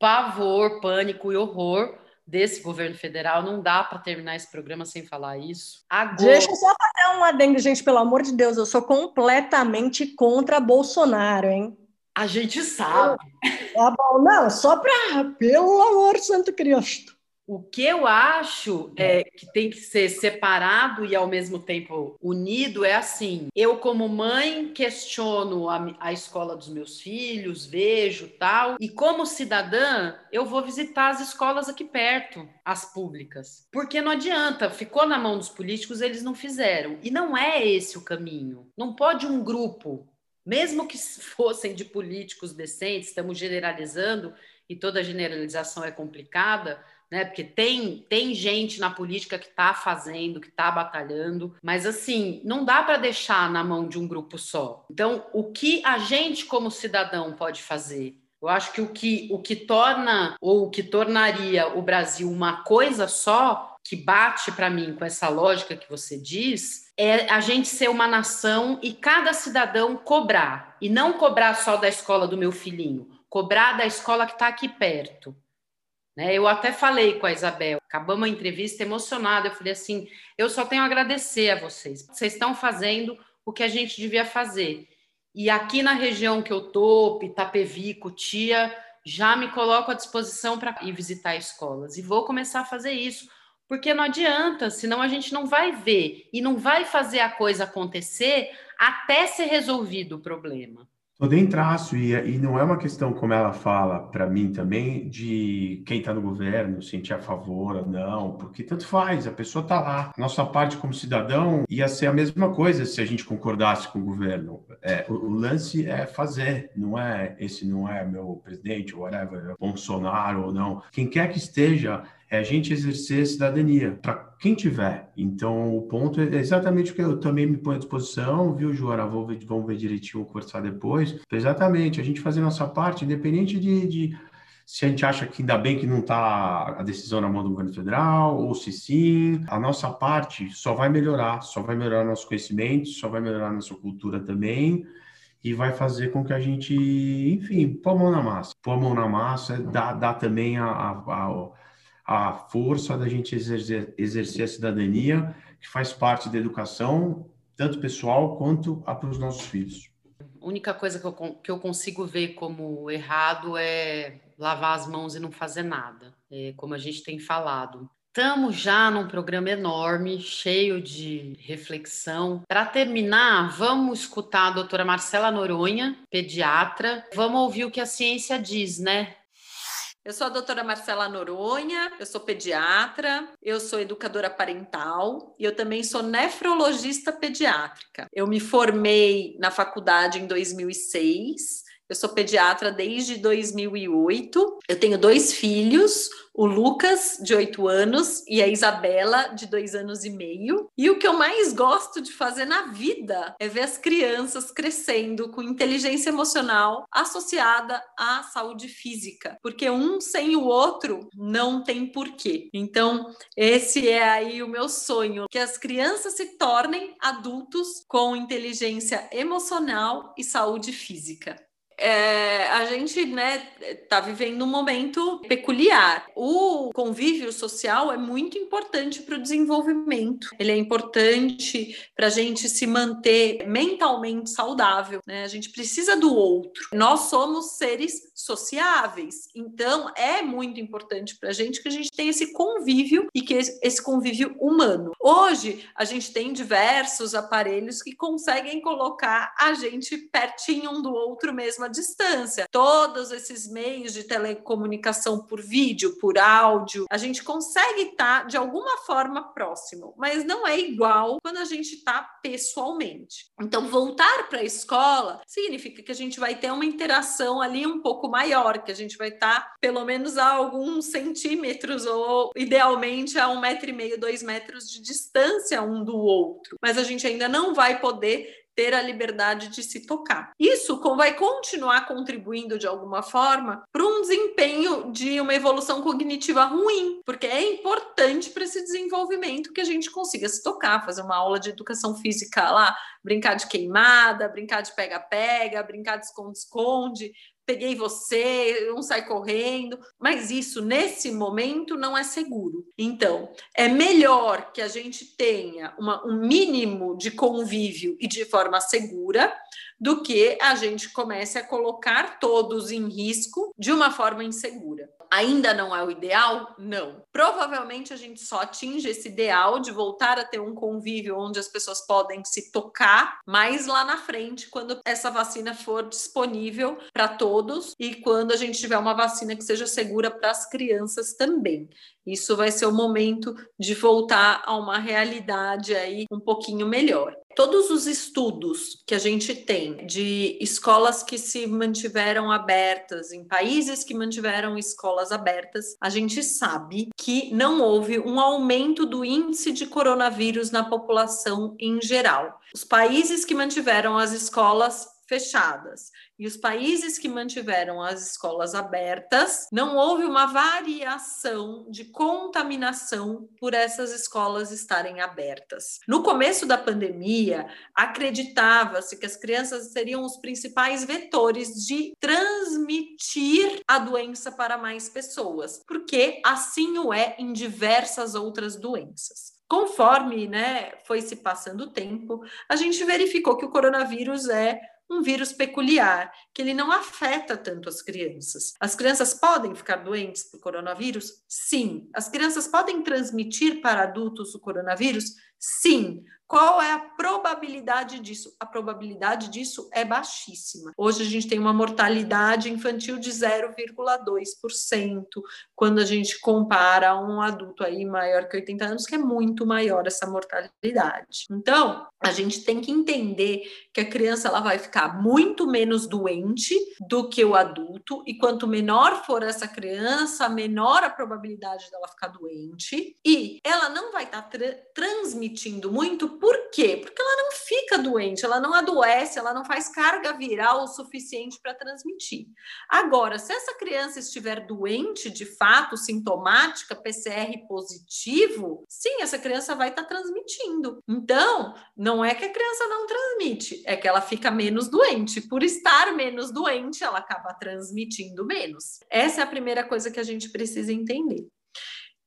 [SPEAKER 18] pavor, pânico e horror desse governo federal. Não dá para terminar esse programa sem falar isso.
[SPEAKER 17] Agora... Deixa eu só fazer um adendo, gente, pelo amor de Deus. Eu sou completamente contra Bolsonaro, hein?
[SPEAKER 18] A gente sabe.
[SPEAKER 17] Tá bom, não, só para. Pelo amor de Santo Cristo.
[SPEAKER 18] O que eu acho é, que tem que ser separado e ao mesmo tempo unido é assim: eu, como mãe, questiono a, a escola dos meus filhos, vejo tal, e como cidadã, eu vou visitar as escolas aqui perto, as públicas. Porque não adianta, ficou na mão dos políticos, eles não fizeram. E não é esse o caminho. Não pode um grupo, mesmo que fossem de políticos decentes, estamos generalizando e toda generalização é complicada né? Porque tem, tem gente na política que está fazendo, que está batalhando, mas assim, não dá para deixar na mão de um grupo só. Então, o que a gente, como cidadão, pode fazer? Eu acho que o que, o que torna ou o que tornaria o Brasil uma coisa só, que bate para mim com essa lógica que você diz, é a gente ser uma nação e cada cidadão cobrar. E não cobrar só da escola do meu filhinho, cobrar da escola que está aqui perto Né? Eu até falei com a Isabel, acabamos a entrevista emocionada. Eu falei assim: eu só tenho a agradecer a vocês. Vocês estão fazendo o que a gente devia fazer. E aqui na região que eu tô, Itapevi, Cutia, já me coloco à disposição para ir visitar escolas e vou começar a fazer isso, porque não adianta, senão a gente não vai ver e não vai fazer a coisa acontecer até ser resolvido o problema.
[SPEAKER 16] Tô traço e, e não é uma questão, como ela fala para mim também, de quem está no governo sentir a favor ou não, porque tanto faz, a pessoa está lá. Nossa parte como cidadão ia ser a mesma coisa se a gente concordasse com o governo. É, o, o, lance é fazer, não é esse não é meu presidente, whatever, Bolsonaro ou não. Quem quer que esteja é a gente exercer cidadania para quem tiver. Então, o ponto é exatamente o que eu também me ponho à disposição, viu, Joana? Vamos ver, vamos ver direitinho, conversar depois. Exatamente, a gente fazer nossa parte, independente de, de se a gente acha que ainda bem que não está a decisão na mão do governo federal, ou se sim, a nossa parte só vai melhorar, só vai melhorar nosso conhecimento, só vai melhorar nossa cultura também, e vai fazer com que a gente, enfim, pôr a mão na massa. Pôr a mão na massa dá, dá também a, a, a a força da gente exercer, exercer a cidadania, que faz parte da educação, tanto pessoal quanto para os nossos filhos.
[SPEAKER 18] A única coisa que eu, que eu consigo ver como errado é lavar as mãos e não fazer nada, é, como a gente tem falado. Estamos já num programa enorme, cheio de reflexão. Para terminar, vamos escutar a doutora Marcela Noronha, pediatra. Vamos ouvir o que a ciência diz, né?
[SPEAKER 31] Eu sou a doutora Marcela Noronha, eu sou pediatra, eu sou educadora parental e eu também sou nefrologista pediátrica. Eu me formei na faculdade em 2006 eu sou pediatra desde 2008. Eu tenho dois filhos, o Lucas, de 8 anos, e a Isabela, de 2 anos e meio. E o que eu mais gosto de fazer na vida é ver as crianças crescendo com inteligência emocional associada à saúde física, porque um sem o outro não tem porquê. Então, esse é aí o meu sonho, que as crianças se tornem adultos com inteligência emocional e saúde física é, a gente né está vivendo um momento peculiar. O convívio social é muito importante para o desenvolvimento. Ele é importante para a gente se manter mentalmente saudável. Né? A gente precisa do outro. Nós somos seres sociáveis, então é muito importante para a gente que a gente tenha esse convívio e que esse convívio humano. Hoje a gente tem diversos aparelhos que conseguem colocar a gente pertinho um do outro mesmo distância. Todos esses meios de telecomunicação por vídeo, por áudio, a gente consegue estar de alguma forma próximo, mas não é igual quando a gente está pessoalmente. Então, voltar para a escola significa que a gente vai ter uma interação ali um pouco maior, que a gente vai estar pelo menos a alguns centímetros ou idealmente a um metro e meio, dois metros de distância um do outro. Mas a gente ainda não vai poder ter a liberdade de se tocar. Isso vai continuar contribuindo de alguma forma para um desempenho de uma evolução cognitiva ruim, porque é importante para esse desenvolvimento que a gente consiga se tocar, fazer uma aula de educação física lá, brincar de queimada, brincar de pega-pega, brincar de esconde-esconde, peguei você, um sai correndo, mas isso nesse momento não é seguro. Então, é melhor que a gente tenha uma, um mínimo de convívio e de forma segura do que a gente comece a colocar todos em risco de uma forma insegura. Ainda não é o ideal? Não. Provavelmente a gente só atinge esse ideal de voltar a ter um convívio onde as pessoas podem se tocar mais lá na frente, quando essa vacina for disponível para todos e quando a gente tiver uma vacina que seja segura para as crianças também. Isso vai ser o momento de voltar a uma realidade aí um pouquinho melhor. Todos os estudos que a gente tem de escolas que se mantiveram abertas, em países que mantiveram escolas abertas, a gente sabe que não houve um aumento do índice de coronavírus na população em geral. Os países que mantiveram as escolas fechadas e os países que mantiveram as escolas abertas, não houve uma variação de contaminação por essas escolas estarem abertas. No começo da pandemia, acreditava-se que as crianças seriam os principais vetores de transmitir a doença para mais pessoas, porque assim o é em diversas outras doenças. Conforme né, foi se passando o tempo, a gente verificou que o coronavírus é um vírus peculiar, que ele não afeta tanto as crianças. As crianças podem ficar doentes por coronavírus? Sim. As crianças podem transmitir para adultos o coronavírus? Sim. Qual é a probabilidade disso? A probabilidade disso é baixíssima. Hoje a gente tem uma mortalidade infantil de 0,2%, quando a gente compara um adulto aí maior que 80 anos, que é muito maior essa mortalidade. Então, a gente tem que entender que a criança ela vai ficar muito menos doente do que o adulto, e quanto menor for essa criança, menor a probabilidade dela ficar doente, e ela não vai estar tra transmitindo muito por quê? Porque ela não fica doente, ela não adoece, ela não faz carga viral o suficiente para transmitir. Agora, se essa criança estiver doente, de fato, sintomática, PCR positivo, sim, essa criança vai estar tá transmitindo. Então, não é que a criança não transmite, é que ela fica menos doente. Por estar menos doente, ela acaba transmitindo menos. Essa é a primeira coisa que a gente precisa entender.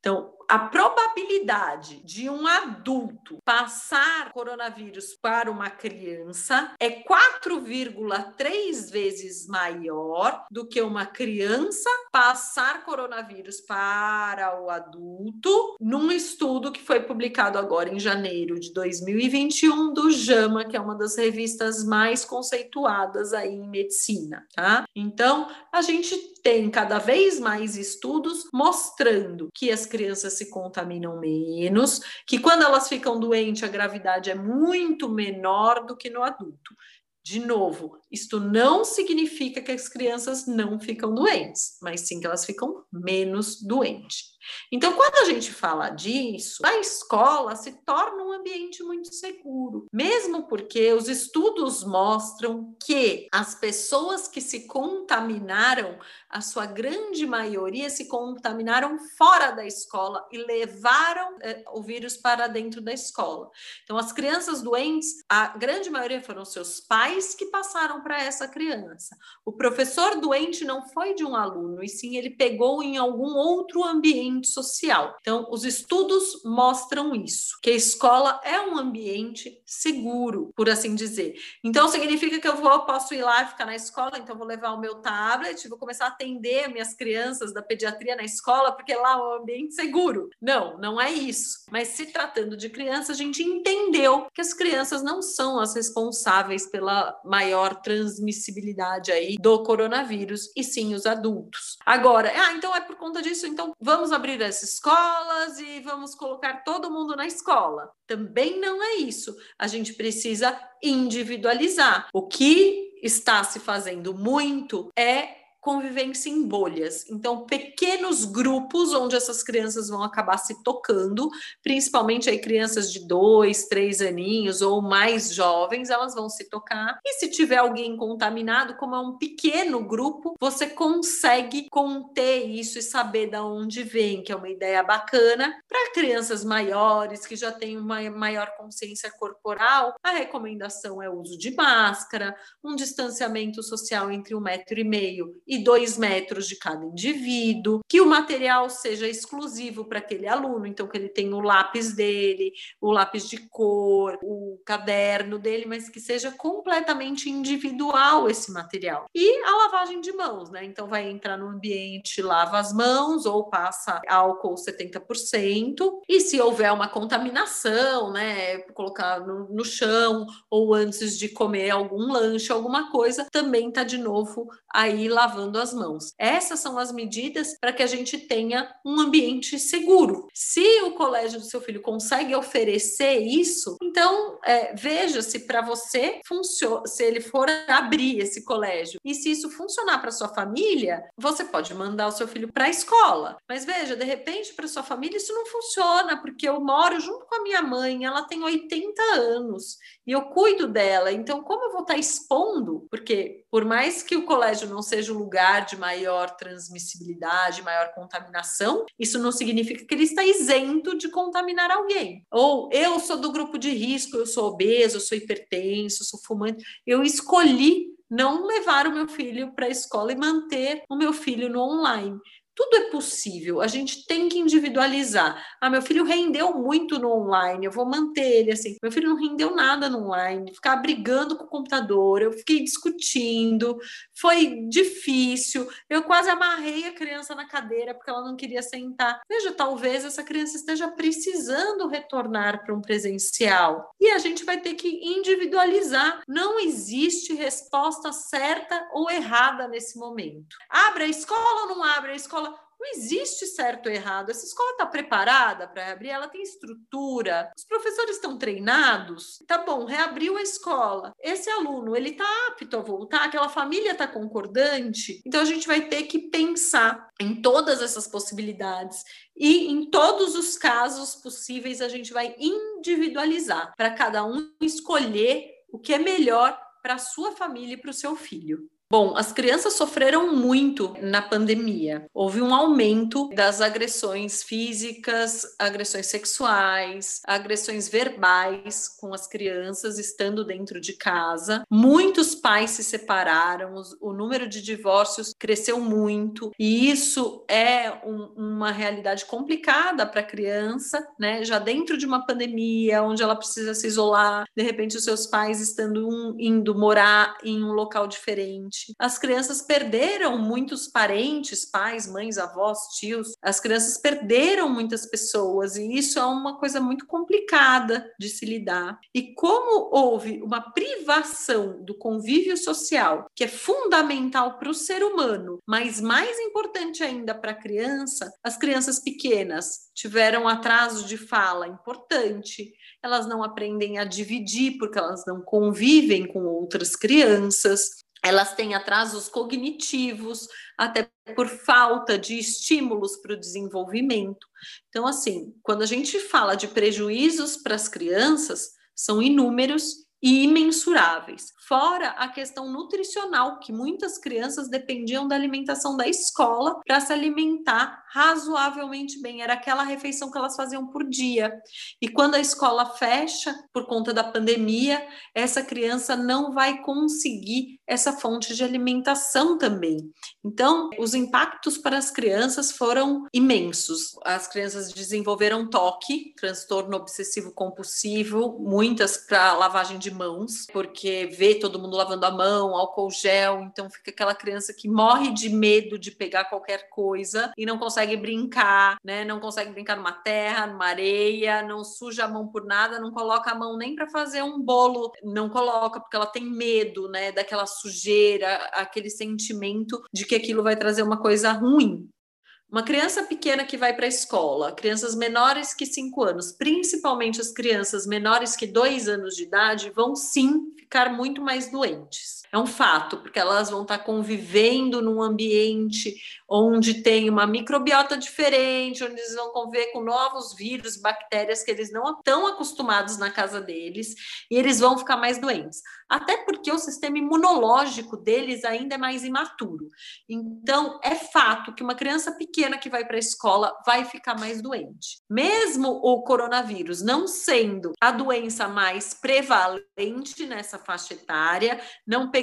[SPEAKER 31] Então, a probabilidade de um adulto passar coronavírus para uma criança é 4,3 vezes maior do que uma criança passar coronavírus para o adulto, num estudo que foi publicado agora em janeiro de 2021 do JAMA, que é uma das revistas mais conceituadas aí em medicina, tá? Então, a gente tem cada vez mais estudos mostrando que as crianças se contaminam menos, que quando elas ficam doentes, a gravidade é muito menor do que no adulto. De novo, isto não significa que as crianças não ficam doentes, mas sim que elas ficam menos doentes. Então, quando a gente fala disso, a escola se torna um ambiente muito seguro, mesmo porque os estudos mostram que as pessoas que se contaminaram, a sua grande maioria se contaminaram fora da escola e levaram eh, o vírus para dentro da escola. Então, as crianças doentes, a grande maioria foram seus pais que passaram para essa criança. O professor doente não foi de um aluno, e sim ele pegou em algum outro ambiente ambiente social. Então, os estudos mostram isso, que a escola é um ambiente seguro, por assim dizer. Então, significa que eu vou, posso ir lá e ficar na escola, então vou levar o meu tablet, vou começar a atender minhas crianças da pediatria na escola, porque lá é um ambiente seguro. Não, não é isso. Mas se tratando de criança, a gente entendeu que as crianças não são as responsáveis pela maior transmissibilidade aí do coronavírus, e sim os adultos. Agora, ah, então é por conta disso, então vamos as escolas e vamos colocar todo mundo na escola. Também não é isso. A gente precisa individualizar. O que está se fazendo muito é convivência em bolhas. Então, pequenos grupos onde essas crianças vão acabar se tocando, principalmente aí crianças de dois, três aninhos ou mais jovens, elas vão se tocar. E se tiver alguém contaminado, como é um pequeno grupo, você consegue conter isso e saber de onde vem, que é uma ideia bacana. Para crianças maiores que já têm uma maior consciência corporal, a recomendação é o uso de máscara, um distanciamento social entre um metro e meio e dois metros de cada indivíduo, que o material seja exclusivo para aquele aluno, então que ele tenha o lápis dele, o lápis de cor, o caderno dele, mas que seja completamente individual esse material. E a lavagem de mãos, né? Então vai entrar no ambiente, lava as mãos ou passa álcool 70%, e se houver uma contaminação, né, colocar no, no chão ou antes de comer algum lanche, alguma coisa, também tá de novo aí lavando lavando as mãos. Essas são as medidas para que a gente tenha um ambiente seguro. Se o colégio do seu filho consegue oferecer isso, então é, veja se para você funciona, se ele for abrir esse colégio e se isso funcionar para sua família, você pode mandar o seu filho para a escola. Mas veja, de repente para sua família isso não funciona porque eu moro junto com a minha mãe, ela tem 80 anos e eu cuido dela. Então, como eu vou estar expondo? Porque, por mais que o colégio não seja o lugar de maior transmissibilidade, maior contaminação, isso não significa que ele está isento de contaminar alguém. Ou eu sou do grupo de risco, eu sou obeso, eu sou hipertenso, eu sou fumante. Eu escolhi não levar o meu filho para a escola e manter o meu filho no online. Tudo é possível, a gente tem que individualizar. Ah, meu filho rendeu muito no online, eu vou manter ele assim. Meu filho não rendeu nada no online, ficar brigando com o computador, eu fiquei discutindo, foi difícil. Eu quase amarrei a criança na cadeira porque ela não queria sentar. Veja, talvez essa criança esteja precisando retornar para um presencial. E a gente vai ter que individualizar. Não existe resposta certa ou errada nesse momento. Abre a escola ou não abre a escola? Não existe certo ou errado. Essa escola está preparada para reabrir, ela tem estrutura, os professores estão treinados. Tá bom, reabriu a escola. Esse aluno, ele está apto a voltar, aquela família está concordante. Então a gente vai ter que pensar em todas essas possibilidades e em todos os casos possíveis a gente vai individualizar para cada um escolher o que é melhor para a sua família e para o seu filho. Bom, as crianças sofreram muito na pandemia. Houve um aumento das agressões físicas, agressões sexuais, agressões verbais com as crianças estando dentro de casa. Muitos pais se separaram, o número de divórcios cresceu muito, e isso é um, uma realidade complicada para a criança, né? Já dentro de uma pandemia, onde ela precisa se isolar, de repente os seus pais estando um, indo morar em um local diferente as crianças perderam muitos parentes, pais, mães, avós, tios. As crianças perderam muitas pessoas e isso é uma coisa muito complicada de se lidar. E como houve uma privação do convívio social, que é fundamental para o ser humano, mas mais importante ainda para a criança, as crianças pequenas tiveram atraso de fala importante, elas não aprendem a dividir porque elas não convivem com outras crianças, elas têm atrasos cognitivos, até por falta de estímulos para o desenvolvimento. Então, assim, quando a gente fala de prejuízos para as crianças, são inúmeros e imensuráveis. Fora a questão nutricional, que muitas crianças dependiam da alimentação da escola para se alimentar razoavelmente bem. Era aquela refeição que elas faziam por dia. E quando a escola fecha por conta da pandemia, essa criança não vai conseguir essa fonte de alimentação também. Então, os impactos para as crianças foram imensos. As crianças desenvolveram toque, transtorno obsessivo compulsivo, muitas para lavagem de mãos, porque vê todo mundo lavando a mão, álcool gel, então fica aquela criança que morre de medo de pegar qualquer coisa e não consegue brincar, né? Não consegue brincar numa terra, numa areia, não suja a mão por nada, não coloca a mão nem para fazer um bolo, não coloca porque ela tem medo, né, daquela sujeira, aquele sentimento de que aquilo vai trazer uma coisa ruim. Uma criança pequena que vai para a escola, crianças menores que 5 anos, principalmente as crianças menores que 2 anos de idade, vão sim ficar muito mais doentes. É um fato, porque elas vão estar convivendo num ambiente onde tem uma microbiota diferente, onde eles vão conviver com novos vírus, bactérias que eles não estão acostumados na casa deles, e eles vão ficar mais doentes. Até porque o sistema imunológico deles ainda é mais imaturo. Então, é fato que uma criança pequena que vai para a escola vai ficar mais doente. Mesmo o coronavírus não sendo a doença mais prevalente nessa faixa etária, não pegando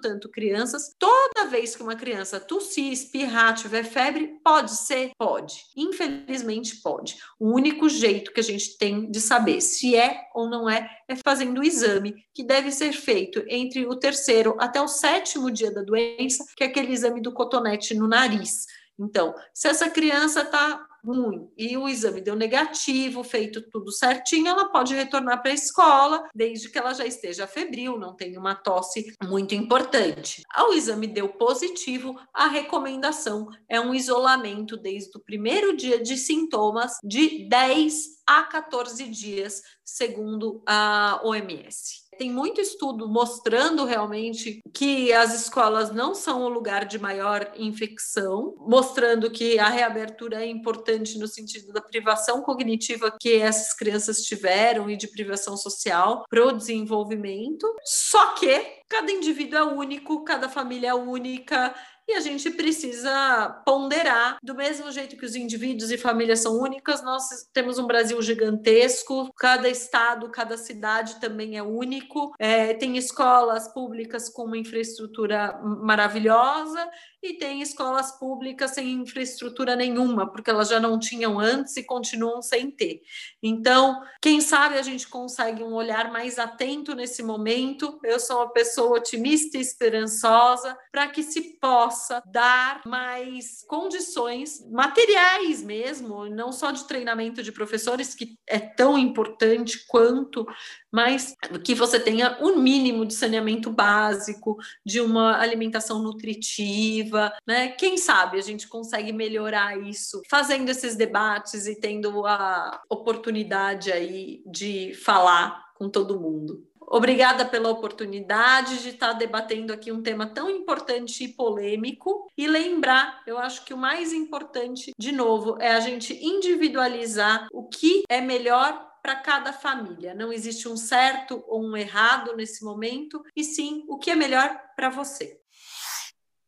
[SPEAKER 31] tanto crianças, toda vez que uma criança tossir, espirrar, tiver febre, pode ser? Pode. Infelizmente, pode. O único jeito que a gente tem de saber se é ou não é é fazendo o exame, que deve ser feito entre o terceiro até o sétimo dia da doença, que é aquele exame do cotonete no nariz Então, se essa criança está ruim e o exame deu negativo, feito tudo certinho, ela pode retornar para a escola, desde que ela já esteja febril, não tenha uma tosse muito importante. Ao exame deu positivo, a recomendação é um isolamento desde o primeiro dia de sintomas de 10 a 14 dias, segundo a OMS. Tem muito estudo mostrando realmente que as escolas não são o lugar de maior infecção, mostrando que a reabertura é importante no sentido da privação cognitiva que essas crianças tiveram e de privação social para o desenvolvimento. Só que cada indivíduo é único, cada família é única e a gente precisa ponderar. Do mesmo jeito que os indivíduos e famílias são únicas, nós temos um Brasil gigantesco, cada estado, cada cidade também é único, é, tem escolas públicas com uma infraestrutura maravilhosa e tem escolas públicas sem infraestrutura nenhuma, porque elas já não tinham antes e continuam sem ter. Então, quem sabe a gente consegue um olhar mais atento nesse momento. Eu sou uma pessoa otimista e esperançosa para que se possa dar mais condições materiais mesmo, não só de treinamento de professores, que é tão importante quanto, mas que você tenha um mínimo de saneamento básico, de uma alimentação nutritiva, né? Quem sabe a gente consegue melhorar isso fazendo esses debates e tendo a oportunidade aí de falar com todo mundo. Obrigada pela oportunidade de estar debatendo aqui um tema tão importante e polêmico. E lembrar, eu acho que o mais importante, de novo, é a gente individualizar o que é melhor para cada família. Não existe um certo ou um errado nesse momento, e sim o que é melhor para você.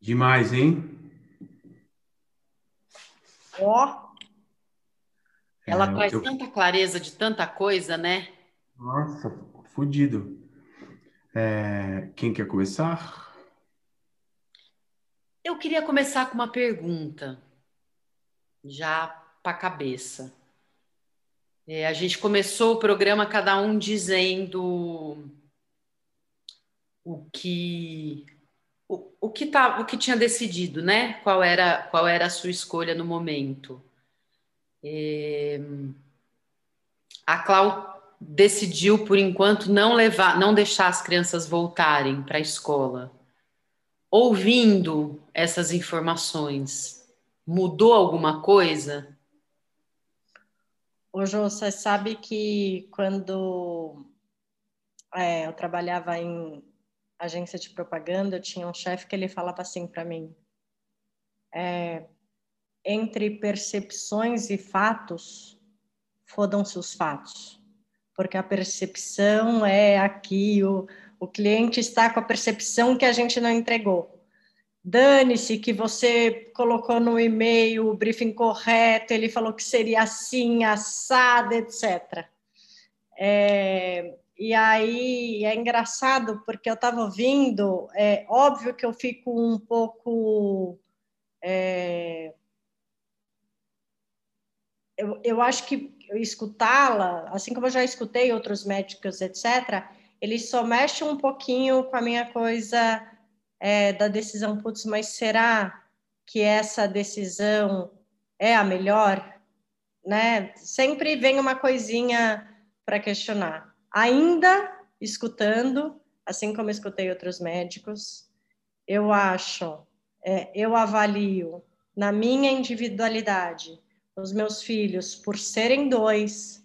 [SPEAKER 16] Demais, hein?
[SPEAKER 18] Ó. Oh. Ela é, traz eu... tanta clareza de tanta coisa, né?
[SPEAKER 16] Nossa, fodido. É, quem quer começar?
[SPEAKER 18] Eu queria começar com uma pergunta, já para a cabeça. É, a gente começou o programa cada um dizendo o que o, o que tá, o que tinha decidido, né? Qual era qual era a sua escolha no momento? É, a Clau decidiu por enquanto não levar, não deixar as crianças voltarem para a escola. Ouvindo essas informações, mudou alguma coisa?
[SPEAKER 17] Ô, Jô, você sabe que quando é, eu trabalhava em agência de propaganda, eu tinha um chefe que ele falava assim para mim: é, entre percepções e fatos, fodam-se os fatos, porque a percepção é aqui, o, o cliente está com a percepção que a gente não entregou dane-se que você colocou no e-mail o briefing correto, ele falou que seria assim, assado, etc. É, e aí é engraçado, porque eu estava ouvindo, é óbvio que eu fico um pouco. É, eu, eu acho que escutá-la, assim como eu já escutei outros médicos, etc., ele só mexe um pouquinho com a minha coisa é, da decisão, putz, mas será que essa decisão é a melhor? Né? Sempre vem uma coisinha para questionar. Ainda escutando, assim como escutei outros médicos, eu acho, é, eu avalio na minha individualidade os meus filhos por serem dois,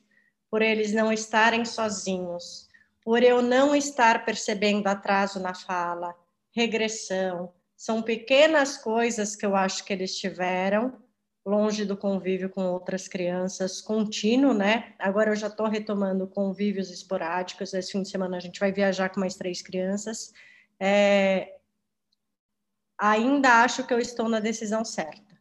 [SPEAKER 17] por eles não estarem sozinhos, por eu não estar percebendo atraso na fala, regressão. São pequenas coisas que eu acho que eles tiveram, longe do convívio com outras crianças, contínuo, né? Agora eu já estou retomando convívios esporádicos. Esse fim de semana a gente vai viajar com mais três crianças. É... Ainda acho que eu estou na decisão certa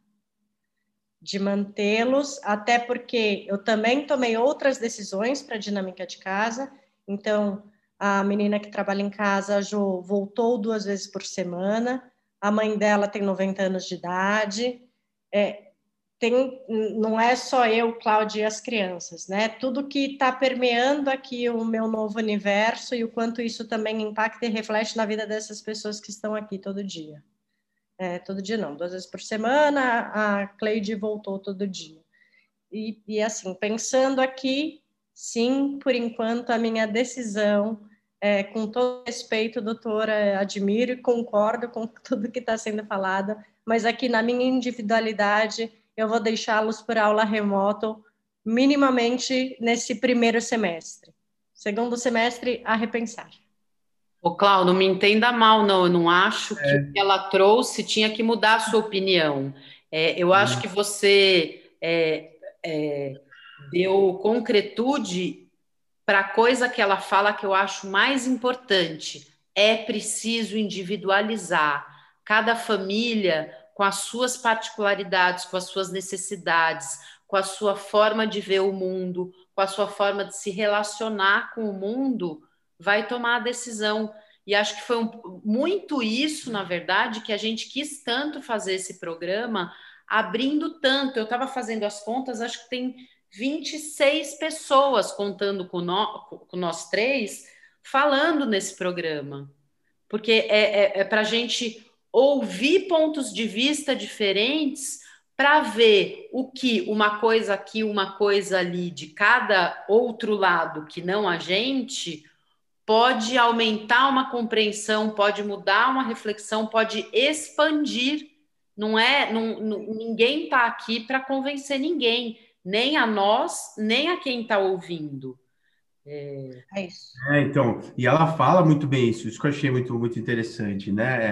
[SPEAKER 17] de mantê-los, até porque eu também tomei outras decisões para a dinâmica de casa. Então, a menina que trabalha em casa, a Jo, voltou duas vezes por semana. A mãe dela tem 90 anos de idade. É, tem, não é só eu, Cláudia, e as crianças, né? Tudo que está permeando aqui o meu novo universo e o quanto isso também impacta e reflete na vida dessas pessoas que estão aqui todo dia. É, todo dia não, duas vezes por semana, a Cleide voltou todo dia. E, e assim, pensando aqui, sim, por enquanto, a minha decisão, é, com todo respeito, doutora, admiro e concordo com tudo que está sendo falado, mas aqui na minha individualidade, eu vou deixá-los por aula remoto, minimamente nesse primeiro semestre. Segundo semestre, a repensar.
[SPEAKER 18] Ô, Cláudio, não me entenda mal, não. Eu não acho que é. o que ela trouxe tinha que mudar a sua opinião. É, eu acho que você é, é, deu concretude para a coisa que ela fala que eu acho mais importante. É preciso individualizar. Cada família com as suas particularidades, com as suas necessidades, com a sua forma de ver o mundo, com a sua forma de se relacionar com o mundo, vai tomar a decisão. E acho que foi um, muito isso, na verdade, que a gente quis tanto fazer esse programa, abrindo tanto. Eu estava fazendo as contas, acho que tem 26 pessoas contando com, no, com nós três, falando nesse programa. Porque é, é, é para a gente ouvir pontos de vista diferentes para ver o que uma coisa aqui, uma coisa ali de cada outro lado que não a gente pode aumentar uma compreensão, pode mudar uma reflexão, pode expandir. Não é, não, não ninguém está aqui para convencer ninguém, nem a nós, nem a quem está ouvindo.
[SPEAKER 16] É... é, isso. É, então, e ela fala muito bem isso, isso que eu achei muito, muito interessante, né?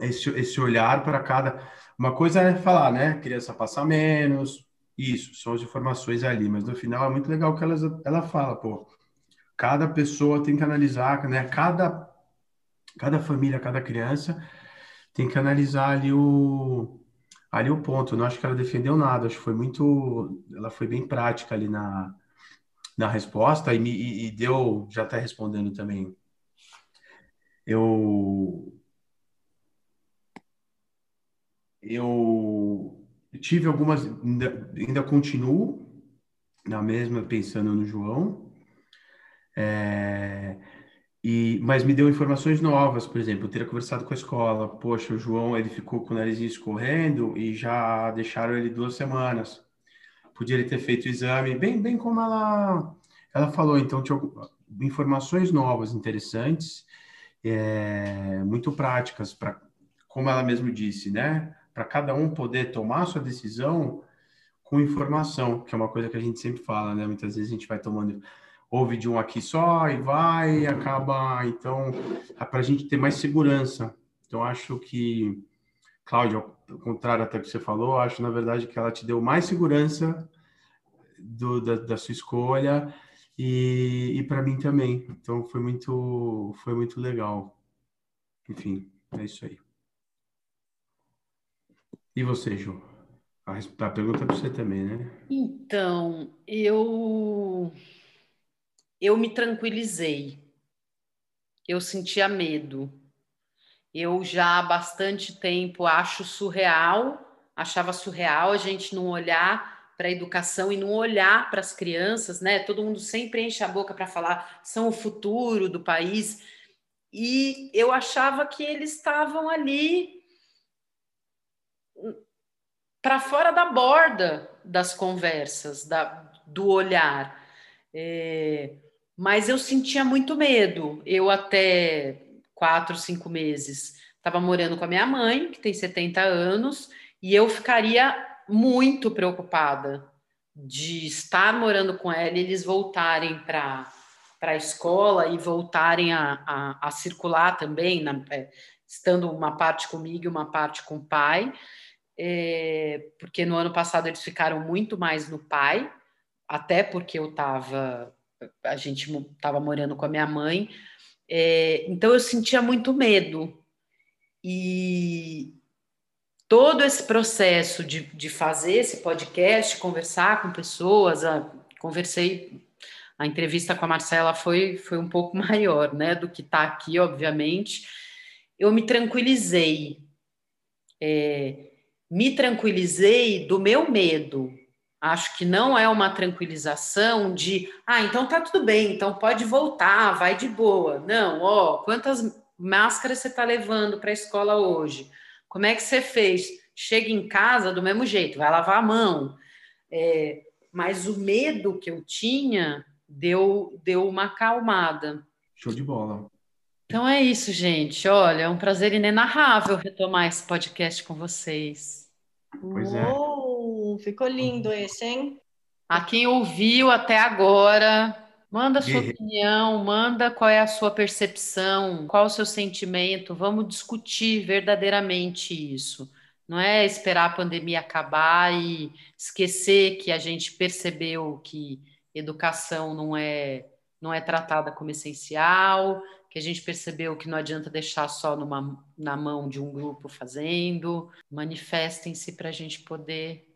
[SPEAKER 16] É, esse, esse olhar para cada. Uma coisa é falar, né? Criança passa menos, isso, são as informações ali, mas no final é muito legal que ela, ela fala, pô, cada pessoa tem que analisar, né? Cada, cada família, cada criança tem que analisar ali o, ali o ponto. Eu não acho que ela defendeu nada, acho que foi muito. Ela foi bem prática ali na, na resposta e, me, e, e deu. Já está respondendo também. Eu. Eu tive algumas. Ainda, ainda continuo na mesma, pensando no João é, e, mas me deu informações novas, por exemplo, eu teria conversado com a escola, poxa, o João ele ficou com o narizinho escorrendo e já deixaram ele duas semanas. Podia ele ter feito o exame, bem, bem como ela, ela falou, então tinha informações novas, interessantes, é, muito práticas, para, como ela mesmo disse, né? Para cada um poder tomar sua decisão com informação, que é uma coisa que a gente sempre fala, né? Muitas vezes a gente vai tomando ouve de um aqui só e vai e acaba. Então, é para a gente ter mais segurança. Então, acho que, Cláudia, ao contrário até que você falou, acho na verdade que ela te deu mais segurança do, da, da sua escolha e, e para mim também. Então, foi muito, foi muito legal. Enfim, é isso aí. E você, Ju? A, pergunta é para você também, né?
[SPEAKER 18] Então, eu eu me tranquilizei. Eu sentia medo. Eu já há bastante tempo acho surreal, achava surreal a gente não olhar para a educação e não olhar para as crianças, né? Todo mundo sempre enche a boca para falar são o futuro do país. E eu achava que eles estavam ali para fora da borda das conversas, da, do olhar. É, mas eu sentia muito medo. Eu até quatro, cinco meses estava morando com a minha mãe, que tem 70 anos, e eu ficaria muito preocupada de estar morando com ela e eles voltarem para para a escola e voltarem a, a, a circular também, na, é, estando uma parte comigo e uma parte com o pai, é, porque no ano passado eles ficaram muito mais no pai, até porque eu estava a gente estava morando com a minha mãe, é, então eu sentia muito medo. E todo esse processo de, de fazer esse podcast, conversar com pessoas, a, conversei, a entrevista com a Marcela foi, foi um pouco maior, né, do que está aqui, obviamente. Eu me tranquilizei, é, me tranquilizei do meu medo, Acho que não é uma tranquilização de, ah, então tá tudo bem, então pode voltar, vai de boa. Não, ó, quantas máscara você está levando para a escola hoje? Como é que você fez? Chega em casa do mesmo jeito, vai lavar a mão. É, mas o medo que eu tinha deu, deu uma acalmada.
[SPEAKER 16] Show de bola.
[SPEAKER 18] Então é isso, gente. Olha, é um prazer inenarrável retomar esse podcast com vocês.
[SPEAKER 16] Pois é.
[SPEAKER 17] Uou, ficou lindo esse, hein?
[SPEAKER 18] A quem ouviu até agora, manda a sua opinião, manda qual é a sua percepção, qual o seu sentimento. Vamos discutir verdadeiramente isso. Não é esperar a pandemia acabar e esquecer que a gente percebeu que educação não é não é tratada como essencial, que a gente percebeu que não adianta deixar só numa, na mão de um grupo fazendo. Manifestem-se para a gente poder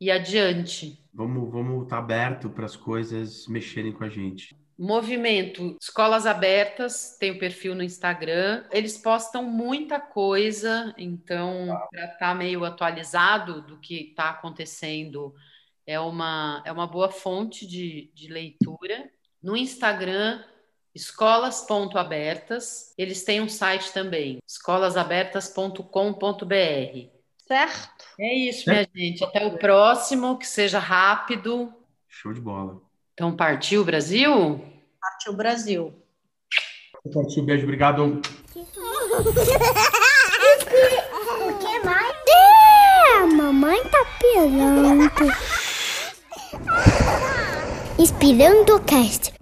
[SPEAKER 18] ir adiante.
[SPEAKER 16] Vamos, vamos estar tá aberto para as coisas mexerem com a gente.
[SPEAKER 18] Movimento Escolas Abertas, tem o perfil no Instagram. Eles postam muita coisa, então, para estar tá meio atualizado do que está acontecendo, é uma, é uma boa fonte de, de leitura. No Instagram, escolas.abertas. Eles têm um site também, escolasabertas.com.br.
[SPEAKER 17] Certo?
[SPEAKER 18] É isso, minha gente. Até o próximo, que seja rápido.
[SPEAKER 16] Show de bola.
[SPEAKER 18] Então, partiu Brasil?
[SPEAKER 17] Partiu Brasil.
[SPEAKER 16] Partiu, beijo, obrigado.
[SPEAKER 32] O que mais?
[SPEAKER 1] É, mamãe tá pirando. Inspirando o cast.